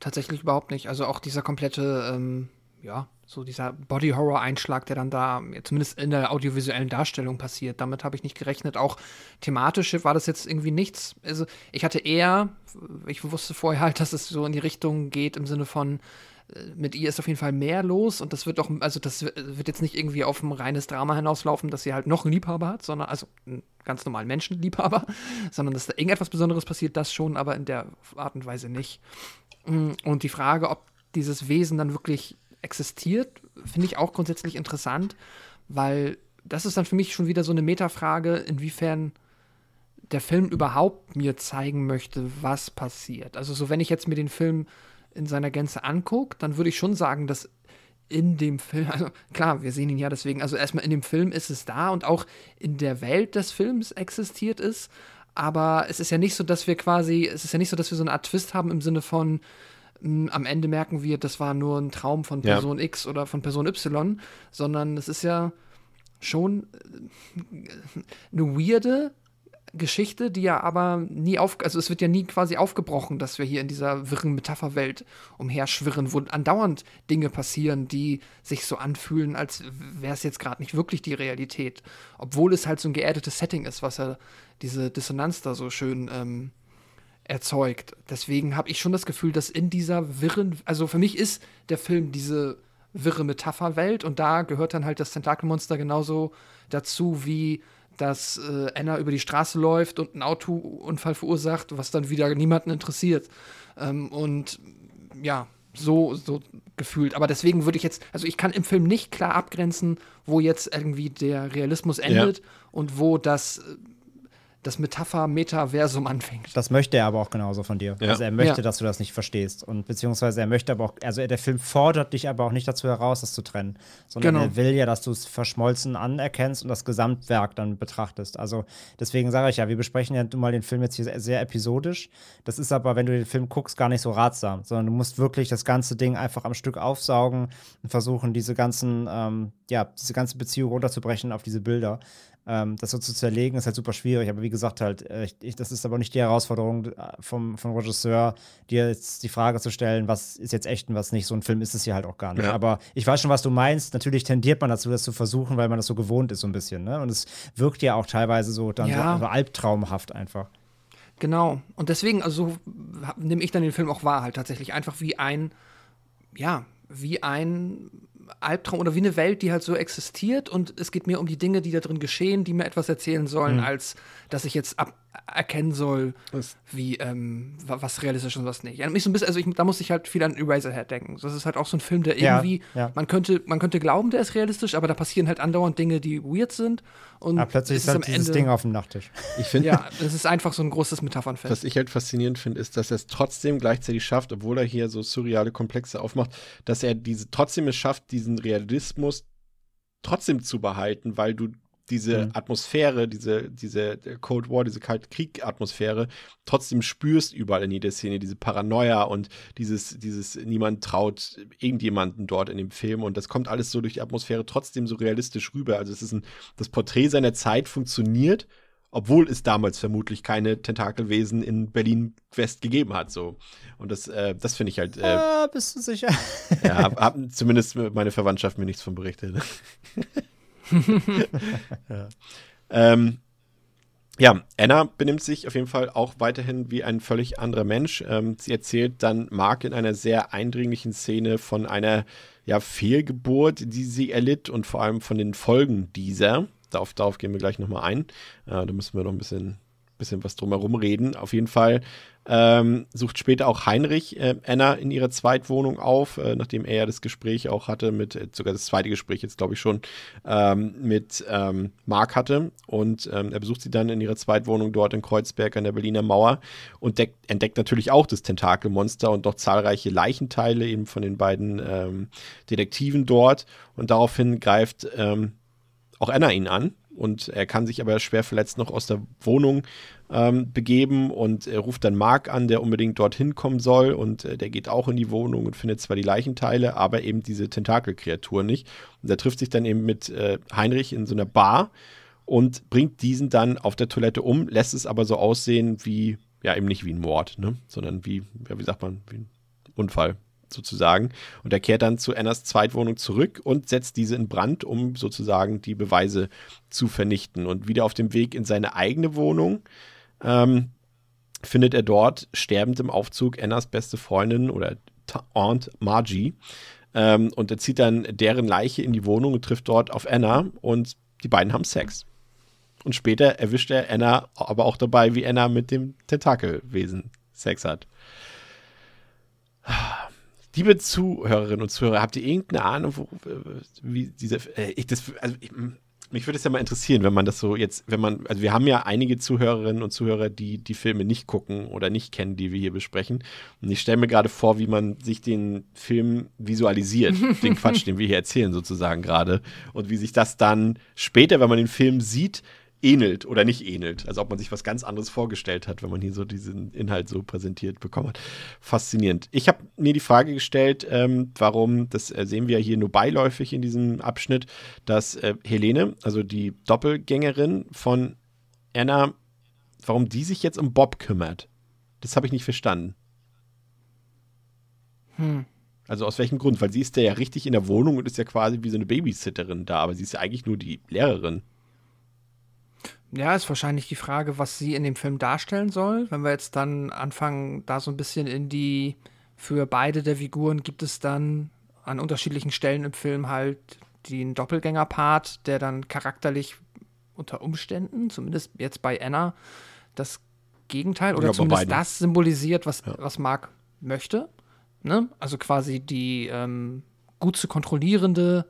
Speaker 2: tatsächlich überhaupt nicht. Also auch dieser komplette, ähm, ja, so dieser Body-Horror-Einschlag, der dann da zumindest in der audiovisuellen Darstellung passiert. Damit habe ich nicht gerechnet. Auch thematisch war das jetzt irgendwie nichts. Also ich hatte eher, ich wusste vorher halt, dass es so in die Richtung geht im Sinne von, äh, mit ihr ist auf jeden Fall mehr los und das wird doch, also das wird jetzt nicht irgendwie auf ein reines Drama hinauslaufen, dass sie halt noch einen Liebhaber hat, sondern, also einen ganz normalen Menschenliebhaber, sondern dass da irgendetwas Besonderes passiert, das schon, aber in der Art und Weise nicht. Mm, Und die Frage, ob dieses Wesen dann wirklich existiert, finde ich auch grundsätzlich interessant, weil das ist dann für mich schon wieder so eine Metafrage, inwiefern der Film überhaupt mir zeigen möchte, was passiert. Also so, wenn ich jetzt mir den Film in seiner Gänze angucke, dann würde ich schon sagen, dass in dem Film, also klar, wir sehen ihn ja deswegen, also erstmal in dem Film ist es da und auch in der Welt des Films existiert es, aber es ist ja nicht so, dass wir quasi, es ist ja nicht so, dass wir so eine Art Twist haben im Sinne von, mh, am Ende merken wir, das war nur ein Traum von
Speaker 1: Ja.
Speaker 2: Person X oder von Person Y, sondern es ist ja schon äh, eine weirde Geschichte, die ja aber nie auf, also es wird ja nie quasi aufgebrochen, dass wir hier in dieser wirren Metapherwelt umherschwirren, wo andauernd Dinge passieren, die sich so anfühlen, als wäre es jetzt gerade nicht wirklich die Realität. Obwohl es halt so ein geerdetes Setting ist, was ja diese Dissonanz da so schön ähm, erzeugt. Deswegen habe ich schon das Gefühl, dass in dieser wirren, also für mich ist der Film diese wirre Metapherwelt und da gehört dann halt das Tentakelmonster genauso dazu wie dass äh, Anna über die Straße läuft und einen Autounfall verursacht, was dann wieder niemanden interessiert. Ähm, und ja, so, so gefühlt. Aber deswegen würde ich jetzt, also ich kann im Film nicht klar abgrenzen, wo jetzt irgendwie der Realismus endet und wo das, äh, das Metapher-Metaversum anfängt.
Speaker 3: Das möchte er aber auch genauso von dir.
Speaker 1: Ja.
Speaker 3: Also er möchte,
Speaker 2: Ja.
Speaker 3: dass du das nicht verstehst. Und beziehungsweise er möchte aber auch, also der Film fordert dich aber auch nicht dazu heraus, das zu trennen. Sondern
Speaker 2: Genau.
Speaker 3: er will ja, dass du es verschmolzen anerkennst und das Gesamtwerk dann betrachtest. Also deswegen sage ich ja, wir besprechen ja nun mal den Film jetzt hier sehr, sehr episodisch. Das ist aber, wenn du den Film guckst, gar nicht so ratsam, sondern du musst wirklich das ganze Ding einfach am Stück aufsaugen und versuchen, diese ganzen, ähm, ja, diese ganze Beziehung runterzubrechen auf diese Bilder. Ähm, das so zu zerlegen, ist halt super schwierig. Aber wie gesagt, halt, äh, ich, ich, das ist aber nicht die Herausforderung äh, vom, vom Regisseur, dir jetzt die Frage zu stellen, was ist jetzt echt und was nicht. So ein Film ist es hier halt auch gar nicht.
Speaker 1: Ja.
Speaker 3: Aber ich weiß schon, was du meinst. Natürlich tendiert man dazu, das zu versuchen, weil man das so gewohnt ist, so ein bisschen. Ne? Und es wirkt ja auch teilweise so dann
Speaker 2: Ja.
Speaker 3: so, so albtraumhaft einfach.
Speaker 2: Genau. Und deswegen, also so nehme ich dann den Film auch wahr, halt tatsächlich einfach wie ein, ja, wie ein Albtraum oder wie eine Welt, die halt so existiert. Und es geht mir um die Dinge, die da drin geschehen, die mir etwas erzählen sollen, als dass ich jetzt ab erkennen soll, wie ähm, wa- was realistisch ist und was nicht. Ja, mich so ein bisschen, also ich, da muss ich halt viel an Eraserhead denken. Das ist halt auch so ein Film, der
Speaker 3: Ja,
Speaker 2: irgendwie,
Speaker 3: ja.
Speaker 2: man könnte, man könnte glauben, der ist realistisch, aber da passieren halt andauernd Dinge, die weird sind. Und
Speaker 3: Aber plötzlich ist halt dieses Ding auf dem Nachttisch.
Speaker 1: Ich finde,
Speaker 2: Ja, es ist einfach so ein großes Metaphernfest.
Speaker 1: was ich halt faszinierend finde, ist, dass er es trotzdem gleichzeitig schafft, obwohl er hier so surreale Komplexe aufmacht, dass er diese trotzdem es schafft, diesen Realismus trotzdem zu behalten, weil du diese
Speaker 3: Mhm.
Speaker 1: Atmosphäre, diese, diese Cold War, diese Kalte Krieg-Atmosphäre trotzdem spürst überall in jeder Szene, diese Paranoia und dieses, dieses niemand traut irgendjemanden dort in dem Film und das kommt alles so durch die Atmosphäre trotzdem so realistisch rüber. Also es ist ein, das Porträt seiner Zeit funktioniert, obwohl es damals vermutlich keine Tentakelwesen in Berlin-West gegeben hat. So. Und das, äh, das finde ich halt, äh,
Speaker 3: Ah, bist du sicher?
Speaker 1: ja, hab, hab zumindest meine Verwandtschaft mir nichts von berichtet. ja. Ähm, ja, Anna benimmt sich auf jeden Fall auch weiterhin wie ein völlig anderer Mensch. Ähm, sie erzählt dann Mark in einer sehr eindringlichen Szene von einer ja, Fehlgeburt, die sie erlitt und vor allem von den Folgen dieser. Darauf, darauf gehen wir gleich nochmal ein. Äh, da müssen wir noch ein bisschen, bisschen was drumherum reden. Auf jeden Fall ähm, sucht später auch Heinrich äh, Anna in ihrer Zweitwohnung auf, äh, nachdem er ja das Gespräch auch hatte mit, äh, sogar das zweite Gespräch jetzt glaube ich schon, ähm, mit ähm, Mark hatte. Und ähm, er besucht sie dann in ihrer Zweitwohnung dort in Kreuzberg an der Berliner Mauer und deck, entdeckt natürlich auch das Tentakelmonster und doch zahlreiche Leichenteile eben von den beiden ähm, Detektiven dort. Und daraufhin greift ähm, auch Anna ihn an und er kann sich aber schwer verletzt noch aus der Wohnung ähm, begeben und er ruft dann Mark an, der unbedingt dorthin kommen soll und äh, der geht auch in die Wohnung und findet zwar die Leichenteile, aber eben diese Tentakelkreatur nicht. Und er trifft sich dann eben mit äh, Heinrich in so einer Bar und bringt diesen dann auf der Toilette um, lässt es aber so aussehen wie, ja eben nicht wie ein Mord, ne? sondern wie, ja, wie sagt man, wie ein Unfall sozusagen. Und er kehrt dann zu Annas Zweitwohnung zurück und setzt diese in Brand, um sozusagen die Beweise zu vernichten. Und wieder auf dem Weg in seine eigene Wohnung ähm, findet er dort sterbend im Aufzug Annas beste Freundin oder Aunt Margie. Ähm, und er zieht dann deren Leiche in die Wohnung und trifft dort auf Anna und die beiden haben Sex. Und später erwischt er Anna aber auch dabei, wie Anna mit dem Tentakelwesen Sex hat. Liebe Zuhörerinnen und Zuhörer, habt ihr irgendeine Ahnung, wo, wie diese, äh, ich das, also ich, mich würde es ja mal interessieren, wenn man das so jetzt, wenn man, also wir haben ja einige Zuhörerinnen und Zuhörer, die die Filme nicht gucken oder nicht kennen, die wir hier besprechen. Und ich stelle mir gerade vor, wie man sich den Film visualisiert, den Quatsch, den wir hier erzählen sozusagen gerade. Und wie sich das dann später, wenn man den Film sieht, ähnelt oder nicht ähnelt. Also ob man sich was ganz anderes vorgestellt hat, wenn man hier so diesen Inhalt so präsentiert bekommen hat. Faszinierend. Ich habe mir die Frage gestellt, ähm, warum, das äh, sehen wir ja hier nur beiläufig in diesem Abschnitt, dass äh, Helene, also die Doppelgängerin von Anna, warum die sich jetzt um Bob kümmert. Das habe ich nicht verstanden.
Speaker 2: Hm.
Speaker 1: Also aus welchem Grund? Weil sie ist ja richtig in der Wohnung und ist ja quasi wie so eine Babysitterin da, aber sie ist ja eigentlich nur die Lehrerin.
Speaker 2: Ja, ist wahrscheinlich die Frage, was sie in dem Film darstellen soll. Wenn wir jetzt dann anfangen, da so ein bisschen in die, für beide der Figuren gibt es dann an unterschiedlichen Stellen im Film halt den Doppelgänger-Part, der dann charakterlich unter Umständen, zumindest jetzt bei Anna, das Gegenteil oder
Speaker 1: Ja,
Speaker 2: zumindest das symbolisiert, was,
Speaker 1: Ja.
Speaker 2: was Mark möchte. Ne? Also quasi die ähm, gut zu kontrollierende,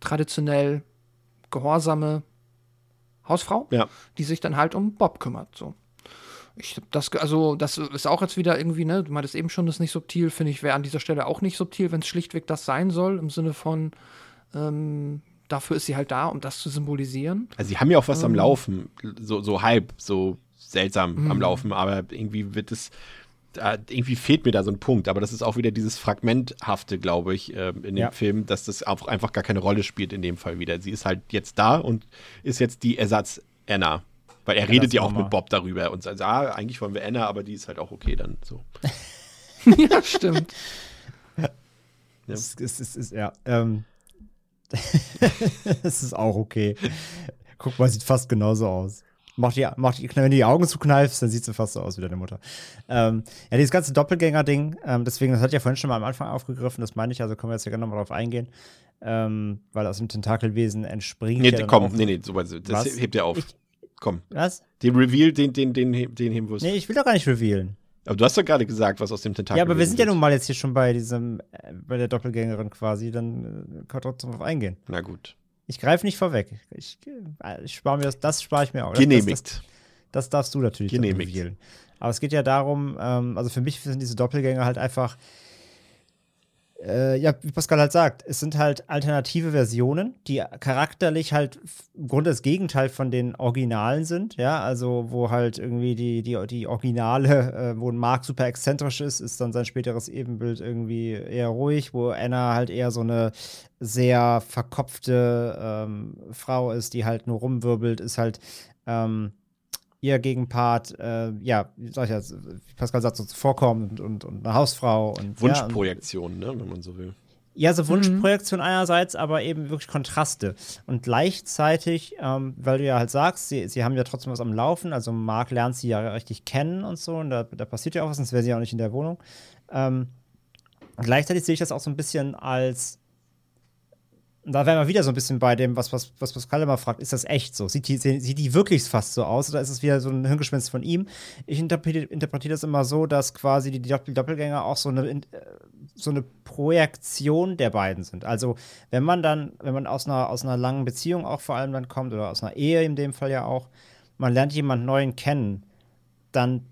Speaker 2: traditionell gehorsame Hausfrau,
Speaker 1: Ja.
Speaker 2: die sich dann halt um Bob kümmert. So. Ich das, also das ist auch jetzt wieder irgendwie, ne, du meintest eben schon, das ist nicht subtil, finde ich, wäre an dieser Stelle auch nicht subtil, wenn es schlichtweg das sein soll, im Sinne von, ähm, dafür ist sie halt da, um das zu symbolisieren.
Speaker 1: Also sie haben ja auch was
Speaker 2: Ähm.
Speaker 1: am Laufen, so, so halb, so seltsam
Speaker 2: Mhm.
Speaker 1: am Laufen, aber irgendwie wird es, da, irgendwie fehlt mir da so ein Punkt, aber das ist auch wieder dieses Fragmenthafte, glaube ich, ähm, in dem
Speaker 3: Ja.
Speaker 1: Film, dass das auch einfach gar keine Rolle spielt in dem Fall wieder. Sie ist halt jetzt da und ist jetzt die Ersatz-Anna. Weil er redet
Speaker 3: das
Speaker 1: ja auch mit Bob darüber und sagt, ah, eigentlich wollen wir Anna, aber die ist halt auch okay dann so.
Speaker 2: ja, stimmt.
Speaker 1: Ja.
Speaker 3: Es, es, es, es, ja, ähm, es ist auch okay. Guck mal, sieht fast genauso aus. Mach die, mach die, wenn du die Augen zukneifst, dann sieht sie fast so aus wie deine Mutter. Ähm, ja, dieses ganze Doppelgänger-Ding, ähm, deswegen, das hat ja vorhin schon mal am Anfang aufgegriffen, das meine ich, also können wir jetzt ja gerne nochmal drauf eingehen, ähm, weil aus dem Tentakelwesen entspringt.
Speaker 1: Nee,
Speaker 3: ja
Speaker 1: komm, nee, nee, so, das
Speaker 3: Was?
Speaker 1: hebt er auf.
Speaker 3: Ich-
Speaker 1: komm.
Speaker 3: Was?
Speaker 1: Den Reveal, den, den, den, den, heben wir uns.
Speaker 3: Nee, ich will doch gar nicht revealen.
Speaker 1: Aber du hast doch gerade gesagt, was aus dem Tentakel
Speaker 3: Ja, aber wir sind ja nun mal jetzt hier schon bei diesem, äh, bei der Doppelgängerin quasi, dann äh, kann trotzdem drauf eingehen.
Speaker 1: Na gut.
Speaker 3: Ich greife nicht vorweg. Ich, ich spare mir das, das spare ich mir auch. Das- Das,
Speaker 1: Genehmigt.
Speaker 3: das, das darfst du natürlich
Speaker 1: Genehmigt.
Speaker 3: Aber es geht ja darum, ähm, also für mich sind diese Doppelgänger halt einfach, äh, ja, wie Pascal halt sagt, es sind halt alternative Versionen, die charakterlich halt im Grunde das Gegenteil von den Originalen sind, ja, also wo halt irgendwie die, die, die Originale, äh, wo Mark super exzentrisch ist, ist dann sein späteres Ebenbild irgendwie eher ruhig, wo Anna halt eher so eine sehr verkopfte ähm, Frau ist, die halt nur rumwirbelt, ist halt ähm, ihr Gegenpart, äh, ja, wie sag ich jetzt, wie Pascal sagt, so zuvorkommend und, und, und eine Hausfrau und ja, und-
Speaker 1: Wunschprojektion, ne, wenn man so will.
Speaker 3: ja, so Wunschprojektion einerseits, aber eben wirklich Kontraste. Und gleichzeitig, ähm, weil du ja halt sagst, sie, sie haben ja trotzdem was am Laufen, also Marc lernt sie ja richtig kennen und so, und da, da passiert ja auch was, sonst wäre sie ja auch nicht in der Wohnung. Ähm, gleichzeitig sehe ich das auch so ein bisschen als. Und da wären wir wieder so ein bisschen bei dem, was, was, was Pascal immer fragt, ist das echt so? Sieht die, sieht die wirklich fast so aus oder ist es wieder so ein Hirngespinst von ihm? Ich interpretiere interpretiere das immer so, dass quasi die Doppel Doppelgänger auch so eine, in- äh, so eine Projektion der beiden sind. Also, wenn man dann, wenn man aus einer, aus einer langen Beziehung auch vor allem dann kommt oder aus einer Ehe in dem Fall ja auch, man lernt jemanden Neuen kennen, dann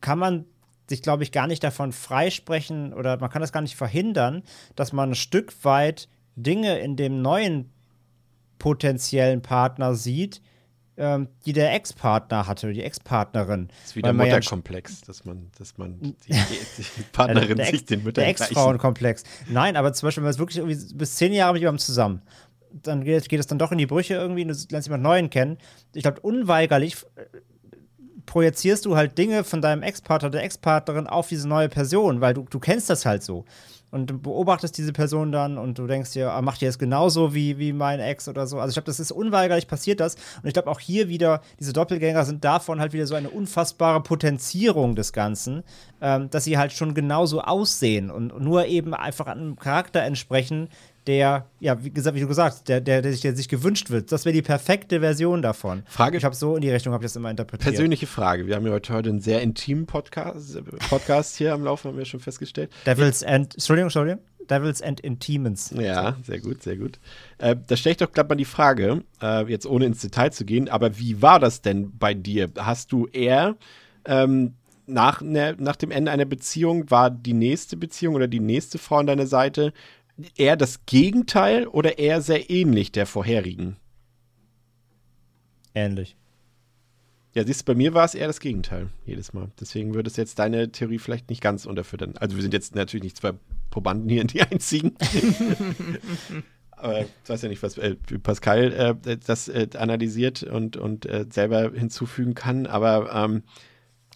Speaker 3: kann man sich, glaube ich, gar nicht davon freisprechen oder man kann das gar nicht verhindern, dass man ein Stück weit Dinge in dem neuen potenziellen Partner sieht, ähm, die der Ex-Partner hatte, die Ex-Partnerin.
Speaker 1: Das ist wieder
Speaker 3: Weil man ja-
Speaker 1: Mutterkomplex, dass man, dass man die, die, Partnerin
Speaker 3: der,
Speaker 1: sich
Speaker 3: Ex-
Speaker 1: den Müttern
Speaker 3: der. Ex-Frauenkomplex. Nein, aber zum Beispiel, wenn man es wirklich irgendwie bis zehn Jahre mit jemandem zusammen, dann geht, geht es dann doch in die Brüche irgendwie, und du lernst jemanden Neuen kennen. Ich glaube, unweigerlich äh, projizierst du halt Dinge von deinem Ex-Partner, der Ex-Partnerin auf diese neue Person, weil du, du kennst das halt so. Und du beobachtest diese Person dann und du denkst dir, ah, macht die das genauso wie, wie mein Ex oder so. Also ich glaube, das ist unweigerlich passiert das. Und ich glaube auch hier wieder, diese Doppelgänger sind davon halt wieder so eine unfassbare Potenzierung des Ganzen, ähm, dass sie halt schon genauso aussehen und nur eben einfach einem Charakter entsprechen, der, ja, wie gesagt, wie du gesagt hast, der, der, der, sich, der sich gewünscht wird. Das wäre die perfekte Version davon.
Speaker 1: Frage-
Speaker 3: Ich habe so in die Richtung, habe ich das immer interpretiert.
Speaker 1: Persönliche Frage. Wir haben ja heute, heute einen sehr intimen Podcast, Podcast hier am Laufen, haben wir schon festgestellt.
Speaker 3: Devils and, Entschuldigung, Entschuldigung. Devils and Intimens.
Speaker 1: Ja, sehr gut, sehr gut. Äh, da stelle ich doch gerade mal die Frage, äh, jetzt ohne ins Detail zu gehen, aber wie war das denn bei dir? Hast du eher ähm, nach, ne, nach dem Ende einer Beziehung, war die nächste Beziehung oder die nächste Frau an deiner Seite eher das Gegenteil oder eher sehr ähnlich der vorherigen?
Speaker 3: Ähnlich.
Speaker 1: Ja, siehst du, bei mir war es eher das Gegenteil jedes Mal. Deswegen würde es jetzt deine Theorie vielleicht nicht ganz unterfüttern. Also wir sind jetzt natürlich nicht zwei Probanden hier, die einzigen. Aber ich weiß ja nicht, was äh, Pascal äh, das äh, analysiert und, und äh, selber hinzufügen kann. Aber ähm,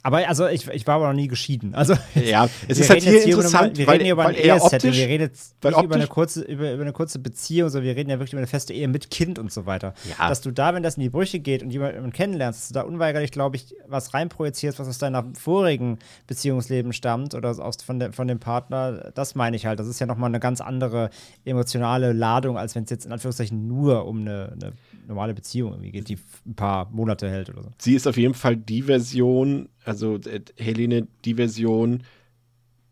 Speaker 3: Aber also ich, ich war aber noch nie geschieden. Also
Speaker 1: ja, es
Speaker 3: wir
Speaker 1: ist halt
Speaker 3: reden
Speaker 1: hier
Speaker 3: jetzt über
Speaker 1: interessant,
Speaker 3: wir
Speaker 1: weil,
Speaker 3: reden hier über ein Ehesetting.
Speaker 1: optisch,
Speaker 3: Wir reden jetzt nicht über eine,
Speaker 1: optisch-
Speaker 3: kurze, über, über eine kurze Beziehung, sondern wir reden ja wirklich über eine feste Ehe mit Kind und so weiter.
Speaker 1: Ja.
Speaker 3: Dass du da, wenn das in die Brüche geht und jemanden kennenlernst, dass du da unweigerlich, glaube ich, was reinprojizierst, was aus deiner vorigen Beziehungsleben stammt oder aus, von, de, von dem Partner, das meine ich halt. Das ist ja nochmal eine ganz andere emotionale Ladung, als wenn es jetzt in Anführungszeichen nur um eine, eine normale Beziehung irgendwie geht, die ein paar Monate hält oder so.
Speaker 1: sie ist auf jeden Fall die Version, also äh, Helene, die Version,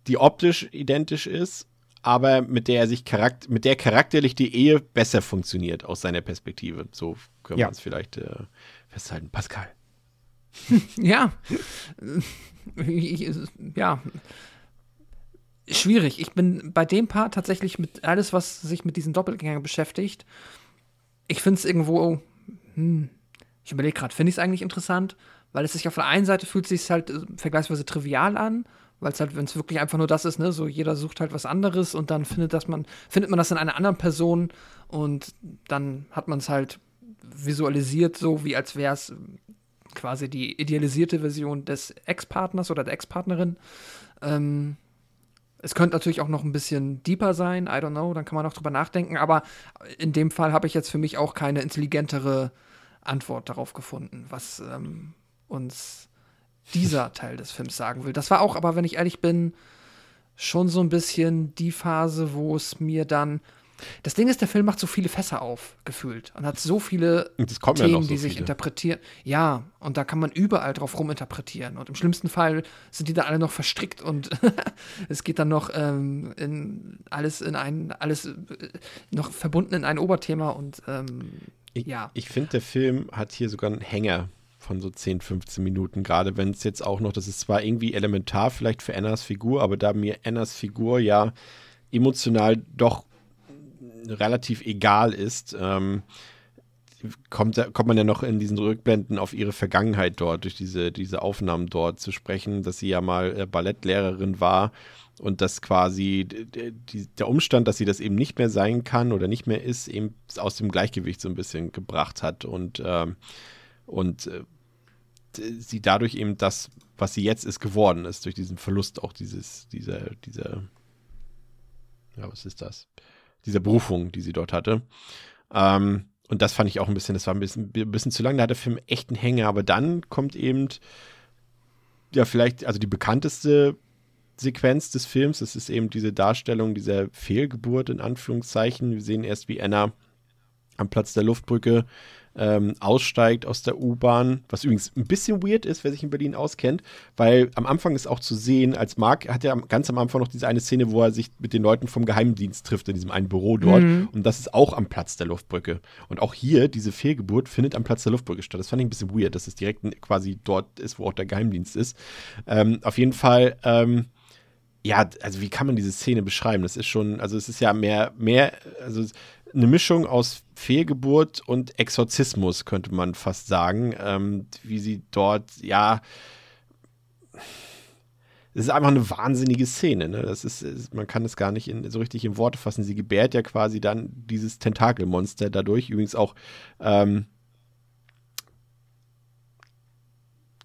Speaker 1: die optisch identisch ist, aber mit der er sich charakter mit der charakterlich die Ehe besser funktioniert aus seiner Perspektive. So können ja. wir uns vielleicht äh, festhalten. Pascal.
Speaker 2: ja. Ja. Schwierig. Ich bin bei dem Part tatsächlich mit alles, was sich mit diesen Doppelgängern beschäftigt. Ich finde es irgendwo. Hm, ich überlege gerade, finde ich es eigentlich interessant? Weil es sich auf der einen Seite fühlt sich halt äh, vergleichsweise trivial an, weil es halt, wenn es wirklich einfach nur das ist, ne, so jeder sucht halt was anderes und dann findet das man, findet man das in einer anderen Person und dann hat man es halt visualisiert, so wie als wäre es quasi die idealisierte Version des Ex-Partners oder der Ex-Partnerin. Ähm, es könnte natürlich auch noch ein bisschen deeper sein, I don't know, dann kann man auch drüber nachdenken, aber in dem Fall habe ich jetzt für mich auch keine intelligentere Antwort darauf gefunden, was ähm, uns dieser Teil des Films sagen will. Das war auch, aber wenn ich ehrlich bin, schon so ein bisschen die Phase, wo es mir dann. Das Ding ist, der Film macht so viele Fässer auf, gefühlt. Und hat so viele
Speaker 1: Themen,
Speaker 2: ja
Speaker 1: so
Speaker 2: die sich
Speaker 1: viele.
Speaker 2: interpretieren. Ja, und da kann man überall drauf ruminterpretieren. Und im schlimmsten Fall sind die da alle noch verstrickt und es geht dann noch ähm, in alles in ein, alles äh, noch verbunden in ein Oberthema und ähm,
Speaker 1: ich,
Speaker 2: ja.
Speaker 1: Ich finde, der Film hat hier sogar einen Hänger von so 10, 15 Minuten. Gerade wenn es jetzt auch noch, das ist zwar irgendwie elementar vielleicht für Annas Figur, aber da mir Annas Figur ja emotional doch relativ egal ist, ähm, kommt, kommt man ja noch in diesen Rückblenden auf ihre Vergangenheit dort, durch diese, diese Aufnahmen dort zu sprechen, dass sie ja mal äh, Ballettlehrerin war und dass quasi der Umstand, dass sie das eben nicht mehr sein kann oder nicht mehr ist, eben aus dem Gleichgewicht so ein bisschen gebracht hat und, ähm, und äh, sie dadurch eben das, was sie jetzt ist, geworden ist, durch diesen Verlust auch dieses, dieser, dieser, ja, was ist das? Dieser Berufung, die sie dort hatte. Ähm, und das fand ich auch ein bisschen, das war ein bisschen, ein bisschen zu lang, da hat der Film echt einen Hänger, aber dann kommt eben, ja, vielleicht, also die bekannteste Sequenz des Films, das ist eben diese Darstellung dieser Fehlgeburt in Anführungszeichen. Wir sehen erst, wie Anna am Platz der Luftbrücke ähm, aussteigt aus der U-Bahn, was übrigens ein bisschen weird ist, wer sich in Berlin auskennt, weil am Anfang ist auch zu sehen, als Mark hat er ganz am Anfang noch diese eine Szene, wo er sich mit den Leuten vom Geheimdienst trifft, in diesem einen Büro dort. Mhm. Und das ist auch am Platz der Luftbrücke. Und auch hier, diese Fehlgeburt findet am Platz der Luftbrücke statt. Das fand ich ein bisschen weird, dass es direkt quasi dort ist, wo auch der Geheimdienst ist. Ähm, auf jeden Fall. Ähm, ja, also wie kann man diese Szene beschreiben? Das ist schon, also es ist ja mehr, mehr, also eine Mischung aus Fehlgeburt und Exorzismus, könnte man fast sagen, ähm, wie sie dort, ja, es ist einfach eine wahnsinnige Szene. Ne? Das ist, man kann es gar nicht in, so richtig in Worte fassen. Sie gebärt ja quasi dann dieses Tentakelmonster dadurch. Übrigens auch, ähm,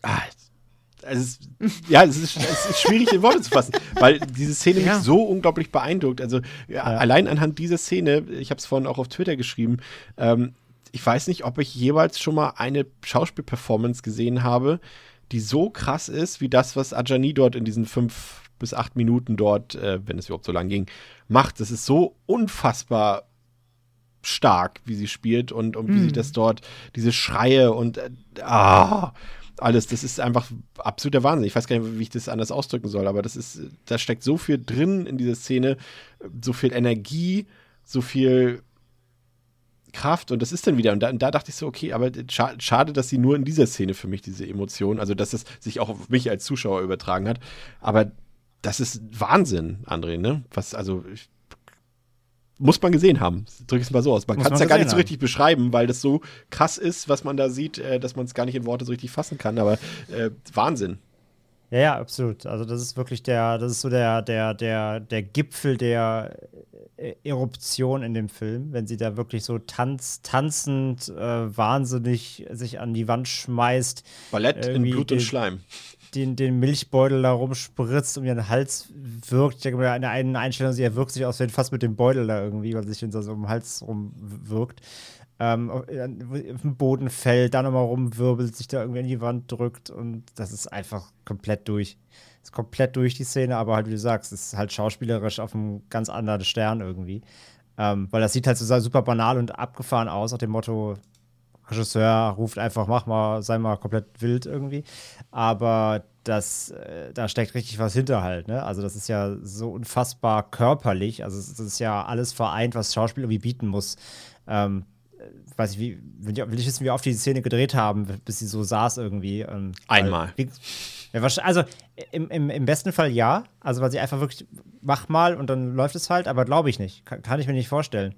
Speaker 1: ah, also es, ja, es ist, es ist, schwierig in Worte zu fassen, weil diese Szene ja. mich so unglaublich beeindruckt. Also ja, allein anhand dieser Szene, ich habe es vorhin auch auf Twitter geschrieben, ähm, ich weiß nicht, ob ich jeweils schon mal eine Schauspielperformance gesehen habe, die so krass ist, wie das, was Ajani dort in diesen fünf bis acht Minuten dort, äh, wenn es überhaupt so lang ging, macht. Das ist so unfassbar stark, wie sie spielt und, und wie mhm. sie das dort, diese Schreie und äh, ah, alles. Das ist einfach absoluter Wahnsinn. Ich weiß gar nicht, wie ich das anders ausdrücken soll, aber das ist, da steckt so viel drin in dieser Szene, so viel Energie, so viel Kraft und das ist dann wieder. Und da, und da dachte ich so, okay, aber schade, dass sie nur in dieser Szene für mich diese Emotionen, also dass es sich auch auf mich als Zuschauer übertragen hat. Aber das ist Wahnsinn, André, ne? Was, also, ich muss man gesehen haben. Drück es mal so aus. Man kann es ja gar nicht so richtig haben. beschreiben, weil das so krass ist, was man da sieht, äh, dass man es gar nicht in Worte so richtig fassen kann. Aber äh, Wahnsinn.
Speaker 3: Ja, ja, absolut. Also das ist wirklich der, das ist so der, der, der, der Gipfel der äh, Eruption in dem Film, wenn sie da wirklich so tanz, tanzend, äh, wahnsinnig sich an die Wand schmeißt.
Speaker 1: Ballett in Blut und Schleim
Speaker 3: den, den Milchbeutel da rumspritzt um ihren Hals wirkt. Ich denke mal, in der einen Einstellung, sie wirkt sich aus, wenn fast mit dem Beutel da irgendwie, weil sie sich so um den Hals rumwirkt. Ähm, auf, den Boden fällt, dann nochmal rumwirbelt, sich da irgendwie in die Wand drückt und das ist einfach komplett durch. Ist komplett durch die Szene, aber halt, wie du sagst, ist halt schauspielerisch auf einem ganz anderen Stern irgendwie. Ähm, weil das sieht halt so super banal und abgefahren aus, nach dem Motto, Regisseur ruft einfach, mach mal, sei mal komplett wild irgendwie. Aber das, äh, da steckt richtig was hinter halt, ne? Also das ist ja so unfassbar körperlich. Also das ist ja alles vereint, was Schauspiel irgendwie bieten muss. Ähm, weiß ich, wie, will ich, wissen, wie oft die Szene gedreht haben, bis sie so saß irgendwie. Ähm,
Speaker 1: Einmal.
Speaker 3: Weil, also im, im, im besten Fall ja. Also weil sie einfach wirklich, mach mal und dann läuft es halt, aber glaube ich nicht. Kann, kann, ich mir nicht vorstellen.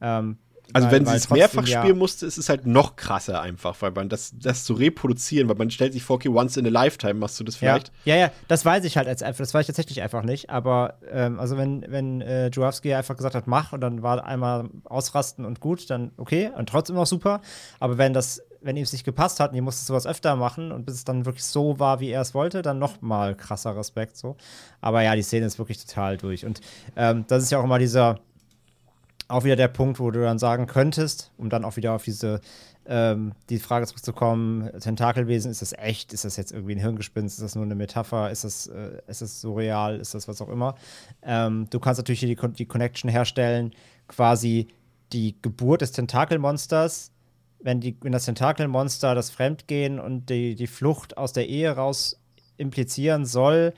Speaker 3: Ähm,
Speaker 1: also weil, wenn sie es mehrfach ja spielen musste, ist es halt noch krasser einfach, weil man das, das zu reproduzieren, weil man stellt sich vor, okay, once in a lifetime machst du das vielleicht.
Speaker 3: Ja, ja, ja das weiß ich halt als einfach, das weiß ich tatsächlich einfach nicht. Aber ähm, also wenn, wenn äh, Jurowski einfach gesagt hat, mach und dann war einmal ausrasten und gut, dann okay und trotzdem noch super. Aber wenn das, wenn ihm es nicht gepasst hat und ihr musstet sowas öfter machen und bis es dann wirklich so war, wie er es wollte, dann noch mal krasser Respekt so. Aber ja, die Szene ist wirklich total durch. Und ähm, das ist ja auch immer dieser auch wieder der Punkt, wo du dann sagen könntest, um dann auch wieder auf diese ähm, die Frage zurückzukommen, Tentakelwesen, ist das echt? Ist das jetzt irgendwie ein Hirngespinst? Ist das nur eine Metapher? Ist das, äh, ist das surreal? Ist das was auch immer? Ähm, du kannst natürlich hier die, die Connection herstellen, quasi die Geburt des Tentakelmonsters, wenn, die, wenn das Tentakelmonster das Fremdgehen und die, die Flucht aus der Ehe raus implizieren soll,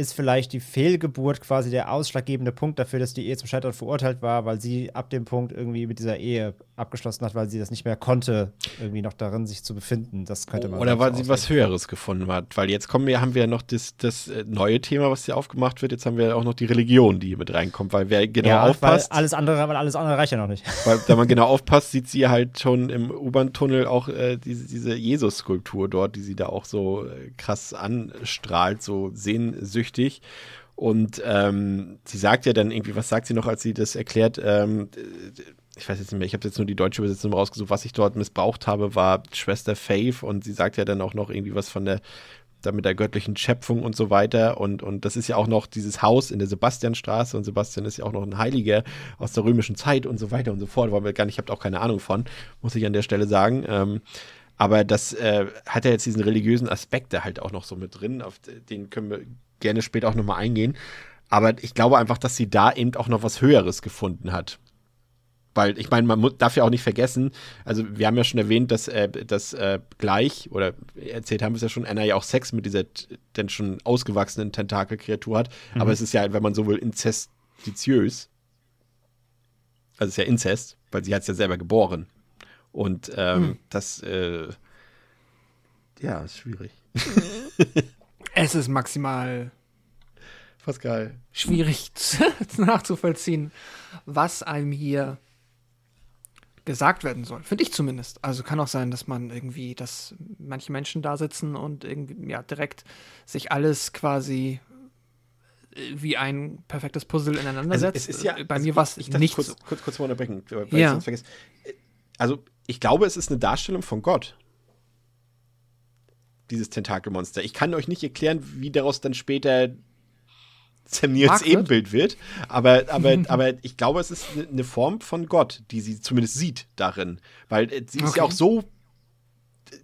Speaker 3: ist vielleicht die Fehlgeburt quasi der ausschlaggebende Punkt dafür, dass die Ehe zum Scheitern verurteilt war, weil sie ab dem Punkt irgendwie mit dieser Ehe abgeschlossen hat, weil sie das nicht mehr konnte, irgendwie noch darin sich zu befinden. Das könnte man.
Speaker 1: Oder weil sie was Höheres gefunden hat. Weil jetzt kommen wir, haben wir ja noch das, das äh, neue Thema, was hier aufgemacht wird. Jetzt haben wir auch noch die Religion, die hier mit reinkommt, weil wer genau ja, aufpasst.
Speaker 3: Weil alles andere, weil alles andere reicht ja noch nicht.
Speaker 1: Weil, wenn man genau aufpasst, sieht sie halt schon im U-Bahn-Tunnel auch äh, diese, diese Jesus-Skulptur dort, die sie da auch so äh, krass anstrahlt, so sehnsüchtig süchtig. Und ähm, sie sagt ja dann irgendwie, was sagt sie noch, als sie das erklärt? Ähm, ich weiß jetzt nicht mehr, ich habe jetzt nur die deutsche Übersetzung rausgesucht. Was ich dort missbraucht habe, war Schwester Faith und sie sagt ja dann auch noch irgendwie was von der da mit der göttlichen Schöpfung und so weiter. Und, und das ist ja auch noch dieses Haus in der Sebastianstraße und Sebastian ist ja auch noch ein Heiliger aus der römischen Zeit und so weiter und so fort. Weil wir gar nicht, ich habe auch keine Ahnung von, muss ich an der Stelle sagen. Ähm, aber das äh, hat ja jetzt diesen religiösen Aspekt da halt auch noch so mit drin, auf den können wir gerne später auch nochmal eingehen. Aber ich glaube einfach, dass sie da eben auch noch was Höheres gefunden hat. Weil ich meine, man darf ja auch nicht vergessen, also wir haben ja schon erwähnt, dass, äh, dass äh, gleich, oder erzählt haben wir es ja schon, Anna ja auch Sex mit dieser denn schon ausgewachsenen Tentakelkreatur hat. Mhm. Aber es ist ja, wenn man so will, inzestiziös. Also es ist ja Inzest, weil sie hat es ja selber geboren. Und ähm, mhm. das, äh, ja, ist schwierig.
Speaker 2: Es ist maximal
Speaker 1: geil.
Speaker 2: Schwierig nachzuvollziehen, was einem hier gesagt werden soll. Finde ich zumindest. Also kann auch sein, dass man irgendwie, dass manche Menschen da sitzen und irgendwie, ja, direkt sich alles quasi äh, wie ein perfektes Puzzle ineinander also setzt.
Speaker 1: Es ist ja,
Speaker 2: Bei also mir war es nicht
Speaker 1: kurz,
Speaker 2: so.
Speaker 1: Kurz, kurz mal unterbrechen, weil ja. ich sonst vergesse. Also, ich glaube, es ist eine Darstellung von Gott dieses Tentakelmonster. Ich kann euch nicht erklären, wie daraus dann später Sam Nils Ebenbild wird, aber, aber, aber ich glaube, es ist eine Form von Gott, die sie zumindest sieht darin, weil äh, sie okay. ist ja auch so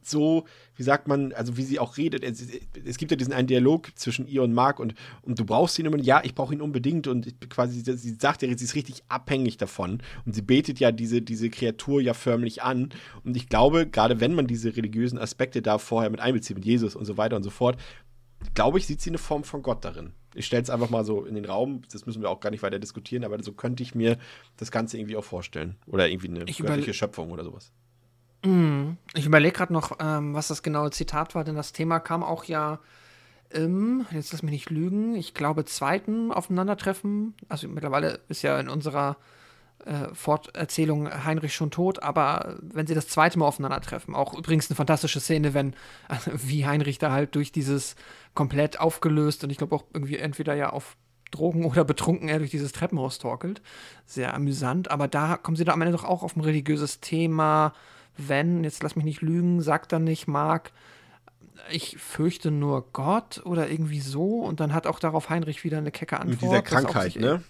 Speaker 1: so, wie sagt man, also wie sie auch redet. Es, es, gibt ja diesen einen Dialog zwischen ihr und Mark und, und du brauchst ihn immer, ja, ich brauche ihn unbedingt und quasi, sie sagt ja, sie ist richtig abhängig davon und sie betet ja diese, diese Kreatur ja förmlich an und ich glaube, gerade wenn man diese religiösen Aspekte da vorher mit einbezieht, mit Jesus und so weiter und so fort, glaube ich, sieht sie eine Form von Gott darin. Ich stelle es einfach mal so in den Raum, das müssen wir auch gar nicht weiter diskutieren, aber so könnte ich mir das Ganze irgendwie auch vorstellen. Oder irgendwie eine ich göttliche Schöpfung oder sowas.
Speaker 2: Ich überlege gerade noch, ähm, was das genaue Zitat war, denn das Thema kam auch ja im, jetzt lass mich nicht lügen, ich glaube, zweiten Aufeinandertreffen. Also mittlerweile ist ja in unserer äh, Forterzählung Heinrich schon tot, aber wenn sie das zweite Mal aufeinandertreffen, auch übrigens eine fantastische Szene, wenn, also wie Heinrich da halt durch dieses komplett aufgelöst und ich glaube auch irgendwie entweder ja auf Drogen oder betrunken er durch dieses Treppenhaus torkelt. Sehr amüsant, aber da kommen sie da am Ende doch auch auf ein religiöses Thema wenn, jetzt lass mich nicht lügen, sagt dann nicht Mark, ich fürchte nur Gott oder irgendwie so und dann hat auch darauf Heinrich wieder eine kecke Antwort.
Speaker 1: Mit dieser Krankheit, ne?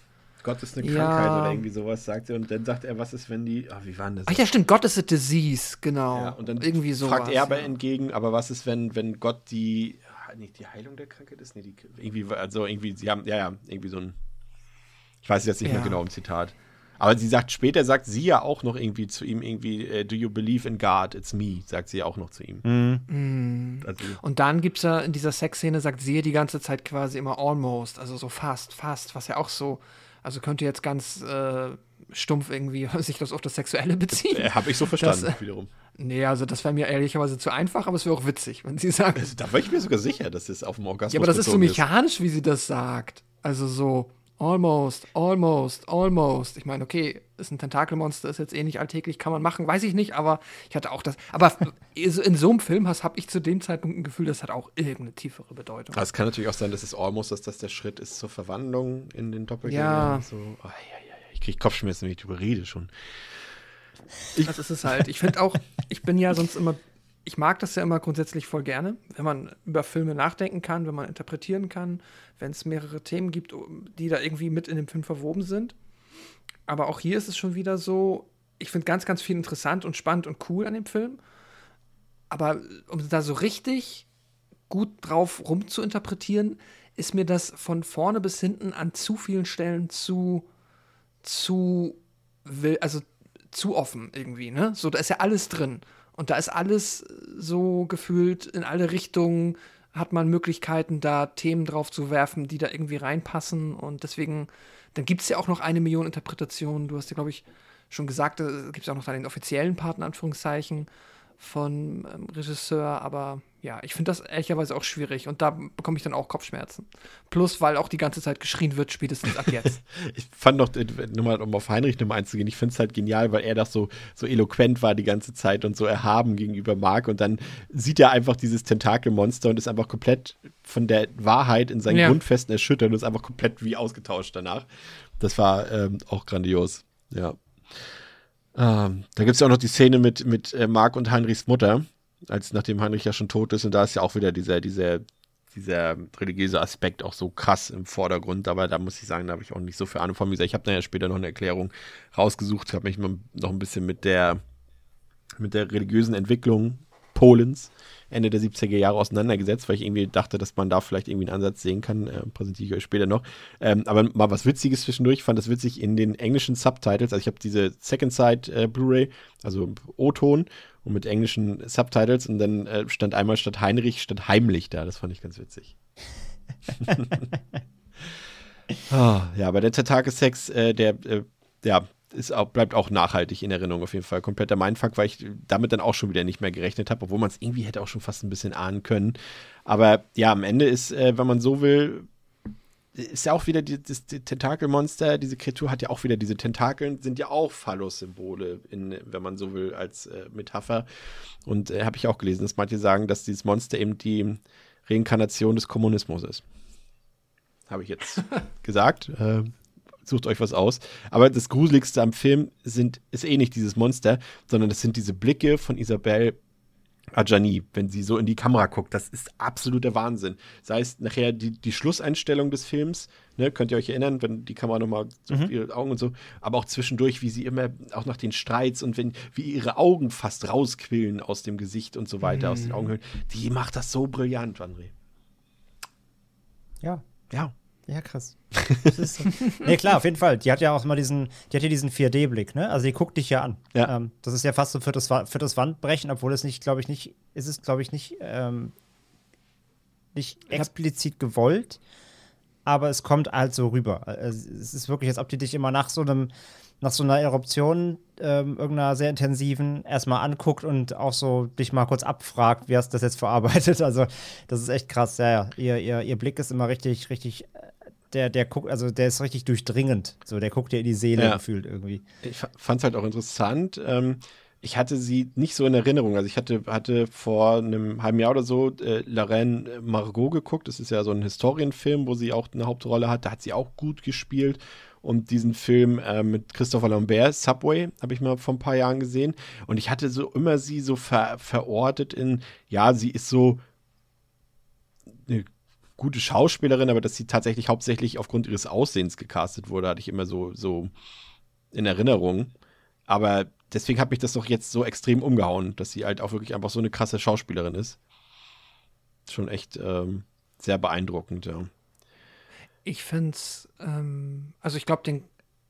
Speaker 1: Gott ist eine ja. Krankheit oder irgendwie sowas, sagt er. Und dann sagt er, was ist, wenn die. Ach, wie war denn das?
Speaker 2: Ach ja, stimmt, Gott ist a disease, genau. Ja,
Speaker 1: und dann irgendwie so fragt er aber ja. entgegen, aber was ist, wenn, wenn Gott die. Nicht die Heilung der Krankheit ist? Nee, die, irgendwie, also irgendwie, sie haben, ja, ja, irgendwie so ein. Ich weiß jetzt nicht mehr genau im Zitat. Aber sie sagt, später sagt sie ja auch noch irgendwie zu ihm irgendwie, äh, do you believe in God? It's me, sagt sie ja auch noch zu ihm.
Speaker 3: Mhm.
Speaker 1: Also,
Speaker 2: Und dann gibt es ja in dieser Sexszene, sagt sie ja die ganze Zeit quasi immer almost, also so fast, fast, was ja auch so, also könnte jetzt ganz äh, stumpf irgendwie sich das auf das Sexuelle beziehen.
Speaker 1: äh, Habe ich so verstanden,
Speaker 2: Das, äh,
Speaker 1: wiederum.
Speaker 2: Nee, also das wäre mir ehrlicherweise zu einfach, aber es wäre auch witzig, wenn sie sagt.
Speaker 1: Also, da war ich mir sogar sicher, dass es auf dem Orgasmus
Speaker 2: Ja, aber das ist so mechanisch, wie sie das sagt. Also so almost, almost, almost. Ich meine, okay, ist ein Tentakelmonster, ist jetzt eh nicht alltäglich, kann man machen, weiß ich nicht, aber ich hatte auch das. Aber so- in so einem Film habe ich zu dem Zeitpunkt ein Gefühl, das hat auch irgendeine tiefere Bedeutung.
Speaker 1: Aber es kann natürlich auch sein, dass es almost, dass das der Schritt ist zur Verwandlung in den Doppelgänger.
Speaker 2: Ja.
Speaker 1: So, oh, ja, ja, ja. Ich kriege Kopfschmerzen, wenn ich drüber rede schon.
Speaker 2: Das ist es halt. Ich finde auch, ich bin ja sonst immer, ich mag das ja immer grundsätzlich voll gerne, wenn man über Filme nachdenken kann, wenn man interpretieren kann, wenn es mehrere Themen gibt, die da irgendwie mit in dem Film verwoben sind. Aber auch hier ist es schon wieder so, ich finde ganz, ganz viel interessant und spannend und cool an dem Film. Aber um da so richtig gut drauf rumzuinterpretieren, ist mir das von vorne bis hinten an zu vielen Stellen zu, zu, will, also zu offen irgendwie, ne? So, da ist ja alles drin. Und da ist alles so gefühlt in alle Richtungen, hat man Möglichkeiten, da Themen drauf zu werfen, die da irgendwie reinpassen. Und deswegen, dann gibt es ja auch noch eine Million Interpretationen. Du hast ja, glaube ich, schon gesagt, es gibt ja auch noch da den offiziellen Part, in Anführungszeichen, von ähm, Regisseur. Aber ja, ich finde das ehrlicherweise auch schwierig. Und da bekomme ich dann auch Kopfschmerzen. Plus, weil auch die ganze Zeit geschrien wird, spätestens ab jetzt.
Speaker 1: Ich fand noch, äh, nur mal, um auf Heinrich nochmal einzugehen, ich finde es halt genial, weil er doch so, so eloquent war die ganze Zeit und so erhaben gegenüber Mark und dann sieht er einfach dieses Tentakelmonster und ist einfach komplett von der Wahrheit in seinen
Speaker 2: Ja.
Speaker 1: Grundfesten erschüttert und ist einfach komplett wie ausgetauscht danach. Das war ähm, auch grandios, ja. Ähm, da gibt es ja auch noch die Szene mit, mit äh, Mark und Heinrichs Mutter, als nachdem Heinrich ja schon tot ist und da ist ja auch wieder dieser, dieser dieser religiöse Aspekt auch so krass im Vordergrund. Aber da muss ich sagen, da habe ich auch nicht so viel Ahnung von. Gesagt, ich habe ja später noch eine Erklärung rausgesucht, habe mich noch ein bisschen mit der, mit der religiösen Entwicklung Polens Ende der 70er Jahre auseinandergesetzt, weil ich irgendwie dachte, dass man da vielleicht irgendwie einen Ansatz sehen kann. Äh, präsentiere ich euch später noch. Ähm, aber mal was Witziges zwischendurch. Ich fand das witzig in den englischen Subtitles. Also ich habe diese Second Side äh, Blu-ray, also O-Ton und mit englischen Subtitles und dann äh, stand einmal statt Heinrich statt heimlich da. Das fand ich ganz witzig. ah, ja, aber der Tentakelsex, äh, der, äh, ja, ist auch, bleibt auch nachhaltig in Erinnerung auf jeden Fall. Kompletter Mindfuck, weil ich damit dann auch schon wieder nicht mehr gerechnet habe, obwohl man es irgendwie hätte auch schon fast ein bisschen ahnen können. Aber ja, am Ende ist, äh, wenn man so will, ist ja auch wieder die, das die Tentakelmonster, diese Kreatur hat ja auch wieder diese Tentakeln, sind ja auch Phallus-Symbole, wenn man so will, als äh, Metapher. Und äh, habe ich auch gelesen, dass manche sagen, dass dieses Monster eben die Reinkarnation des Kommunismus ist. Habe ich jetzt gesagt. Äh, sucht euch was aus. Aber das Gruseligste am Film sind, ist eh nicht dieses Monster, sondern das sind diese Blicke von Isabelle Adjani, wenn sie so in die Kamera guckt. Das ist absoluter Wahnsinn. Sei es nachher die, die Schlusseinstellung des Films, ne, könnt ihr euch erinnern, wenn die Kamera nochmal so auf ihre Augen und so, aber auch zwischendurch, wie sie immer, auch nach den Streits und wenn, wie ihre Augen fast rausquillen aus dem Gesicht und so weiter, aus den Augenhöhlen. Die macht das so brillant, André.
Speaker 3: Ja,
Speaker 1: Ja.
Speaker 3: Ja, krass. So. nee, klar, auf jeden Fall. Die hat ja auch mal diesen, die hat ja diesen 4D-Blick, ne? Also die guckt dich ja an.
Speaker 1: Ja.
Speaker 3: Ähm, das ist ja fast so für das, für das Wandbrechen, obwohl es nicht, glaube ich, nicht, ist es, glaube ich, nicht, ähm, nicht explizit gewollt, aber es kommt halt so rüber. Also es ist wirklich, als ob die dich immer nach so einem, nach so einer Eruption, ähm, irgendeiner sehr intensiven, erstmal anguckt und auch so dich mal kurz abfragt, wie hast du das jetzt verarbeitet. Also, das ist echt krass, ja, ja. Ihr, ihr, ihr Blick ist immer richtig, richtig, äh, der, der guckt, also der ist richtig durchdringend. So, der guckt dir in die Seele
Speaker 1: Ja.
Speaker 3: gefühlt irgendwie.
Speaker 1: ich fand es halt auch interessant. Ähm, ich hatte sie nicht so in Erinnerung. Also ich hatte, hatte vor einem halben Jahr oder so äh, La Reine Margot geguckt. Das ist ja so ein Historienfilm, wo sie auch eine Hauptrolle hat. Da hat sie auch gut gespielt. Und diesen Film äh, mit Christopher Lambert, Subway, habe ich mal vor ein paar Jahren gesehen. Und ich hatte so immer sie so ver verortet in, ja, sie ist so eine gute Schauspielerin, aber dass sie tatsächlich hauptsächlich aufgrund ihres Aussehens gecastet wurde, hatte ich immer so, so in Erinnerung. Aber deswegen hat mich das doch jetzt so extrem umgehauen, dass sie halt auch wirklich einfach so eine krasse Schauspielerin ist. Schon echt ähm, sehr beeindruckend, ja.
Speaker 2: Ich finde es, ähm, also ich glaube, den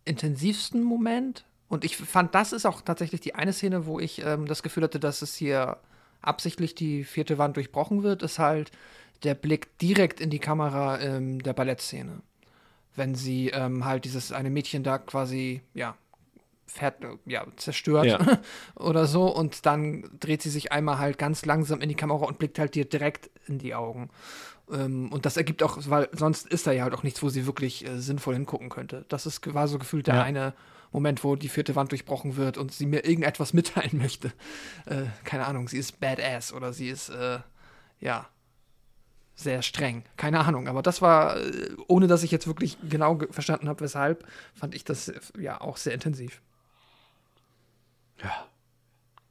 Speaker 2: intensivsten Moment. Und ich fand, das ist auch tatsächlich die eine Szene, wo ich ähm, das Gefühl hatte, dass es hier absichtlich die vierte Wand durchbrochen wird, ist halt der Blick direkt in die Kamera ähm, der Ballettszene. Wenn sie ähm, halt dieses eine Mädchen da quasi, ja, fährt, ja, zerstört ja. oder so und dann dreht sie sich einmal halt ganz langsam in die Kamera und blickt halt dir direkt in die Augen. Ähm, und das ergibt auch, weil sonst ist da ja halt auch nichts, wo sie wirklich äh, sinnvoll hingucken könnte. Das ist, war so gefühlt der ja. eine Moment, wo die vierte Wand durchbrochen wird und sie mir irgendetwas mitteilen möchte. Äh, keine Ahnung, sie ist badass oder sie ist, äh, ja, sehr streng. Keine Ahnung, aber das war, äh, ohne dass ich jetzt wirklich genau verstanden habe, weshalb, fand ich das äh, ja auch sehr intensiv.
Speaker 1: Ja.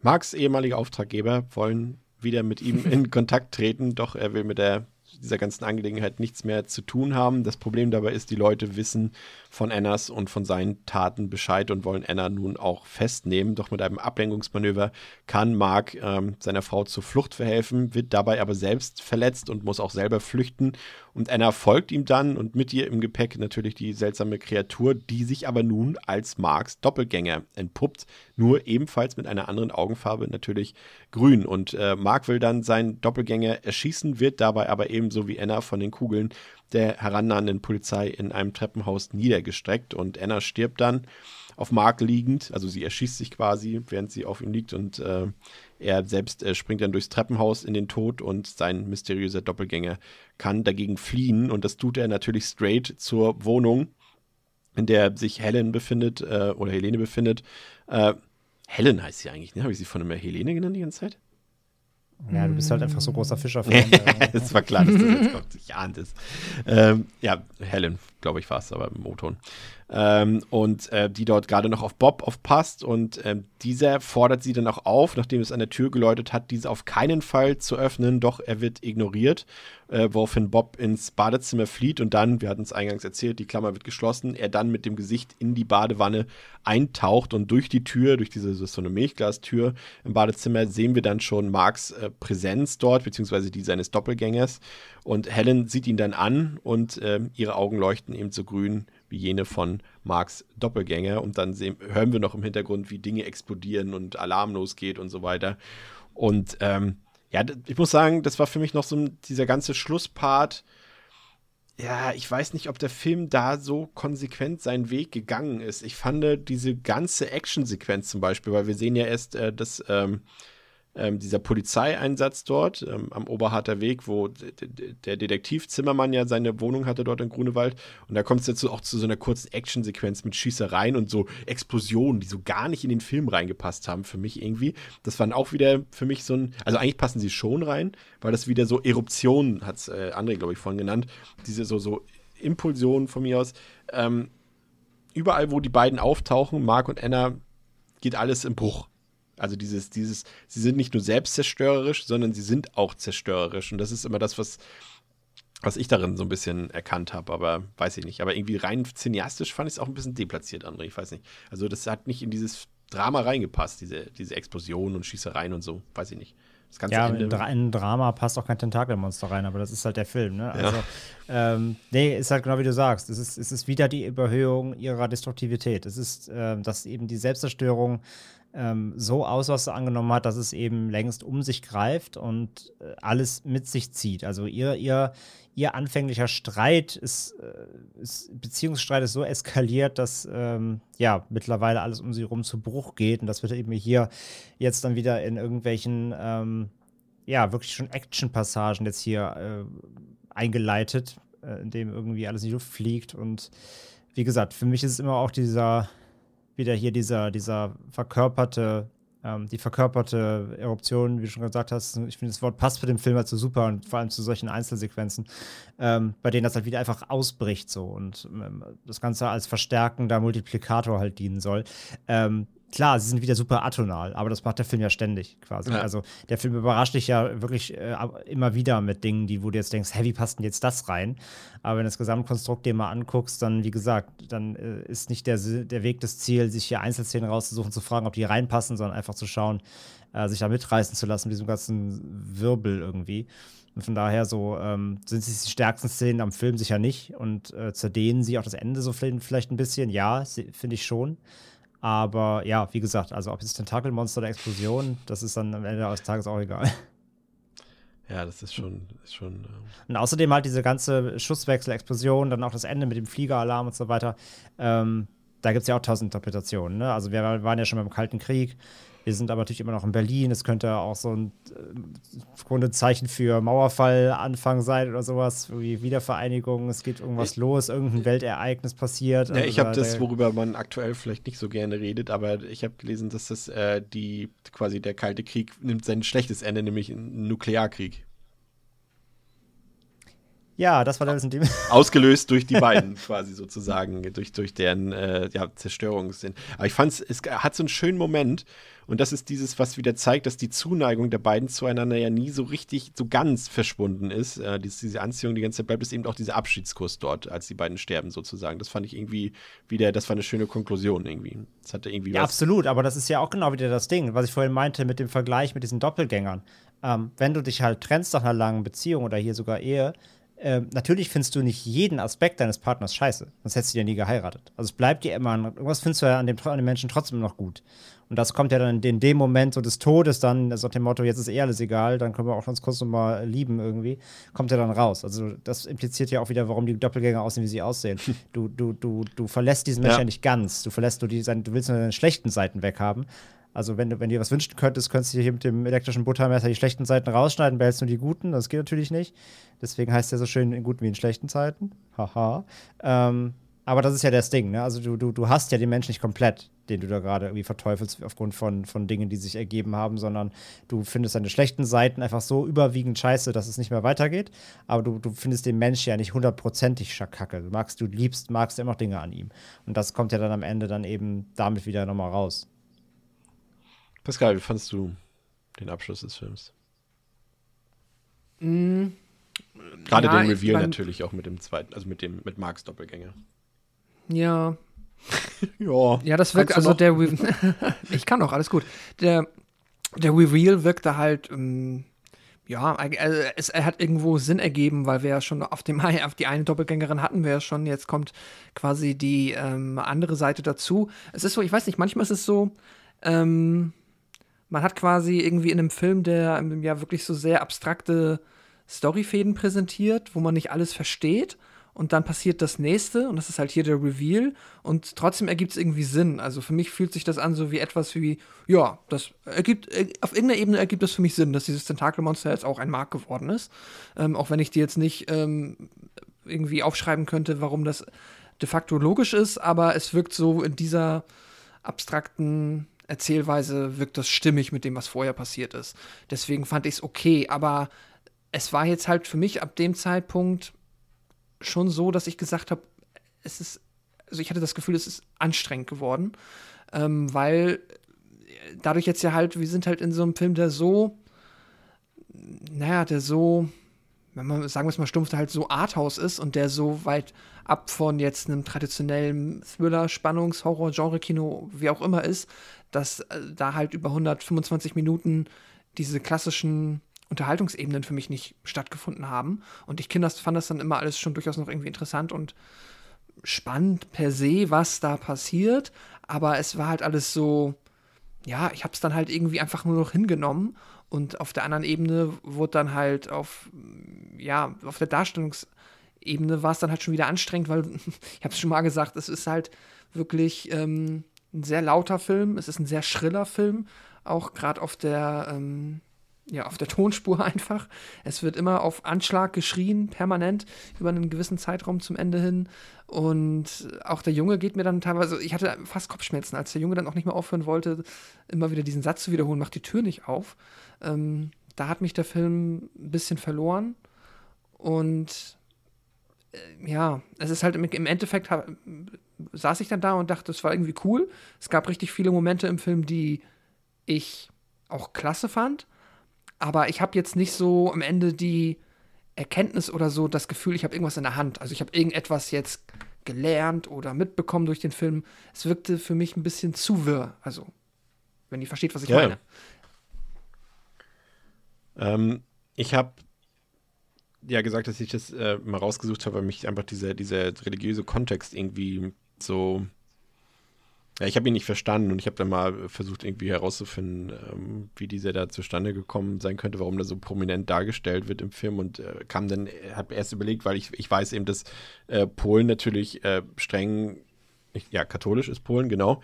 Speaker 1: Marks ehemalige Auftraggeber wollen wieder mit ihm in Kontakt treten, doch er will mit der dieser ganzen Angelegenheit nichts mehr zu tun haben. Das Problem dabei ist, die Leute wissen von Annas und von seinen Taten Bescheid und wollen Anna nun auch festnehmen. Doch mit einem Ablenkungsmanöver kann Mark ähm, seiner Frau zur Flucht verhelfen, wird dabei aber selbst verletzt und muss auch selber flüchten. Und Anna folgt ihm dann und mit ihr im Gepäck natürlich die seltsame Kreatur, die sich aber nun als Marks Doppelgänger entpuppt, nur ebenfalls mit einer anderen Augenfarbe, natürlich grün. Und äh, Mark will dann seinen Doppelgänger erschießen, wird dabei aber ebenso wie Anna von den Kugeln der herannahenden Polizei in einem Treppenhaus niedergestreckt. Und Anna stirbt dann auf Mark liegend, also sie erschießt sich quasi, während sie auf ihm liegt. Und äh, er selbst äh, springt dann durchs Treppenhaus in den Tod und sein mysteriöser Doppelgänger kann dagegen fliehen und das tut er natürlich straight zur Wohnung, in der sich Helen befindet äh, oder Helene befindet. Äh, Helen heißt sie eigentlich, ne? Habe ich sie von immer Helene genannt die ganze Zeit?
Speaker 3: Ja, du bist halt einfach so großer Fischer-Fan.
Speaker 1: Es war klar, dass das jetzt kommt. Ich ahnt es. Ähm, ja, Helen, glaube ich, war es, aber im O-Ton ähm, und äh, die dort gerade noch auf Bob aufpasst und äh, dieser fordert sie dann auch auf, nachdem es an der Tür geläutet hat, diese auf keinen Fall zu öffnen, doch er wird ignoriert, äh, woraufhin Bob ins Badezimmer flieht und dann, wir hatten es eingangs erzählt, die Klammer wird geschlossen, er dann mit dem Gesicht in die Badewanne eintaucht und durch die Tür, durch diese so eine Milchglastür im Badezimmer sehen wir dann schon Marks äh, Präsenz dort, beziehungsweise die seines Doppelgängers. Und Helen sieht ihn dann an und ähm, ihre Augen leuchten eben so grün wie jene von Marks Doppelgänger. Und dann sehen, hören wir noch im Hintergrund, wie Dinge explodieren und Alarm losgeht und so weiter. Und ähm, ja, ich muss sagen, das war für mich noch so dieser ganze Schlusspart. Ja, ich weiß nicht, ob der Film da so konsequent seinen Weg gegangen ist. Ich fand diese ganze Actionsequenz zum Beispiel, weil wir sehen ja erst, äh, dass ähm, ähm, dieser Polizeieinsatz dort ähm, am Oberharter Weg, wo der Detektiv Zimmermann ja seine Wohnung hatte dort in Grunewald. Und da kommt es jetzt auch zu so einer kurzen Actionsequenz mit Schießereien und so Explosionen, die so gar nicht in den Film reingepasst haben für mich irgendwie. Das waren auch wieder für mich so ein, also eigentlich passen sie schon rein, weil das wieder so Eruptionen, hat es äh, André, glaube ich, vorhin genannt, diese so, so Impulsionen von mir aus. Ähm, überall, wo die beiden auftauchen, Mark und Anna, geht alles im Bruch. Also dieses, dieses, sie sind nicht nur selbstzerstörerisch, sondern sie sind auch zerstörerisch. Und das ist immer das, was, was ich darin so ein bisschen erkannt habe, aber weiß ich nicht. Aber irgendwie rein cineastisch fand ich es auch ein bisschen deplatziert, André. Ich weiß nicht. Also das hat nicht in dieses Drama reingepasst, diese, diese Explosionen und Schießereien und so. Weiß ich nicht.
Speaker 3: Das ganze ja, Ende. In, Dra in Drama passt auch kein Tentakelmonster rein, aber das ist halt der Film, ne? Also, ja. ähm, nee, ist halt genau wie du sagst. Es ist, es ist wieder die Überhöhung ihrer Destruktivität. Es ist, äh, dass eben die Selbstzerstörung ähm, so Ausmaße angenommen hat, dass es eben längst um sich greift und äh, alles mit sich zieht. Also ihr, ihr, ihr anfänglicher Streit ist, äh, ist Beziehungsstreit ist so eskaliert, dass ähm, ja mittlerweile alles um sie herum zu Bruch geht. Und das wird eben hier jetzt dann wieder in irgendwelchen ähm, ja, wirklich schon Action-Passagen jetzt hier äh, eingeleitet, äh, in dem irgendwie alles in die Luft fliegt. Und wie gesagt, für mich ist es immer auch dieser wieder hier dieser, dieser verkörperte, ähm, die verkörperte Eruption, wie du schon gesagt hast. Ich finde, das Wort passt für den Film halt so super und vor allem zu solchen Einzelsequenzen, ähm, bei denen das halt wieder einfach ausbricht so und ähm, das Ganze als verstärkender Multiplikator halt dienen soll. Ähm, klar, sie sind wieder super atonal, aber das macht der Film ja ständig quasi. Ja. Also der Film überrascht dich ja wirklich äh, immer wieder mit Dingen, die, wo du jetzt denkst, hey, wie passt denn jetzt das rein? Aber wenn du das Gesamtkonstrukt dir mal anguckst, dann, wie gesagt, dann äh, ist nicht der, der Weg des Ziels, sich hier Einzelszenen rauszusuchen, zu fragen, ob die reinpassen, sondern einfach zu schauen, äh, sich da mitreißen zu lassen, diesem ganzen Wirbel irgendwie. Und von daher so ähm, sind es die stärksten Szenen am Film sicher nicht und äh, zerdehnen sie auch das Ende so vielleicht ein bisschen. Ja, finde ich schon. Aber ja, wie gesagt, also ob es Tentakelmonster oder Explosion, das ist dann am Ende des Tages auch egal.
Speaker 1: Ja, das ist schon. Ist schon äh
Speaker 3: und außerdem halt diese ganze Schusswechsel, Explosion, dann auch das Ende mit dem Fliegeralarm und so weiter. Ähm, da gibt es ja auch tausend Interpretationen. Ne? Also wir waren ja schon beim Kalten Krieg. Wir sind aber natürlich immer noch in Berlin. Es könnte auch so ein äh, Grunde Zeichen für Mauerfall-Anfang sein oder sowas, wie Wiedervereinigung. Es geht irgendwas ich, los, irgendein Weltereignis passiert.
Speaker 1: Ja, also ich habe das, worüber man aktuell vielleicht nicht so gerne redet, aber ich habe gelesen, dass das äh, die quasi der Kalte Krieg nimmt sein schlechtes Ende, nämlich ein Nuklearkrieg.
Speaker 3: Ja, das war Team.
Speaker 1: Ausgelöst durch die beiden quasi sozusagen, durch, durch deren äh, ja, Zerstörungssinn. Aber ich fand es, es hat so einen schönen Moment und das ist dieses, was wieder zeigt, dass die Zuneigung der beiden zueinander ja nie so richtig, so ganz verschwunden ist. Äh, diese, diese Anziehung die ganze Zeit bleibt, ist eben auch dieser Abschiedskurs dort, als die beiden sterben sozusagen. Das fand ich irgendwie wieder, das war eine schöne Konklusion irgendwie. Das hatte irgendwie
Speaker 3: ja,
Speaker 1: was.
Speaker 3: absolut, aber das ist ja auch genau wieder das Ding, was ich vorhin meinte mit dem Vergleich mit diesen Doppelgängern. Ähm, wenn du dich halt trennst nach einer langen Beziehung oder hier sogar Ehe, ähm, natürlich findest du nicht jeden Aspekt deines Partners scheiße, sonst hättest du ja nie geheiratet. Also es bleibt dir immer, irgendwas findest du ja an dem, an dem Menschen trotzdem noch gut. Und das kommt ja dann in dem Moment so des Todes dann, also nach dem Motto, jetzt ist eh alles egal, dann können wir auch uns kurz nochmal lieben irgendwie, kommt ja dann raus. Also das impliziert ja auch wieder, warum die Doppelgänger aussehen, wie sie aussehen. Du, du, du, du verlässt diesen Menschen ja. nicht ganz. Du verlässt nur die, du willst nur deine schlechten Seiten weghaben. Also wenn du, wenn dir was wünschen könntest, könntest du hier mit dem elektrischen Buttermesser die schlechten Seiten rausschneiden, behältst nur die guten. Das geht natürlich nicht. Deswegen heißt er so schön in guten wie in schlechten Zeiten. Haha. Ähm, aber das ist ja das Ding, ne? Also du, du, du hast ja den Menschen nicht komplett, den du da gerade irgendwie verteufelst aufgrund von, von Dingen, die sich ergeben haben, sondern du findest seine schlechten Seiten einfach so überwiegend scheiße, dass es nicht mehr weitergeht. Aber du, du findest den Menschen ja nicht hundertprozentig schakacke. Du magst, du liebst, magst immer Dinge an ihm. Und das kommt ja dann am Ende dann eben damit wieder nochmal raus.
Speaker 1: Pascal, wie fandest du den Abschluss des Films?
Speaker 2: Mm,
Speaker 1: Gerade ja, den Reveal mein, natürlich auch mit dem zweiten, also mit dem mit Marks Doppelgänger.
Speaker 2: Ja.
Speaker 1: ja.
Speaker 2: Ja, das wirkt, also der Ich kann auch, alles gut. Der, der Reveal wirkte halt, ähm, ja, also es er hat irgendwo Sinn ergeben, weil wir ja schon auf, dem, auf die eine Doppelgängerin hatten wir ja schon, jetzt kommt quasi die ähm, andere Seite dazu. Es ist so, ich weiß nicht, manchmal ist es so, ähm, man hat quasi irgendwie in einem Film, der ja wirklich so sehr abstrakte Storyfäden präsentiert, wo man nicht alles versteht. Und dann passiert das nächste, und das ist halt hier der Reveal, und trotzdem ergibt es irgendwie Sinn. Also für mich fühlt sich das an so wie etwas wie, ja, das ergibt, äh, auf irgendeiner Ebene ergibt es für mich Sinn, dass dieses Tentakelmonster jetzt auch ein Mark geworden ist. Ähm, auch wenn ich dir jetzt nicht ähm, irgendwie aufschreiben könnte, warum das de facto logisch ist, aber es wirkt so in dieser abstrakten Erzählweise wirkt das stimmig mit dem, was vorher passiert ist. Deswegen fand ich es okay, aber es war jetzt halt für mich ab dem Zeitpunkt schon so, dass ich gesagt habe, es ist, also ich hatte das Gefühl, es ist anstrengend geworden, ähm, weil dadurch jetzt ja halt, wir sind halt in so einem Film, der so, naja, der so, wenn man sagen wir es mal stumpf, der halt so Arthouse ist und der so weit ab von jetzt einem traditionellen Thriller, Spannungs-, Horror, Genre-Kino, wie auch immer ist, dass äh, da halt über 125 Minuten diese klassischen Unterhaltungsebenen für mich nicht stattgefunden haben. Und ich Kinder fand das dann immer alles schon durchaus noch irgendwie interessant und spannend per se, was da passiert. Aber es war halt alles so, ja, ich habe es dann halt irgendwie einfach nur noch hingenommen. Und auf der anderen Ebene wurde dann halt auf, ja, auf der Darstellungsebene war es dann halt schon wieder anstrengend, weil ich habe es schon mal gesagt, es ist halt wirklich ähm, ein sehr lauter Film, es ist ein sehr schriller Film, auch gerade auf der ähm, ja, auf der Tonspur einfach. Es wird immer auf Anschlag geschrien, permanent, über einen gewissen Zeitraum zum Ende hin. Und auch der Junge geht mir dann teilweise, ich hatte fast Kopfschmerzen, als der Junge dann auch nicht mehr aufhören wollte, immer wieder diesen Satz zu wiederholen, macht die Tür nicht auf. Ähm, da hat mich der Film ein bisschen verloren. Und äh, ja, es ist halt im, im Endeffekt, saß ich dann da und dachte, es war irgendwie cool. Es gab richtig viele Momente im Film, die ich auch klasse fand aber ich habe jetzt nicht so am Ende die Erkenntnis oder so das Gefühl, ich habe irgendwas in der Hand. Also ich habe irgendetwas jetzt gelernt oder mitbekommen durch den Film. Es wirkte für mich ein bisschen zu wirr. Also, wenn ihr versteht, was ich ja. meine.
Speaker 1: Ähm, ich habe ja gesagt, dass ich das äh, mal rausgesucht habe, weil mich einfach dieser, dieser religiöse Kontext irgendwie so. Ja, ich habe ihn nicht verstanden und ich habe dann mal versucht, irgendwie herauszufinden, ähm, wie dieser da zustande gekommen sein könnte, warum der so prominent dargestellt wird im Film und äh, kam dann, äh, habe erst überlegt, weil ich, ich weiß eben, dass äh, Polen natürlich äh, streng, ja, katholisch ist Polen, genau.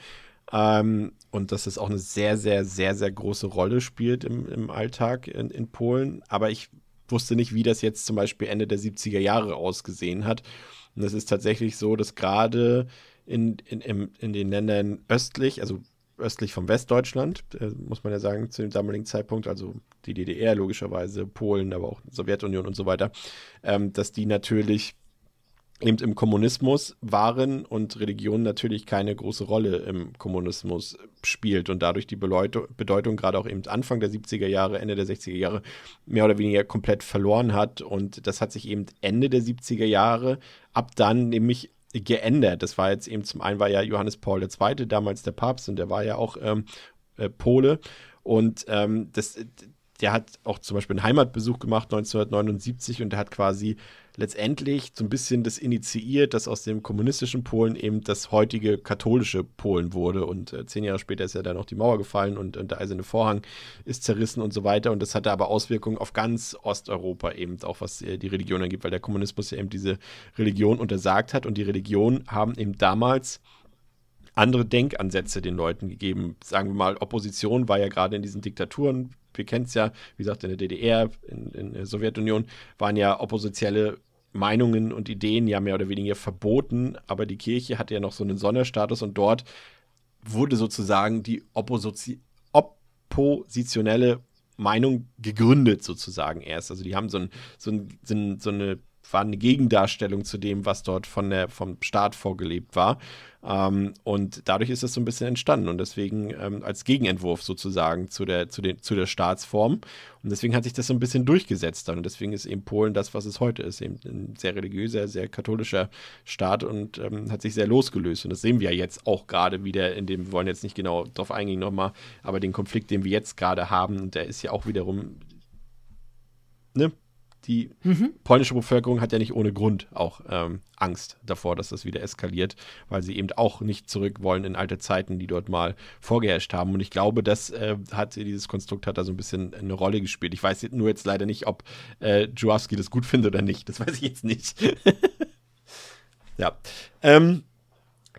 Speaker 1: Ähm, und dass es auch eine sehr, sehr, sehr, sehr große Rolle spielt im, im Alltag in, in Polen. Aber ich wusste nicht, wie das jetzt zum Beispiel Ende der 70er Jahre ausgesehen hat. Und es ist tatsächlich so, dass gerade in, in, in, den Ländern östlich, also östlich von Westdeutschland, äh, muss man ja sagen, zu dem damaligen Zeitpunkt, also die DDR logischerweise, Polen, aber auch Sowjetunion und so weiter, ähm, dass die natürlich eben im Kommunismus waren und Religion natürlich keine große Rolle im Kommunismus spielt und dadurch die Beleutung, Bedeutung gerade auch eben Anfang der 70er Jahre, Ende der 60er Jahre mehr oder weniger komplett verloren hat und das hat sich eben Ende der 70er Jahre ab dann nämlich geändert. Das war jetzt eben zum einen war ja Johannes Paul II. damals der Papst und der war ja auch ähm, äh, Pole und ähm, das der hat auch zum Beispiel einen Heimatbesuch gemacht 1979 und der hat quasi letztendlich so ein bisschen das initiiert, dass aus dem kommunistischen Polen eben das heutige katholische Polen wurde. Und äh, zehn Jahre später ist ja dann auch die Mauer gefallen und, und der eiserne Vorhang ist zerrissen und so weiter. Und das hatte aber Auswirkungen auf ganz Osteuropa eben, auch was äh, die Religion angeht, weil der Kommunismus ja eben diese Religion untersagt hat. Und die Religionen haben eben damals andere Denkansätze den Leuten gegeben. Sagen wir mal, Opposition war ja gerade in diesen Diktaturen wir kennen es ja, wie gesagt, in der DDR, in, in der Sowjetunion, waren ja oppositionelle Meinungen und Ideen ja mehr oder weniger verboten, aber die Kirche hatte ja noch so einen Sonderstatus und dort wurde sozusagen die Opposi oppositionelle Meinung gegründet sozusagen erst. Also die haben so, ein, so, ein, so eine war eine Gegendarstellung zu dem, was dort von der, vom Staat vorgelebt war. Ähm, und dadurch ist es so ein bisschen entstanden und deswegen ähm, als Gegenentwurf sozusagen zu der, zu, den, zu der Staatsform. Und deswegen hat sich das so ein bisschen durchgesetzt dann. Und deswegen ist eben Polen das, was es heute ist. Eben ein sehr religiöser, sehr katholischer Staat und ähm, hat sich sehr losgelöst. Und das sehen wir ja jetzt auch gerade wieder in dem, wir wollen jetzt nicht genau darauf eingehen nochmal, aber den Konflikt, den wir jetzt gerade haben, der ist ja auch wiederum ne, die mhm. polnische Bevölkerung hat ja nicht ohne Grund auch ähm, Angst davor, dass das wieder eskaliert, weil sie eben auch nicht zurück wollen in alte Zeiten, die dort mal vorgeherrscht haben. Und ich glaube, das äh, hat dieses Konstrukt hat da so ein bisschen eine Rolle gespielt. Ich weiß nur jetzt leider nicht, ob äh, Juawski das gut findet oder nicht. Das weiß ich jetzt nicht. ja. Ähm,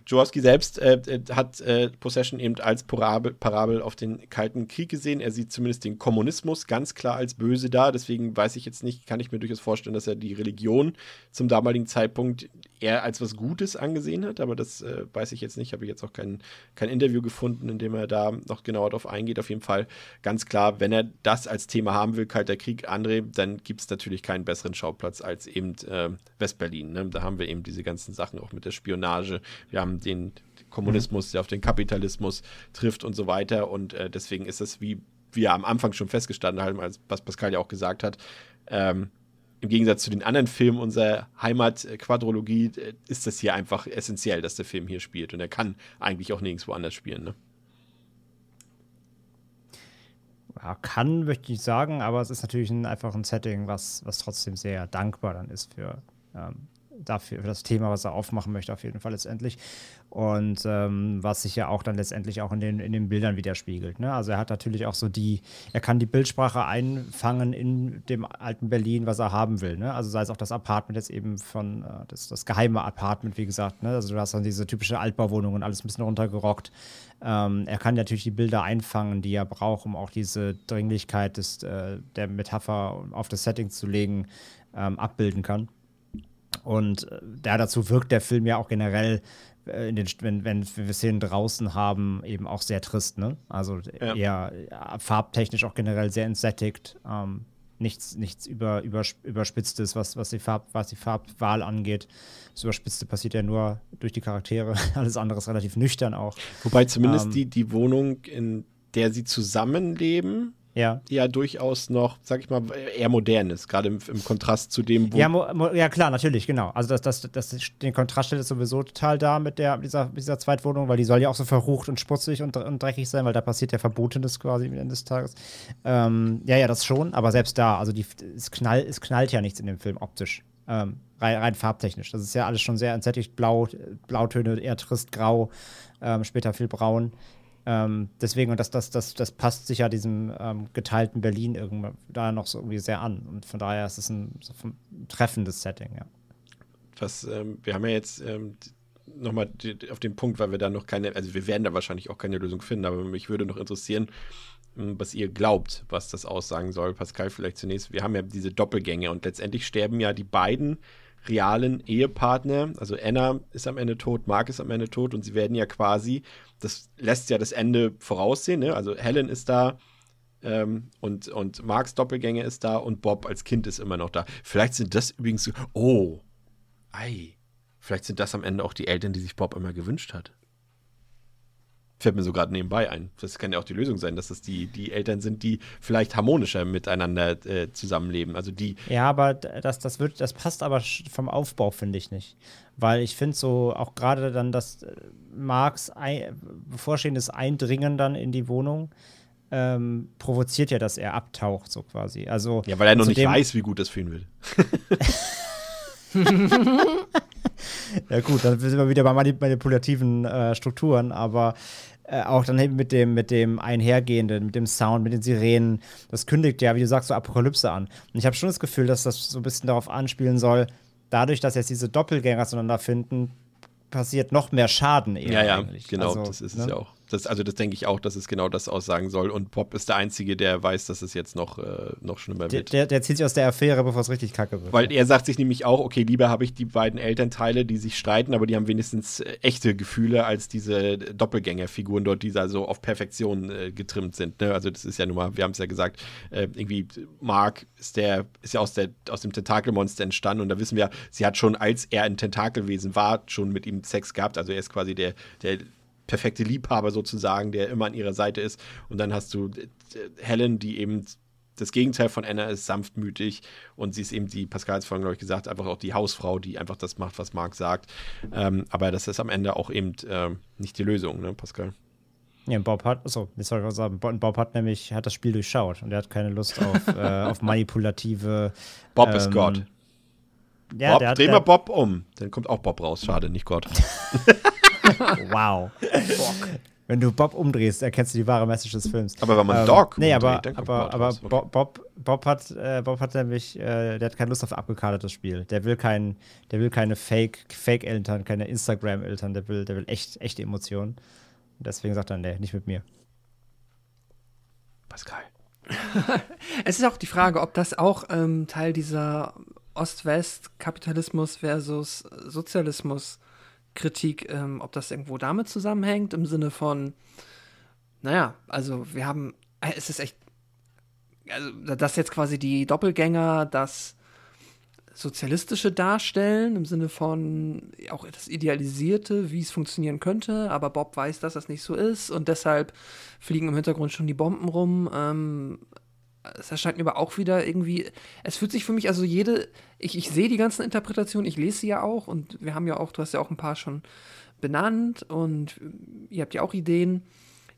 Speaker 1: Jaworski selbst äh, äh, hat äh, Possession eben als Parabel, Parabel auf den Kalten Krieg gesehen. Er sieht zumindest den Kommunismus ganz klar als böse da. Deswegen weiß ich jetzt nicht, kann ich mir durchaus vorstellen, dass er die Religion zum damaligen Zeitpunkt eher als was Gutes angesehen hat. Aber das äh, weiß ich jetzt nicht. Habe ich jetzt auch kein, kein Interview gefunden, in dem er da noch genauer darauf eingeht. Auf jeden Fall ganz klar, wenn er das als Thema haben will, Kalter Krieg, André, dann gibt es natürlich keinen besseren Schauplatz als eben äh, Westberlin. Ne? Da haben wir eben diese ganzen Sachen auch mit der Spionage. Wir haben den Kommunismus, der auf den Kapitalismus trifft und so weiter. Und äh, deswegen ist es, wie wir am Anfang schon festgestanden haben, als was Pascal ja auch gesagt hat, ähm, im Gegensatz zu den anderen Filmen unserer Heimat-Quadrologie äh, ist das hier einfach essentiell, dass der Film hier spielt. Und er kann eigentlich auch nirgendwo anders spielen. Ne?
Speaker 3: Ja, kann, möchte ich sagen, aber es ist natürlich ein, einfach ein Setting, was, was trotzdem sehr dankbar dann ist für ähm, dafür, für das Thema, was er aufmachen möchte, auf jeden Fall letztendlich. Und ähm, was sich ja auch dann letztendlich auch in den, in den Bildern widerspiegelt. Ne? Also er hat natürlich auch so die, er kann die Bildsprache einfangen in dem alten Berlin, was er haben will. Ne? Also sei es auch das Apartment jetzt eben von, äh, das, das geheime Apartment, wie gesagt. Ne? Also du hast dann diese typische Altbauwohnung und alles ein bisschen runtergerockt. Ähm, er kann natürlich die Bilder einfangen, die er braucht, um auch diese Dringlichkeit des, äh, der Metapher auf das Setting zu legen, ähm, abbilden kann. Und äh, ja, dazu wirkt der Film ja auch generell, äh, den, wenn, wenn wir Szenen draußen haben, eben auch sehr trist. Ne? Also ja. eher ja, farbtechnisch auch generell sehr entsättigt. Ähm, nichts nichts über, über, Überspitztes, was, was, die Farb, was die Farbwahl angeht. Das Überspitzte passiert ja nur durch die Charaktere. Alles andere ist relativ nüchtern auch.
Speaker 1: Wobei zumindest ähm, die, die Wohnung, in der sie zusammenleben, ja. ja durchaus noch, sag ich mal, eher modern ist, gerade im, im, Kontrast zu dem,
Speaker 3: wo. Ja, ja, klar, natürlich, genau. Also das, das, das, den Kontrast stellt es sowieso total da mit der, dieser, dieser Zweitwohnung, weil die soll ja auch so verrucht und sputzig und, und dreckig sein, weil da passiert ja Verbotenes quasi am Ende des Tages. Ähm, ja, ja, das schon, aber selbst da, also die, es, knall, es knallt ja nichts in dem Film optisch. Ähm, rein, rein, farbtechnisch. Das ist ja alles schon sehr entsättigt, blau, Blautöne, eher trist, grau, ähm, später viel braun. Ähm, deswegen, und das, das, das, das passt sich ja diesem ähm, geteilten Berlin da noch so irgendwie sehr an. Und von daher ist es ein, so ein treffendes Setting, ja.
Speaker 1: Was, ähm, wir haben ja jetzt ähm, nochmal auf den Punkt, weil wir da noch keine, also wir werden da wahrscheinlich auch keine Lösung finden, aber mich würde noch interessieren, hm, was ihr glaubt, was das aussagen soll. Pascal, vielleicht zunächst. Wir haben ja diese Doppelgänge und letztendlich sterben ja die beiden realen Ehepartner, also Anna ist am Ende tot, Mark ist am Ende tot und sie werden ja quasi, das lässt ja das Ende voraussehen, ne? also Helen ist da ähm, und, und Marks Doppelgänger ist da und Bob als Kind ist immer noch da. Vielleicht sind das übrigens, oh, ei, vielleicht sind das am Ende auch die Eltern, die sich Bob immer gewünscht hat. Fällt mir so gerade nebenbei ein. Das kann ja auch die Lösung sein, dass es die, die Eltern sind, die vielleicht harmonischer miteinander äh, zusammenleben. Also die.
Speaker 3: Ja, aber das, das wird, das passt aber vom Aufbau, finde ich nicht. Weil ich finde so auch gerade dann das äh, Marks ein, bevorstehendes Eindringen dann in die Wohnung ähm, provoziert ja, dass er abtaucht, so quasi. Also,
Speaker 1: ja, weil er noch nicht weiß, wie gut das für ihn wird.
Speaker 3: ja gut, dann sind wir wieder bei manipulativen äh, Strukturen, aber äh, auch dann mit dem, mit dem Einhergehenden, mit dem Sound, mit den Sirenen, das kündigt ja, wie du sagst, so Apokalypse an. Und ich habe schon das Gefühl, dass das so ein bisschen darauf anspielen soll, dadurch, dass jetzt diese Doppelgänger zueinander finden, passiert noch mehr Schaden eher.
Speaker 1: Ja, ja, eigentlich. genau, also, das ist ne? es ja auch. Das, also das denke ich auch, dass es genau das aussagen soll. Und Bob ist der Einzige, der weiß, dass es jetzt noch, äh, noch schlimmer
Speaker 3: wird. Der, der, zieht sich aus der Affäre, bevor es richtig kacke wird.
Speaker 1: Weil er sagt sich nämlich auch, okay, lieber habe ich die beiden Elternteile, die sich streiten, aber die haben wenigstens äh, echte Gefühle als diese Doppelgängerfiguren dort, die da so auf Perfektion äh, getrimmt sind. Ne? Also das ist ja nun mal, wir haben es ja gesagt, äh, irgendwie Mark ist der, ist ja aus, der, aus dem Tentakelmonster entstanden und da wissen wir, sie hat schon, als er ein Tentakelwesen war, schon mit ihm Sex gehabt. Also er ist quasi der, der perfekte Liebhaber sozusagen, der immer an ihrer Seite ist. Und dann hast du äh, Helen, die eben das Gegenteil von Anna ist, sanftmütig und sie ist eben die, Pascal hat es vorhin, glaube ich, gesagt, einfach auch die Hausfrau, die einfach das macht, was Marc sagt. Ähm, aber das ist am Ende auch eben äh, nicht die Lösung, ne, Pascal?
Speaker 3: Ja, Bob hat, achso, ich soll gerade sagen, Bob hat nämlich, hat das Spiel durchschaut und er hat keine Lust auf, äh, auf manipulative.
Speaker 1: Bob ähm, ist Gott. Ja, Bob, dreh mal Bob um. Dann kommt auch Bob raus. Schade, nicht Gott.
Speaker 3: wow. Wenn du Bob umdrehst, erkennst du die wahre Message des Films.
Speaker 1: Aber wenn man ähm, Dog
Speaker 3: Nee, aber, aber, aber okay. Bob, Bob, hat, äh, Bob hat nämlich, äh, der hat keine Lust auf abgekadertes Spiel. Der will kein, der will keine Fake, Fake-Eltern, keine Instagram-Eltern, der will, der will echt, echte Emotionen. Und deswegen sagt er, nee, nicht mit mir.
Speaker 1: Pascal.
Speaker 2: es ist auch die Frage, ob das auch ähm, Teil dieser Ost-West-Kapitalismus versus Sozialismus Kritik, ähm, ob das irgendwo damit zusammenhängt, im Sinne von, naja, also wir haben, äh, es ist echt, also dass jetzt quasi die Doppelgänger das Sozialistische darstellen, im Sinne von auch das Idealisierte, wie es funktionieren könnte, aber Bob weiß, dass das nicht so ist und deshalb fliegen im Hintergrund schon die Bomben rum. Ähm, es erscheint mir aber auch wieder irgendwie, es fühlt sich für mich, also jede, ich, ich sehe die ganzen Interpretationen, ich lese sie ja auch und wir haben ja auch, du hast ja auch ein paar schon benannt und ihr habt ja auch Ideen.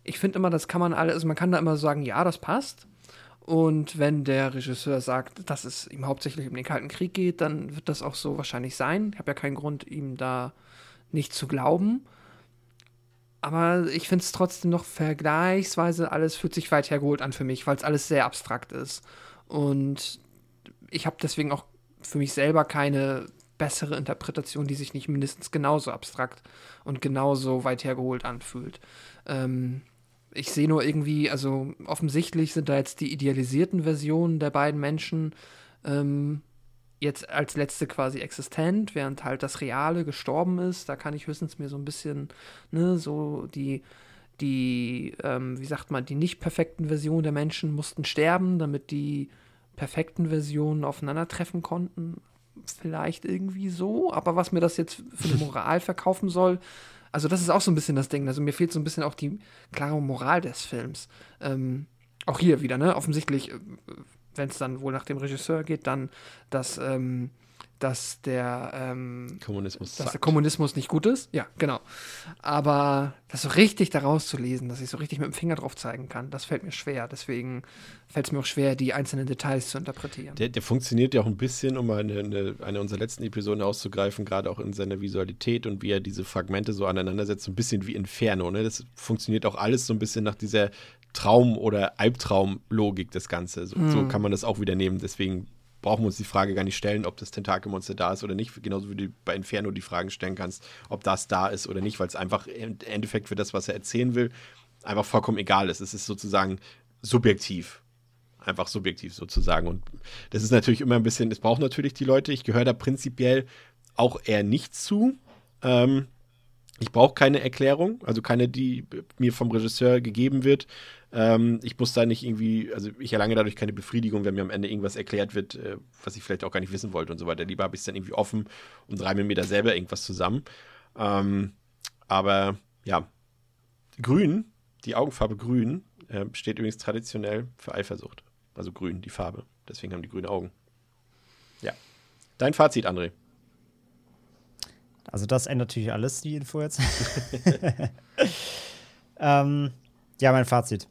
Speaker 2: Ich finde immer, das kann man alles, also man kann da immer sagen, ja, das passt. Und wenn der Regisseur sagt, dass es ihm hauptsächlich um den Kalten Krieg geht, dann wird das auch so wahrscheinlich sein. Ich habe ja keinen Grund, ihm da nicht zu glauben. Aber ich finde es trotzdem noch vergleichsweise alles fühlt sich weit hergeholt an für mich, weil es alles sehr abstrakt ist. Und ich habe deswegen auch für mich selber keine bessere Interpretation, die sich nicht mindestens genauso abstrakt und genauso weit hergeholt anfühlt. Ähm, ich sehe nur irgendwie, also offensichtlich sind da jetzt die idealisierten Versionen der beiden Menschen ähm, jetzt als letzte quasi existent, während halt das Reale gestorben ist. Da kann ich höchstens mir so ein bisschen, ne, so die, die, ähm, wie sagt man, die nicht perfekten Versionen der Menschen mussten sterben, damit die perfekten Versionen aufeinandertreffen konnten. Vielleicht irgendwie so, aber was mir das jetzt für eine Moral verkaufen soll, also das ist auch so ein bisschen das Ding. Also mir fehlt so ein bisschen auch die klare Moral des Films. Ähm, auch hier wieder, ne? Offensichtlich, äh, wenn es dann wohl nach dem Regisseur geht, dann, dass ähm, dass der, ähm,
Speaker 1: Kommunismus
Speaker 2: dass der Kommunismus nicht gut ist. Ja, genau. Aber das so richtig daraus zu lesen, dass ich so richtig mit dem Finger drauf zeigen kann, das fällt mir schwer. Deswegen fällt es mir auch schwer, die einzelnen Details zu interpretieren.
Speaker 1: Der, der funktioniert ja auch ein bisschen, um eine, eine, eine unserer letzten Episoden auszugreifen, gerade auch in seiner Visualität und wie er diese Fragmente so aneinandersetzt, so ein bisschen wie Inferno. Ne? Das funktioniert auch alles so ein bisschen nach dieser Traum- oder Albtraum-Logik, das Ganze. So, mm. so, kann man das auch wieder nehmen. Deswegen brauchen wir uns die Frage gar nicht stellen, ob das Tentakelmonster da ist oder nicht. Genauso wie du bei Inferno die Fragen stellen kannst, ob das da ist oder nicht, weil es einfach im Endeffekt für das, was er erzählen will, einfach vollkommen egal ist. Es ist sozusagen subjektiv. Einfach subjektiv sozusagen. Und das ist natürlich immer ein bisschen, es braucht natürlich die Leute. Ich gehöre da prinzipiell auch eher nicht zu. Ähm, ich brauche keine Erklärung, also keine, die mir vom Regisseur gegeben wird. Ähm, ich muss da nicht irgendwie, also ich erlange dadurch keine Befriedigung, wenn mir am Ende irgendwas erklärt wird, äh, was ich vielleicht auch gar nicht wissen wollte und so weiter. Lieber habe ich es dann irgendwie offen und reime mir da selber irgendwas zusammen. Ähm, aber ja, grün, die Augenfarbe grün, äh, steht übrigens traditionell für Eifersucht. Also grün, die Farbe. Deswegen haben die grüne Augen. Ja. Dein Fazit, André.
Speaker 3: Also das ändert natürlich alles, die Info jetzt. ähm, ja, mein Fazit.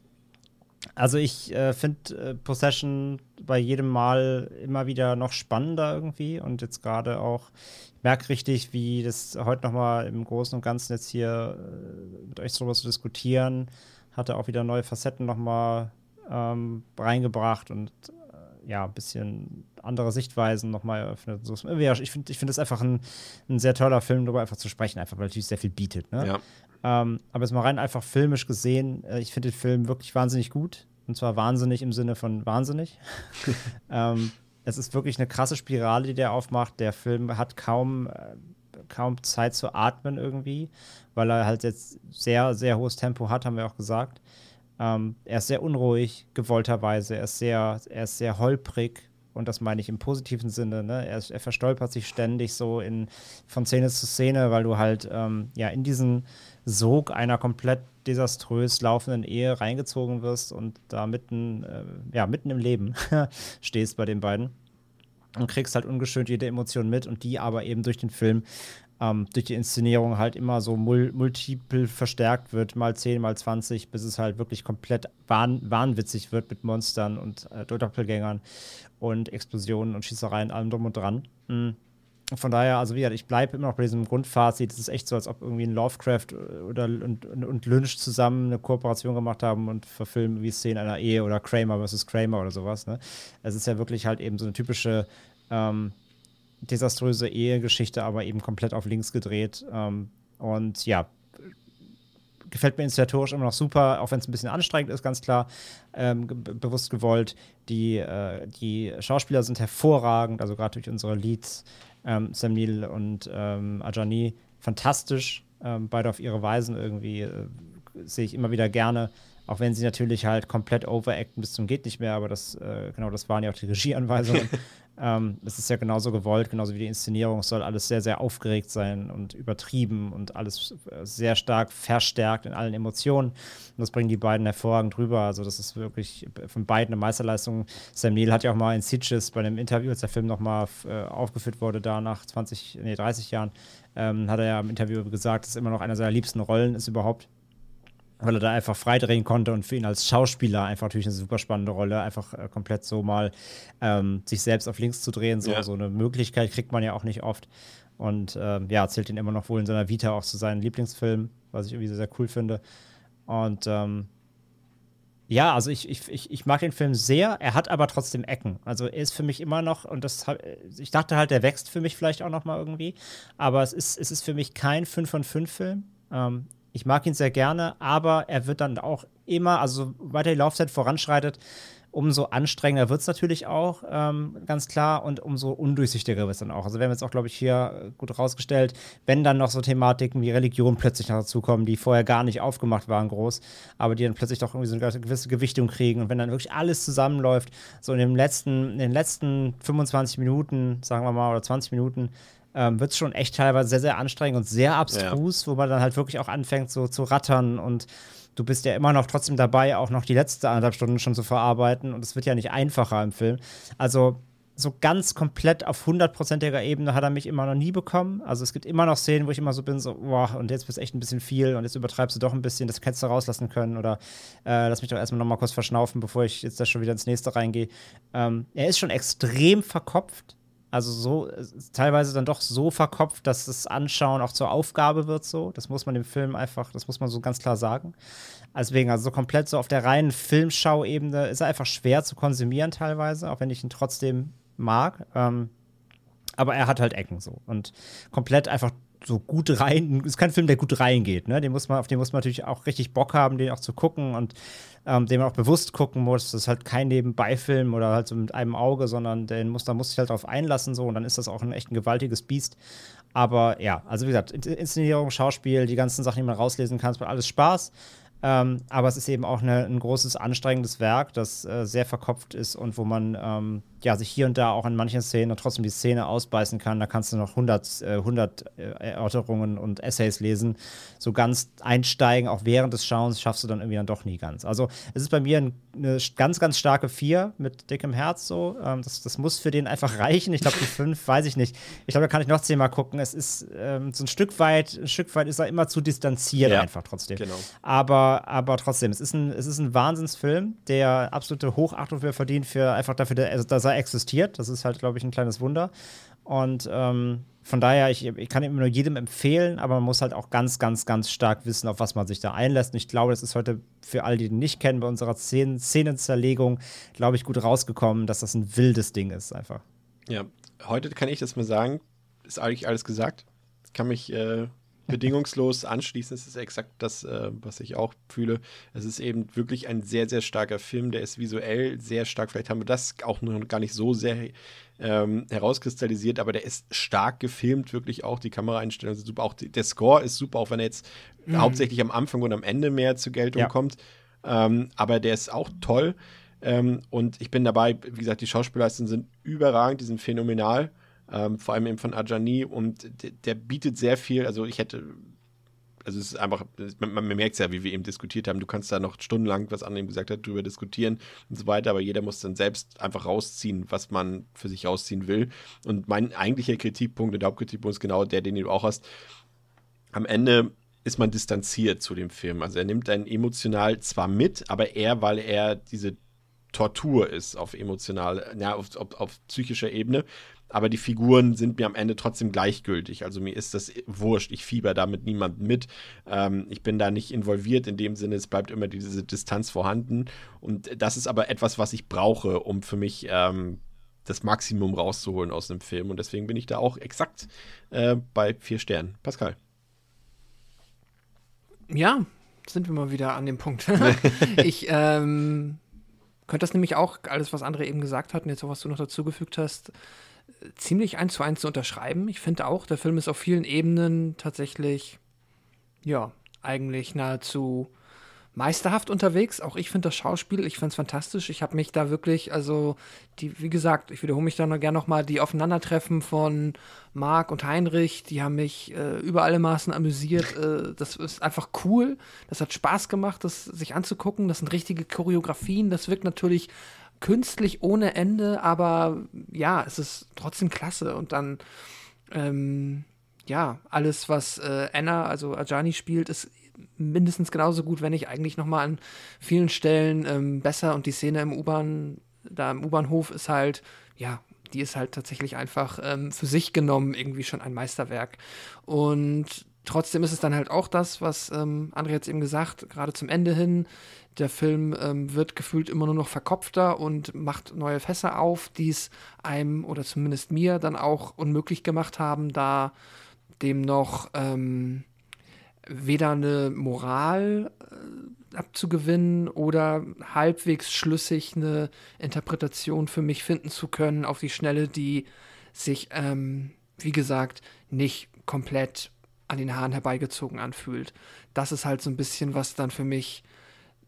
Speaker 3: Also ich äh, finde äh, Possession bei jedem Mal immer wieder noch spannender irgendwie und jetzt gerade auch, ich merke richtig, wie das heute nochmal im Großen und Ganzen jetzt hier äh, mit euch darüber zu diskutieren, hatte auch wieder neue Facetten nochmal ähm, reingebracht und äh, ja, ein bisschen andere Sichtweisen nochmal eröffnet. So, ich finde ich find das einfach ein, ein sehr toller Film, darüber einfach zu sprechen, einfach weil natürlich sehr viel bietet. Ne? Ja. Ähm, aber jetzt mal rein einfach filmisch gesehen, äh, ich finde den Film wirklich wahnsinnig gut. Und zwar wahnsinnig im Sinne von wahnsinnig. ähm, es ist wirklich eine krasse Spirale, die der aufmacht. Der Film hat kaum, äh, kaum Zeit zu atmen irgendwie, weil er halt jetzt sehr, sehr hohes Tempo hat, haben wir auch gesagt. Ähm, er ist sehr unruhig, gewollterweise. Er ist sehr, er ist sehr holprig und das meine ich im positiven Sinne. Ne? Er, er, verstolpert sich ständig so in, von Szene zu Szene, weil du halt ähm, ja in diesen Sog einer komplett desaströs laufenden Ehe reingezogen wirst und da mitten, äh, ja, mitten im Leben stehst bei den beiden und kriegst halt ungeschönt jede Emotion mit und die aber eben durch den Film, ähm, durch die Inszenierung halt immer so mul multiple verstärkt wird, mal 10, mal 20, bis es halt wirklich komplett wahn wahnwitzig wird mit Monstern und äh, Doppelgängern und Explosionen und Schießereien, allem drum und dran. Mhm von daher, also wie gesagt, ich bleibe immer noch bei diesem Grundfazit. Es ist echt so, als ob irgendwie ein Lovecraft oder und, und Lynch zusammen eine Kooperation gemacht haben und verfilmen wie Szenen einer Ehe oder Kramer versus Kramer oder sowas. Ne? Es ist ja wirklich halt eben so eine typische ähm, desaströse Ehegeschichte, aber eben komplett auf links gedreht. Ähm, und ja, gefällt mir inszenatorisch immer noch super, auch wenn es ein bisschen anstrengend ist, ganz klar, ähm, bewusst gewollt. Die, äh, die Schauspieler sind hervorragend, also gerade durch unsere Leads ähm, Sam Neill und ähm, Ajani fantastisch, ähm, beide auf ihre Weisen irgendwie, äh, sehe ich immer wieder gerne. Auch wenn sie natürlich halt komplett overacten bis zum geht nicht mehr, aber das, äh, genau, das waren ja auch die Regieanweisungen. ähm, das ist ja genauso gewollt, genauso wie die Inszenierung. Es soll alles sehr, sehr aufgeregt sein und übertrieben und alles äh, sehr stark verstärkt in allen Emotionen. Und das bringen die beiden hervorragend rüber. Also, das ist wirklich von beiden eine Meisterleistung. Sam Neill hat ja auch mal in Sitges bei einem Interview, als der Film nochmal äh, aufgeführt wurde, da nach 20, nee, 30 Jahren, ähm, hat er ja im Interview gesagt, dass es immer noch einer seiner liebsten Rollen ist überhaupt weil er da einfach freidrehen konnte und für ihn als Schauspieler einfach natürlich eine super spannende Rolle, einfach äh, komplett so mal ähm, sich selbst auf links zu drehen. So, ja. so eine Möglichkeit kriegt man ja auch nicht oft. Und ähm, ja, zählt ihn immer noch wohl in seiner Vita auch zu seinen Lieblingsfilmen, was ich irgendwie sehr, sehr cool finde. Und ähm, ja, also ich, ich, ich, ich mag den Film sehr, er hat aber trotzdem Ecken. Also er ist für mich immer noch, und das ich dachte halt, der wächst für mich vielleicht auch noch mal irgendwie, aber es ist, es ist für mich kein 5 von 5 Film. Ähm, ich mag ihn sehr gerne, aber er wird dann auch immer, also weiter die Laufzeit voranschreitet, umso anstrengender wird es natürlich auch, ähm, ganz klar, und umso undurchsichtiger wird es dann auch. Also wir haben jetzt auch, glaube ich, hier gut rausgestellt, wenn dann noch so Thematiken wie Religion plötzlich noch dazukommen, die vorher gar nicht aufgemacht waren groß, aber die dann plötzlich doch irgendwie so eine gewisse Gewichtung kriegen und wenn dann wirklich alles zusammenläuft, so in, dem letzten, in den letzten 25 Minuten, sagen wir mal, oder 20 Minuten, ähm, wird es schon echt teilweise sehr, sehr anstrengend und sehr abstrus, ja. wo man dann halt wirklich auch anfängt, so zu rattern und du bist ja immer noch trotzdem dabei, auch noch die letzte anderthalb Stunden schon zu verarbeiten und es wird ja nicht einfacher im Film. Also so ganz komplett auf hundertprozentiger Ebene hat er mich immer noch nie bekommen. Also es gibt immer noch Szenen, wo ich immer so bin, so, boah, und jetzt bist du echt ein bisschen viel und jetzt übertreibst du doch ein bisschen, das hättest du rauslassen können oder äh, lass mich doch erstmal noch mal kurz verschnaufen, bevor ich jetzt da schon wieder ins nächste reingehe. Ähm, er ist schon extrem verkopft. Also so teilweise dann doch so verkopft, dass das Anschauen auch zur Aufgabe wird so. Das muss man dem Film einfach, das muss man so ganz klar sagen. Deswegen, also so komplett so auf der reinen Filmschauebene ist er einfach schwer zu konsumieren teilweise, auch wenn ich ihn trotzdem mag. Ähm, aber er hat halt Ecken so. Und komplett einfach so gut rein. Ist kein Film, der gut reingeht. Ne? Den muss man, auf den muss man natürlich auch richtig Bock haben, den auch zu gucken und ähm, den man auch bewusst gucken muss. Das ist halt kein Nebenbeifilm oder halt so mit einem Auge, sondern den muss, da muss sich halt drauf einlassen so und dann ist das auch ein echt ein gewaltiges Biest. Aber ja, also wie gesagt, Inszenierung, Schauspiel, die ganzen Sachen, die man rauslesen kann, es macht alles Spaß. Ähm, aber es ist eben auch eine, ein großes, anstrengendes Werk, das äh, sehr verkopft ist und wo man ähm, ja, sich hier und da auch in manchen Szenen trotzdem die Szene ausbeißen kann. Da kannst du noch 100, äh, 100 äh, Erörterungen und Essays lesen. So ganz einsteigen, auch während des Schauens, schaffst du dann irgendwie dann doch nie ganz. Also es ist bei mir ein, eine ganz, ganz starke 4 mit dickem Herz so. Ähm, das, das muss für den einfach reichen. Ich glaube, die 5, weiß ich nicht. Ich glaube, da kann ich noch zehnmal gucken. Es ist ähm, so ein Stück weit, ein Stück weit ist er immer zu distanziert ja, einfach trotzdem. Genau. Aber, aber trotzdem, es ist ein, es ist ein Wahnsinnsfilm, der absolute Hochachtung für verdient, für einfach dafür, also, dass er existiert. Das ist halt, glaube ich, ein kleines Wunder. Und ähm, von daher, ich, ich kann immer nur jedem empfehlen, aber man muss halt auch ganz, ganz, ganz stark wissen, auf was man sich da einlässt. Und ich glaube, das ist heute für alle, die den nicht kennen, bei unserer Szenen Szenenzerlegung, glaube ich, gut rausgekommen, dass das ein wildes Ding ist einfach.
Speaker 1: Ja, heute kann ich das mal sagen, ist eigentlich alles gesagt. Ich kann mich äh, bedingungslos anschließen. Es ist exakt das, äh, was ich auch fühle. Es ist eben wirklich ein sehr, sehr starker Film. Der ist visuell sehr stark. Vielleicht haben wir das auch noch gar nicht so sehr ähm, herauskristallisiert, aber der ist stark gefilmt, wirklich auch. Die Kameraeinstellungen sind super. Auch die, der Score ist super, auch wenn er jetzt mhm. hauptsächlich am Anfang und am Ende mehr zur Geltung ja. kommt. Ähm, aber der ist auch toll. Ähm, und ich bin dabei, wie gesagt, die Schauspielleistungen sind überragend, die sind phänomenal ähm, vor allem eben von Ajani und der, bietet sehr viel, also ich hätte also es ist einfach, man, man merkt es ja, wie wir eben diskutiert haben, du kannst da noch stundenlang, was eben gesagt hat, drüber diskutieren und so weiter, aber jeder muss dann selbst einfach rausziehen, was man für sich rausziehen will. Und mein eigentlicher Kritikpunkt der Hauptkritikpunkt ist genau der, den du auch hast. Am Ende ist man distanziert zu dem Film. Also er nimmt einen emotional zwar mit, aber eher, weil er diese Tortur ist auf emotional, ja, auf, auf, auf psychischer Ebene aber die Figuren sind mir am Ende trotzdem gleichgültig. Also mir ist das wurscht. Ich fieber da mit niemandem mit. Ähm, ich bin da nicht involviert in dem Sinne, es bleibt immer diese Distanz vorhanden. Und das ist aber etwas, was ich brauche, um für mich ähm, das Maximum rauszuholen aus einem Film. Und deswegen bin ich da auch exakt äh, bei vier Sternen. Pascal.
Speaker 2: Ja, sind wir mal wieder an dem Punkt. ich ähm, könnte das nämlich auch, alles, was andere eben gesagt hatten, jetzt auch was du noch dazugefügt hast, ziemlich eins zu eins zu unterschreiben. Ich finde auch, der Film ist auf vielen Ebenen tatsächlich, ja, eigentlich nahezu meisterhaft unterwegs. Auch ich finde das Schauspiel, ich finde es fantastisch. Ich habe mich da wirklich, also, die, wie gesagt, ich wiederhole mich da noch gerne nochmal, die Aufeinandertreffen von Marc und Heinrich, die haben mich äh, über alle Maßen amüsiert. Äh, das ist einfach cool. Das hat Spaß gemacht, das sich anzugucken. Das sind richtige Choreografien. Das wirkt natürlich künstlich ohne Ende, aber ja, es ist trotzdem klasse. Und dann, ähm, ja, alles, was äh, Anna, also Ajani spielt, ist mindestens genauso gut, wenn nicht eigentlich noch mal an vielen Stellen ähm, besser. Und die Szene im U-Bahn, da im U-Bahnhof ist halt, ja, die ist halt tatsächlich einfach ähm, für sich genommen irgendwie schon ein Meisterwerk. Und trotzdem ist es dann halt auch das, was ähm, André jetzt eben gesagt, gerade zum Ende hin, der Film ähm, wird gefühlt immer nur noch verkopfter und macht neue Fässer auf, die es einem oder zumindest mir dann auch unmöglich gemacht haben, da dem noch ähm, weder eine Moral äh, abzugewinnen oder halbwegs schlüssig eine Interpretation für mich finden zu können auf die Schnelle, die sich, ähm, wie gesagt, nicht komplett an den Haaren herbeigezogen anfühlt. Das ist halt so ein bisschen, was dann für mich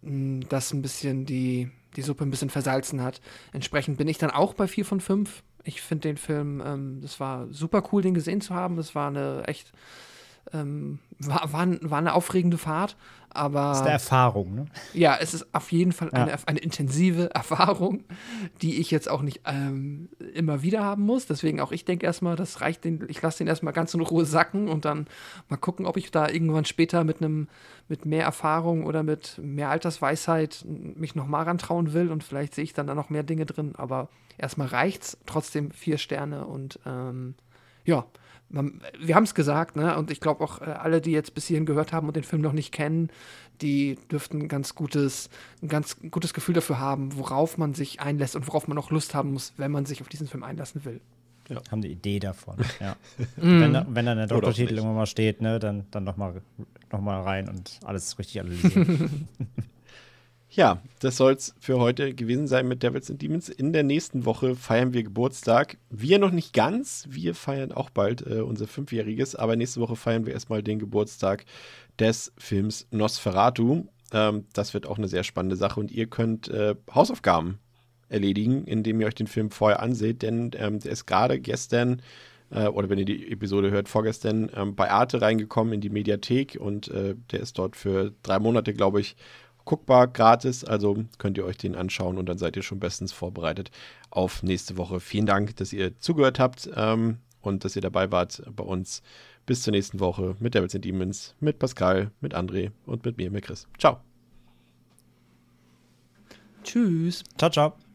Speaker 2: das ein bisschen die, die Suppe ein bisschen versalzen hat. Entsprechend bin ich dann auch bei 4 von 5. Ich finde den Film, ähm, das war super cool, den gesehen zu haben. Das war eine echt ähm, war, war, war, eine aufregende Fahrt, aber. Das
Speaker 3: ist eine Erfahrung, ne?
Speaker 2: Ja, es ist auf jeden Fall eine, ja. eine intensive Erfahrung, die ich jetzt auch nicht ähm, immer wieder haben muss. Deswegen auch ich denke erstmal, das reicht den, ich lasse den erstmal ganz in Ruhe sacken und dann mal gucken, ob ich da irgendwann später mit einem, mit mehr Erfahrung oder mit mehr Altersweisheit mich nochmal rantrauen will und vielleicht sehe ich dann da noch mehr Dinge drin. Aber erstmal reicht's. Trotzdem vier Sterne und ähm, ja, man, wir haben es gesagt, ne? Und ich glaube auch äh, alle, die jetzt bis hierhin gehört haben und den Film noch nicht kennen, die dürften ein ganz gutes, ein ganz gutes Gefühl dafür haben, worauf man sich einlässt und worauf man auch Lust haben muss, wenn man sich auf diesen Film einlassen will.
Speaker 3: Ja. Haben die Idee davon, ja. wenn, da, wenn dann der Doktortitel irgendwann mal steht, ne, dann, dann nochmal noch mal rein und alles richtig analysieren.
Speaker 1: Ja, das soll es für heute gewesen sein mit Devils and Demons. In der nächsten Woche feiern wir Geburtstag. Wir noch nicht ganz, wir feiern auch bald äh, unser Fünfjähriges, aber nächste Woche feiern wir erstmal den Geburtstag des Films Nosferatu. Ähm, das wird auch eine sehr spannende Sache und ihr könnt äh, Hausaufgaben erledigen, indem ihr euch den Film vorher anseht, denn ähm, der ist gerade gestern äh, oder wenn ihr die Episode hört, vorgestern ähm, bei Arte reingekommen in die Mediathek und äh, der ist dort für drei Monate, glaube ich, guckbar, gratis. Also könnt ihr euch den anschauen und dann seid ihr schon bestens vorbereitet auf nächste Woche. Vielen Dank, dass ihr zugehört habt ähm, und dass ihr dabei wart bei uns. Bis zur nächsten Woche mit Devils and Demons, mit Pascal, mit André und mit mir, mit Chris. Ciao.
Speaker 2: Tschüss.
Speaker 3: Ciao, ciao.